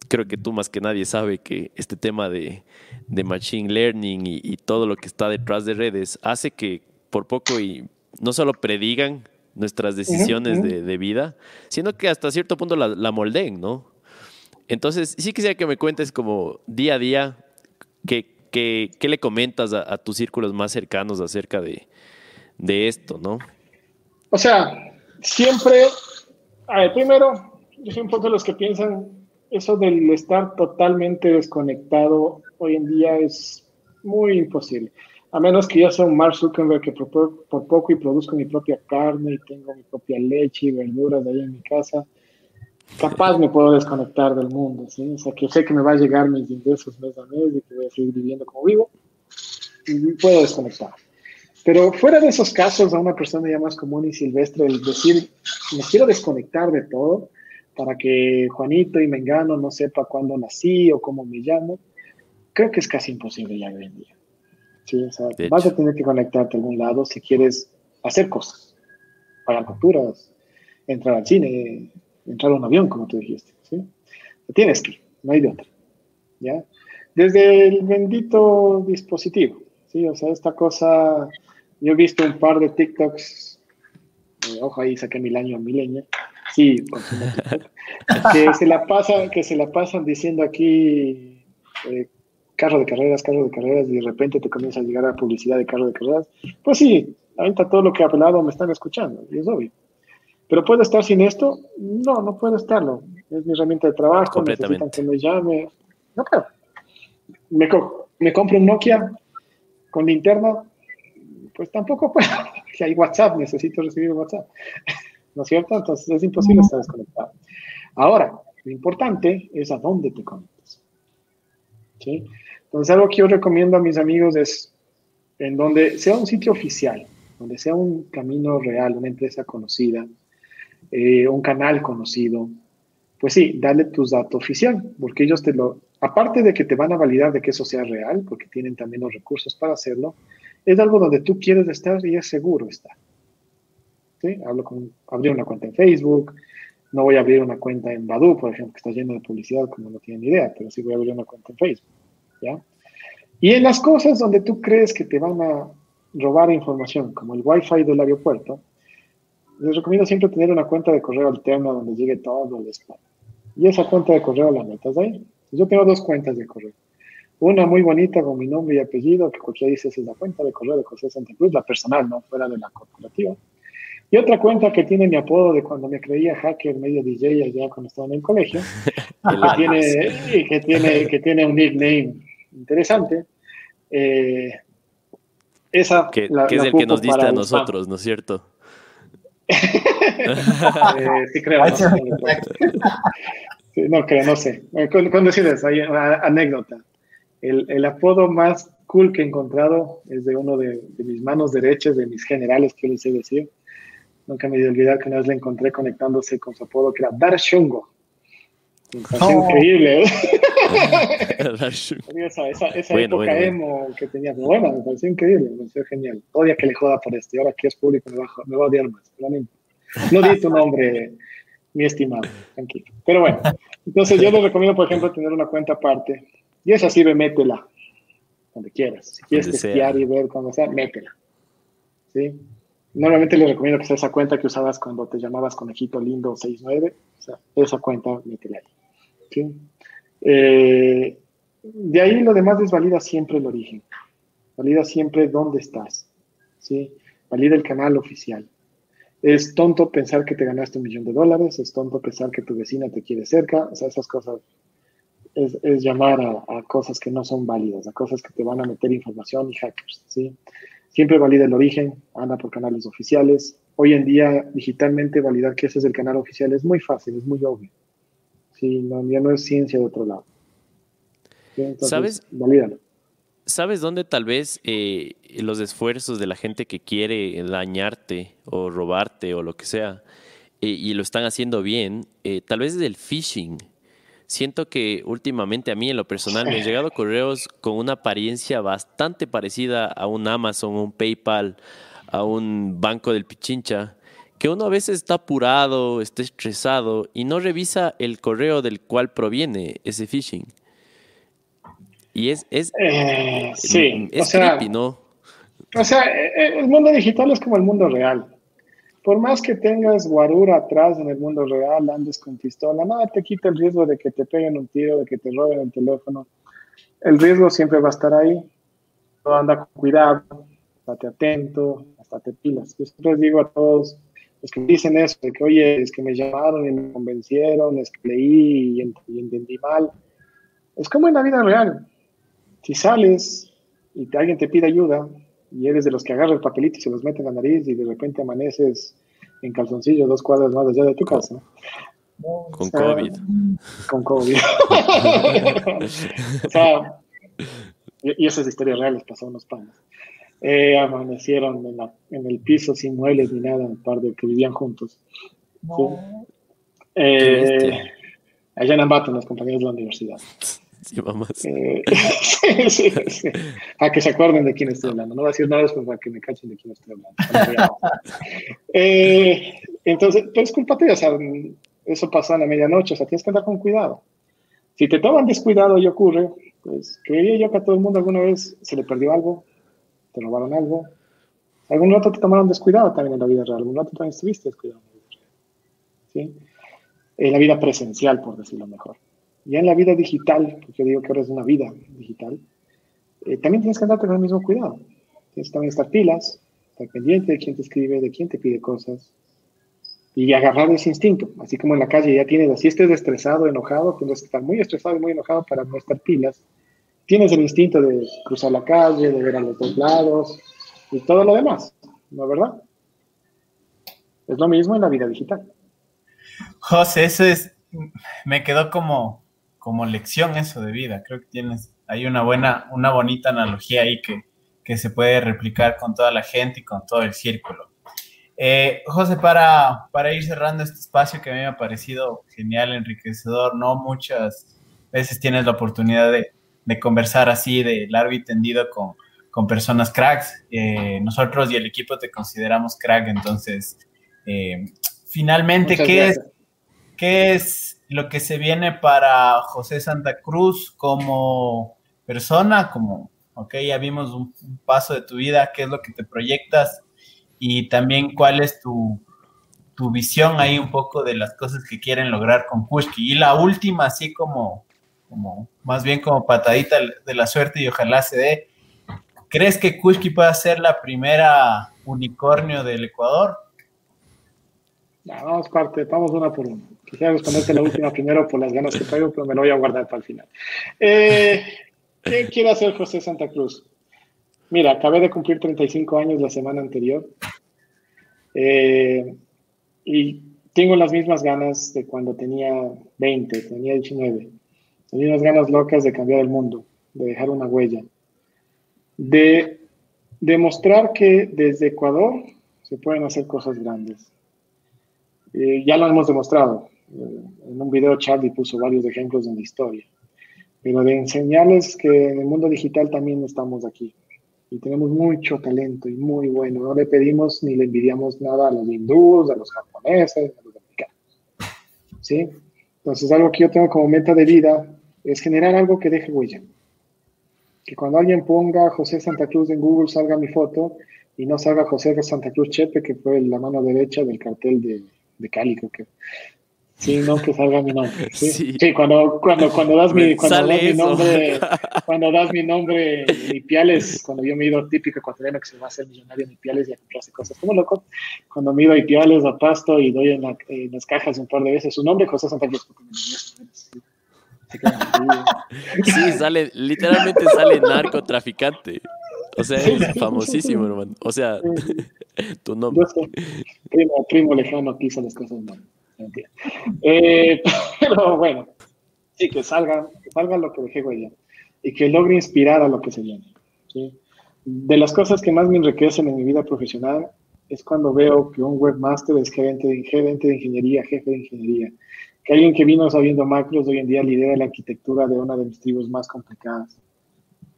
creo que tú más que nadie sabe que este tema de, machine learning y, todo lo que está detrás de redes hace que por poco y no solo predigan nuestras decisiones de, vida, sino que hasta cierto punto la, la moldeen, ¿no? Entonces, sí quisiera que me cuentes como día a día qué, le comentas a, tus círculos más cercanos acerca de, esto, ¿no? O sea, siempre, a ver, primero, yo soy un poco de los que piensan eso del estar totalmente desconectado hoy en día es muy imposible. A menos que yo sea un Mark Zuckerberg que por, por poco y produzco mi propia carne y tengo mi propia leche y verduras ahí en mi casa capaz me puedo desconectar del mundo, ¿sí? O sea, que sé que me va a llegar mis ingresos mes a mes y que voy a seguir viviendo como vivo y puedo desconectar. Pero fuera de esos casos, a una persona ya más común y silvestre, el decir, me quiero desconectar de todo para que Juanito y Mengano no sepa cuándo nací o cómo me llamo, creo que es casi imposible ya hoy en día. ¿sí? O sea, vas a tener que conectarte a algún lado si quieres hacer cosas, pagar facturas, entrar al cine, entrar a un avión, como tú dijiste, ¿sí? Tienes que, no hay de otra, ¿ya? Desde el bendito dispositivo, ¿sí? O sea, esta cosa, yo he visto un par de TikToks, eh, ojo ahí saqué mil años milenio, sí, que se la pasan, que se la pasan diciendo aquí eh, carro de carreras, carro de carreras, y de repente te comienza a llegar la publicidad de carro de carreras. Pues sí, ahorita todo lo que he apelado me están escuchando, y es obvio. ¿Pero puedo estar sin esto? No, no puedo estarlo. Es mi herramienta de trabajo, necesitan que me llame. No puedo. Me, me compro un Nokia con linterna, pues tampoco puedo. [LAUGHS] Si hay WhatsApp, necesito recibir WhatsApp. ¿No es cierto? Entonces es imposible estar desconectado. Ahora, lo importante es a dónde te conectas. ¿Sí? Entonces, algo que yo recomiendo a mis amigos es en donde sea un sitio oficial, donde sea un camino real, una empresa conocida, eh, un canal conocido, pues sí, dale tus datos oficial, porque ellos te lo, aparte de que te van a validar de que eso sea real, porque tienen también los recursos para hacerlo, es algo donde tú quieres estar y es seguro estar. ¿Sí? Hablo con, abrir una cuenta en Facebook, no voy a abrir una cuenta en Badu, por ejemplo, que está lleno de publicidad, como no tienen idea, pero sí voy a abrir una cuenta en Facebook, ¿ya? Y en las cosas donde tú crees que te van a robar información, como el Wi-Fi del aeropuerto, les recomiendo siempre tener una cuenta de correo alterna donde llegue todo el spam. Y esa cuenta de correo la metas ahí. Yo tengo dos cuentas de correo. Una muy bonita con mi nombre y apellido, que cualquiera dice es la cuenta de correo de José Santa Cruz, la personal, no fuera de la corporativa. Y otra cuenta que tiene mi apodo de cuando me creía hacker, medio DJ allá cuando estaba en el colegio, [LAUGHS] que, tiene, que, tiene, que tiene un nickname interesante. Eh, esa, que, es el que nos diste a nosotros, ¿no es cierto? [LAUGHS] Eh, sí, creo. [LAUGHS] ¿no? creo, no sé. Eh, con, decirles, hay una anécdota. El, el, apodo más cool que he encontrado es de uno de, mis manos derechas, de mis generales, que les he decir. Nunca me he olvidar que una vez le encontré conectándose con su apodo, que era Dar Shungo. increíble. ¿eh? [LAUGHS] [LAUGHS] esa, esa, esa época emo que tenía. Bueno, me pareció increíble, me pareció genial. Odia que le joda por esto. Y ahora que es público me va, me va a odiar más. Pero no, no di tu nombre, mi estimado. Tranquilo. Pero bueno, entonces yo les recomiendo, por ejemplo, tener una cuenta aparte. Y esa sí, ve, métela. Donde quieras. Si quieres testear y ver cómo sea, métela. ¿sí? Normalmente les recomiendo que sea esa cuenta que usabas cuando te llamabas Conejito Lindo 69, o sea, esa cuenta, métele ahí. ¿sí? Eh, de ahí lo demás es valida siempre el origen, valida siempre dónde estás, ¿sí? valida el canal oficial. Es tonto pensar que te ganaste un millón de dólares, es tonto pensar que tu vecina te quiere cerca, o sea, esas cosas es, llamar a, cosas que no son válidas, a cosas que te van a meter información y hackers, ¿sí? Siempre valida el origen, anda por canales oficiales. Hoy en día, digitalmente, validar que ese es el canal oficial es muy fácil, es muy obvio. Sí, no, ya no es ciencia de otro lado. ¿Sabes? Valídalo. ¿Sabes dónde tal vez eh, los esfuerzos de la gente que quiere dañarte o robarte o lo que sea, eh, y lo están haciendo bien, eh, tal vez es el phishing? Siento que últimamente a mí en lo personal me han llegado [LAUGHS] correos con una apariencia bastante parecida a un Amazon, un PayPal, a un banco del Pichincha, que uno a veces está apurado, está estresado y no revisa el correo del cual proviene ese phishing. Y es, es, eh, sí, es creepy, ¿no? O sea, eh, eh, el mundo digital es como el mundo real. Por más que tengas guarura atrás en el mundo real, andes con pistola, nada te quita el riesgo de que te peguen un tiro, de que te roben el teléfono. El riesgo siempre va a estar ahí. Anda con cuidado, estate atento, hasta te pilas. Yo siempre digo a todos los que dicen eso, de que, oye, es que me llamaron y me convencieron, es que leí y entendí mal. Es como en la vida real si sales y alguien te pide ayuda y eres de los que agarra el papelito y se los mete en la nariz y de repente amaneces en calzoncillo dos cuadras más allá de tu casa. Con COVID. Con COVID. [LAUGHS] o sea, y, esas historias reales pasó unos panes. Eh, amanecieron en, el piso sin muebles ni nada, un par de que vivían juntos. Eh, allá en Ambato, los compañeros de la universidad. [LAUGHS] Eh, [LAUGHS] sí, sí, A que se acuerden de quién estoy hablando. No voy a decir nada después para que me cachen de quién estoy hablando. [LAUGHS] eh, entonces, pues culpa tuya, o sea, eso pasa a la medianoche, o sea, tienes que andar con cuidado. Si te toman descuidado y ocurre, pues creería yo que a todo el mundo alguna vez se le perdió algo, te robaron algo. Algún rato te tomaron descuidado también en la vida real, algún rato también estuviste descuidado en la vida real. ¿Sí? En la vida presencial, por decirlo mejor. Ya en la vida digital, porque digo que ahora es una vida digital, eh, también tienes que andar con el mismo cuidado. Tienes que también estar pilas, estar pendiente de quién te escribe, de quién te pide cosas y agarrar ese instinto. Así como en la calle ya tienes, así estés estresado, enojado, tienes que estar muy estresado y muy enojado para no estar pilas. Tienes el instinto de cruzar la calle, de ver a los dos lados y todo lo demás, ¿no es verdad? Es lo mismo en la vida digital. José, eso es, me quedó como, como lección eso de vida. Creo que tienes, hay una buena, una bonita analogía ahí que, que se puede replicar con toda la gente y con todo el círculo. Eh, José, para, para ir cerrando este espacio que a mí me ha parecido genial, enriquecedor, no muchas veces tienes la oportunidad de, de conversar así de largo y tendido con, con personas cracks. Eh, nosotros y el equipo te consideramos crack, entonces, eh, finalmente, ¿qué es, ¿qué es lo que se viene para José Santa Cruz como persona, como, ok, ya vimos un, paso de tu vida, qué es lo que te proyectas y también cuál es tu, tu, visión ahí un poco de las cosas que quieren lograr con Kushki. Y la última, así como, como más bien como patadita de la suerte y ojalá se dé. ¿Crees que Kushki pueda ser la primera unicornio del Ecuador? vamos parte, vamos una por una. Quisiera responderte la última primero por las ganas que traigo, pero me lo voy a guardar para el final. Eh, ¿Qué quiere hacer José Santa Cruz? Mira, acabé de cumplir 35 años la semana anterior eh, y tengo las mismas ganas de cuando tenía 20, tenía 19. Tenía unas ganas locas de cambiar el mundo, de dejar una huella, de demostrar que desde Ecuador se pueden hacer cosas grandes. Eh, ya lo hemos demostrado. Eh, en un video Charlie puso varios ejemplos en la historia. Pero de enseñarles que en el mundo digital también estamos aquí. Y tenemos mucho talento y muy bueno. No le pedimos ni le envidiamos nada a los hindúes, a los japoneses, a los americanos. ¿Sí? Entonces, algo que yo tengo como meta de vida es generar algo que deje huella. Que cuando alguien ponga José Santa Cruz en Google salga mi foto y no salga José Santa Cruz Chepe, que fue la mano derecha del cartel de, de Cali, que Sí, no que salga mi nombre. [LAUGHS] Sí, sí. cuando, cuando, cuando das mi, [LAUGHS] [LAUGHS] cuando das mi nombre, cuando das mi nombre, mi Piales, cuando yo me he ido típico ecuatoriano que se va a hacer millonario mi Piales y a comprarse cosas como loco, cuando me he ido a Piales a Pasto y doy en, las cajas un par de veces su nombre, José Santa Cruz. Sí, sale, literalmente sale narcotraficante. O sea, es famosísimo, hermano. O sea, tu nombre. primo, primo lejano que hizo las cosas Eh, [LAUGHS] pero bueno, sí, que salga, que salga lo que dejé huella y que logre inspirar a lo que se viene. De las cosas que más me enriquecen en mi vida profesional es cuando veo que un webmaster es gerente de, gerente de ingeniería, jefe de ingeniería, que alguien que vino sabiendo macros hoy en día lidera la arquitectura de una de mis tribus más complicadas.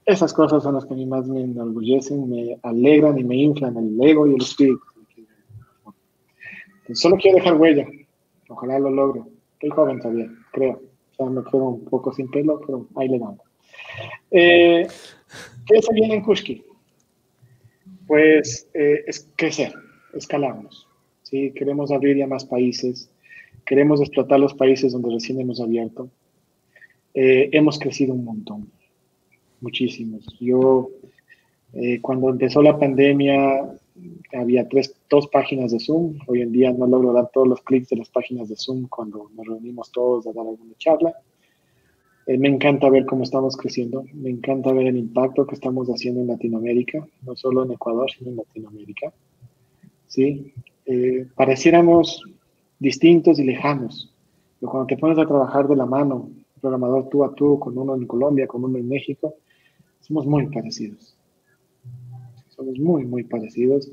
Esas cosas son las que a mí más me enorgullecen, me alegran y me inflan el ego y el espíritu. solo quiero dejar huella, Ojalá lo logre. Estoy joven todavía, creo. O sea, me quedo un poco sin pelo, pero ahí le damos. Eh, ¿Qué se viene en Kushki? Pues eh, es crecer, escalarnos. ¿sí? Queremos abrir ya más países, queremos explotar los países donde recién hemos abierto. Eh, hemos crecido un montón, muchísimos. Yo, cuando empezó la pandemia, había tres, dos páginas de Zoom. Hoy en día no logro dar todos los clics de las páginas de Zoom cuando nos reunimos todos a dar alguna charla. Eh, me encanta ver cómo estamos creciendo, me encanta ver el impacto que estamos haciendo en Latinoamérica, no solo en Ecuador, sino en Latinoamérica. ¿Sí? Eh, pareciéramos distintos y lejanos, pero cuando te pones a trabajar de la mano, programador tú a tú, con uno en Colombia, con uno en México, somos muy parecidos somos muy, muy parecidos.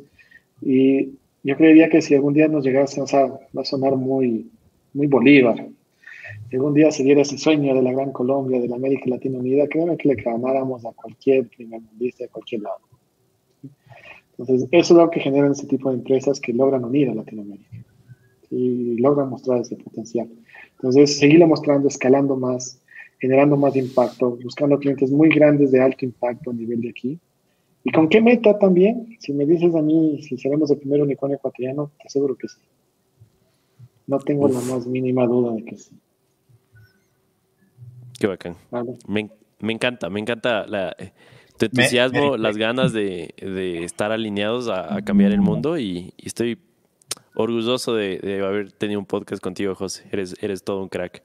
Y yo creería que si algún día nos llegase, o sea, va a sonar muy, muy Bolívar, si algún día se diera ese sueño de la Gran Colombia, de la América Latina Unida, créanme que le ganáramos a cualquier primer mundista de cualquier lado. Entonces, eso es lo que generan ese tipo de empresas que logran unir a Latinoamérica y logran mostrar ese potencial. Entonces, seguirlo mostrando, escalando más, generando más impacto, buscando clientes muy grandes de alto impacto a nivel de aquí, ¿Y con qué meta también? Si me dices a mí si seremos el primer unicornio ecuatoriano, te aseguro que sí. No tengo la más mínima duda de que sí. Qué bacán. Me, encanta, me encanta la, tu entusiasmo, las ganas de, estar alineados a, cambiar el mundo y, estoy orgulloso de, de, haber tenido un podcast contigo, José. Eres, eres todo un crack.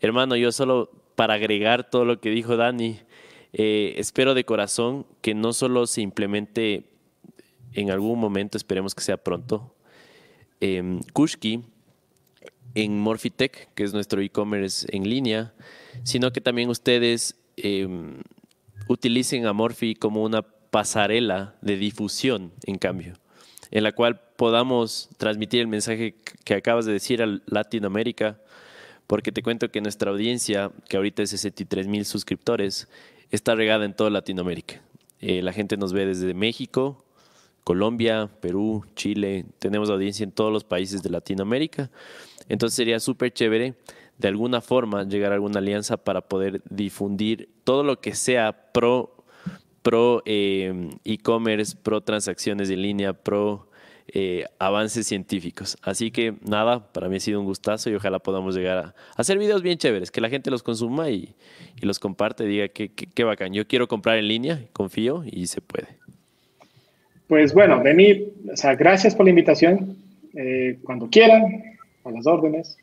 Hermano, yo solo para agregar todo lo que dijo Dani, eh, espero de corazón que no solo se implemente en algún momento, esperemos que sea pronto, eh, Kushki en Morphitech, que es nuestro e-commerce en línea, sino que también ustedes em, utilicen a Morphy como una pasarela de difusión, en cambio, en la cual podamos transmitir el mensaje que acabas de decir a Latinoamérica, porque te cuento que nuestra audiencia, que ahorita es 63 mil suscriptores, está regada en toda Latinoamérica. Eh, la gente nos ve desde México, Colombia, Perú, Chile, tenemos audiencia en todos los países de Latinoamérica. Entonces sería súper chévere de alguna forma llegar a alguna alianza para poder difundir todo lo que sea pro pro eh, e-commerce, pro transacciones en línea, pro eh, avances científicos. Así que nada, para mí ha sido un gustazo y ojalá podamos llegar a, hacer videos bien chéveres, que la gente los consuma y, los comparte, diga que, qué bacán. Yo quiero comprar en línea, confío y se puede. Pues bueno, venir, o sea, gracias por la invitación. Eh, cuando quieran, a las órdenes.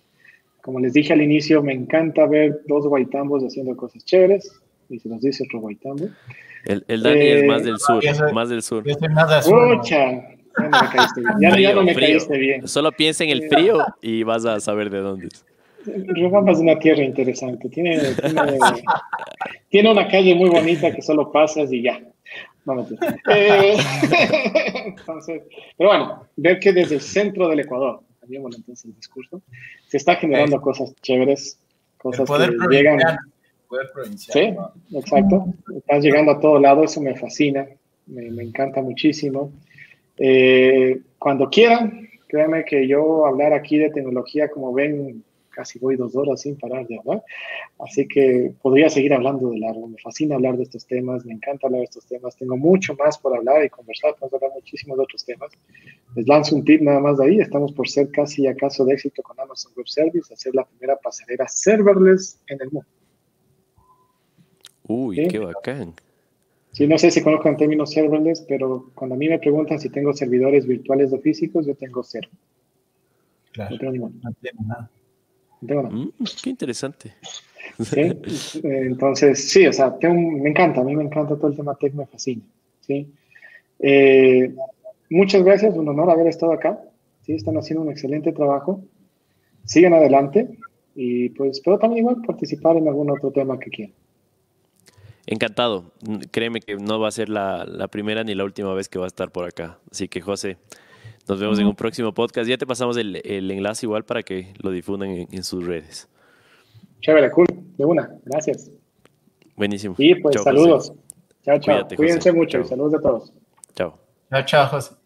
Como les dije al inicio, me encanta ver dos guaitambos haciendo cosas chéveres. Y se nos dice otro guaitambo. El, el Dani es más del sur, más del sur. Ya no me caíste bien. Solo piensa en el frío y vas a saber de dónde es. Riobamba es una tierra interesante. Tiene, tiene, una calle muy bonita que solo pasas y ya. Eh, [LAUGHS] pero bueno, ver que desde el centro del Ecuador, cambiamos entonces el discurso, se está generando cosas chéveres, cosas que llegan. Sí, exacto. Estás llegando a todo lado, eso me fascina, me, me encanta muchísimo. Eh, cuando quieran, créanme que yo hablar aquí de tecnología, como ven, casi voy dos horas sin parar de hablar. Así que podría seguir hablando de largo. Me fascina hablar de estos temas, me encanta hablar de estos temas. Tengo mucho más por hablar y conversar. Podemos hablar muchísimos de otros temas. Les lanzo un tip nada más de ahí. Estamos por ser casi a caso de éxito con Amazon Web Service, hacer la primera pasarela serverless en el mundo. Uy, qué bacán. Sí, no sé si conozcan términos serverless, pero cuando a mí me preguntan si tengo servidores virtuales o físicos, yo tengo cero. Claro. No tengo nada. No tengo nada. Mm, qué interesante. ¿Sí? Entonces, sí, o sea, me encanta, a mí me encanta todo el tema tech, me fascina. ¿sí? Eh, muchas gracias, un honor haber estado acá. ¿sí? Están haciendo un excelente trabajo. Sigan adelante y pues espero también igual participar en algún otro tema que quieran. Encantado. Créeme que no va a ser la, la, primera ni la última vez que va a estar por acá. Así que, José, nos vemos en un próximo podcast. Ya te pasamos el, el enlace igual para que lo difundan en, sus redes. Chévere, cool. De una. Gracias. Buenísimo. Y pues saludos. Chao, chao. Cuídense mucho y saludos a todos. Chao. Chao, chao, José.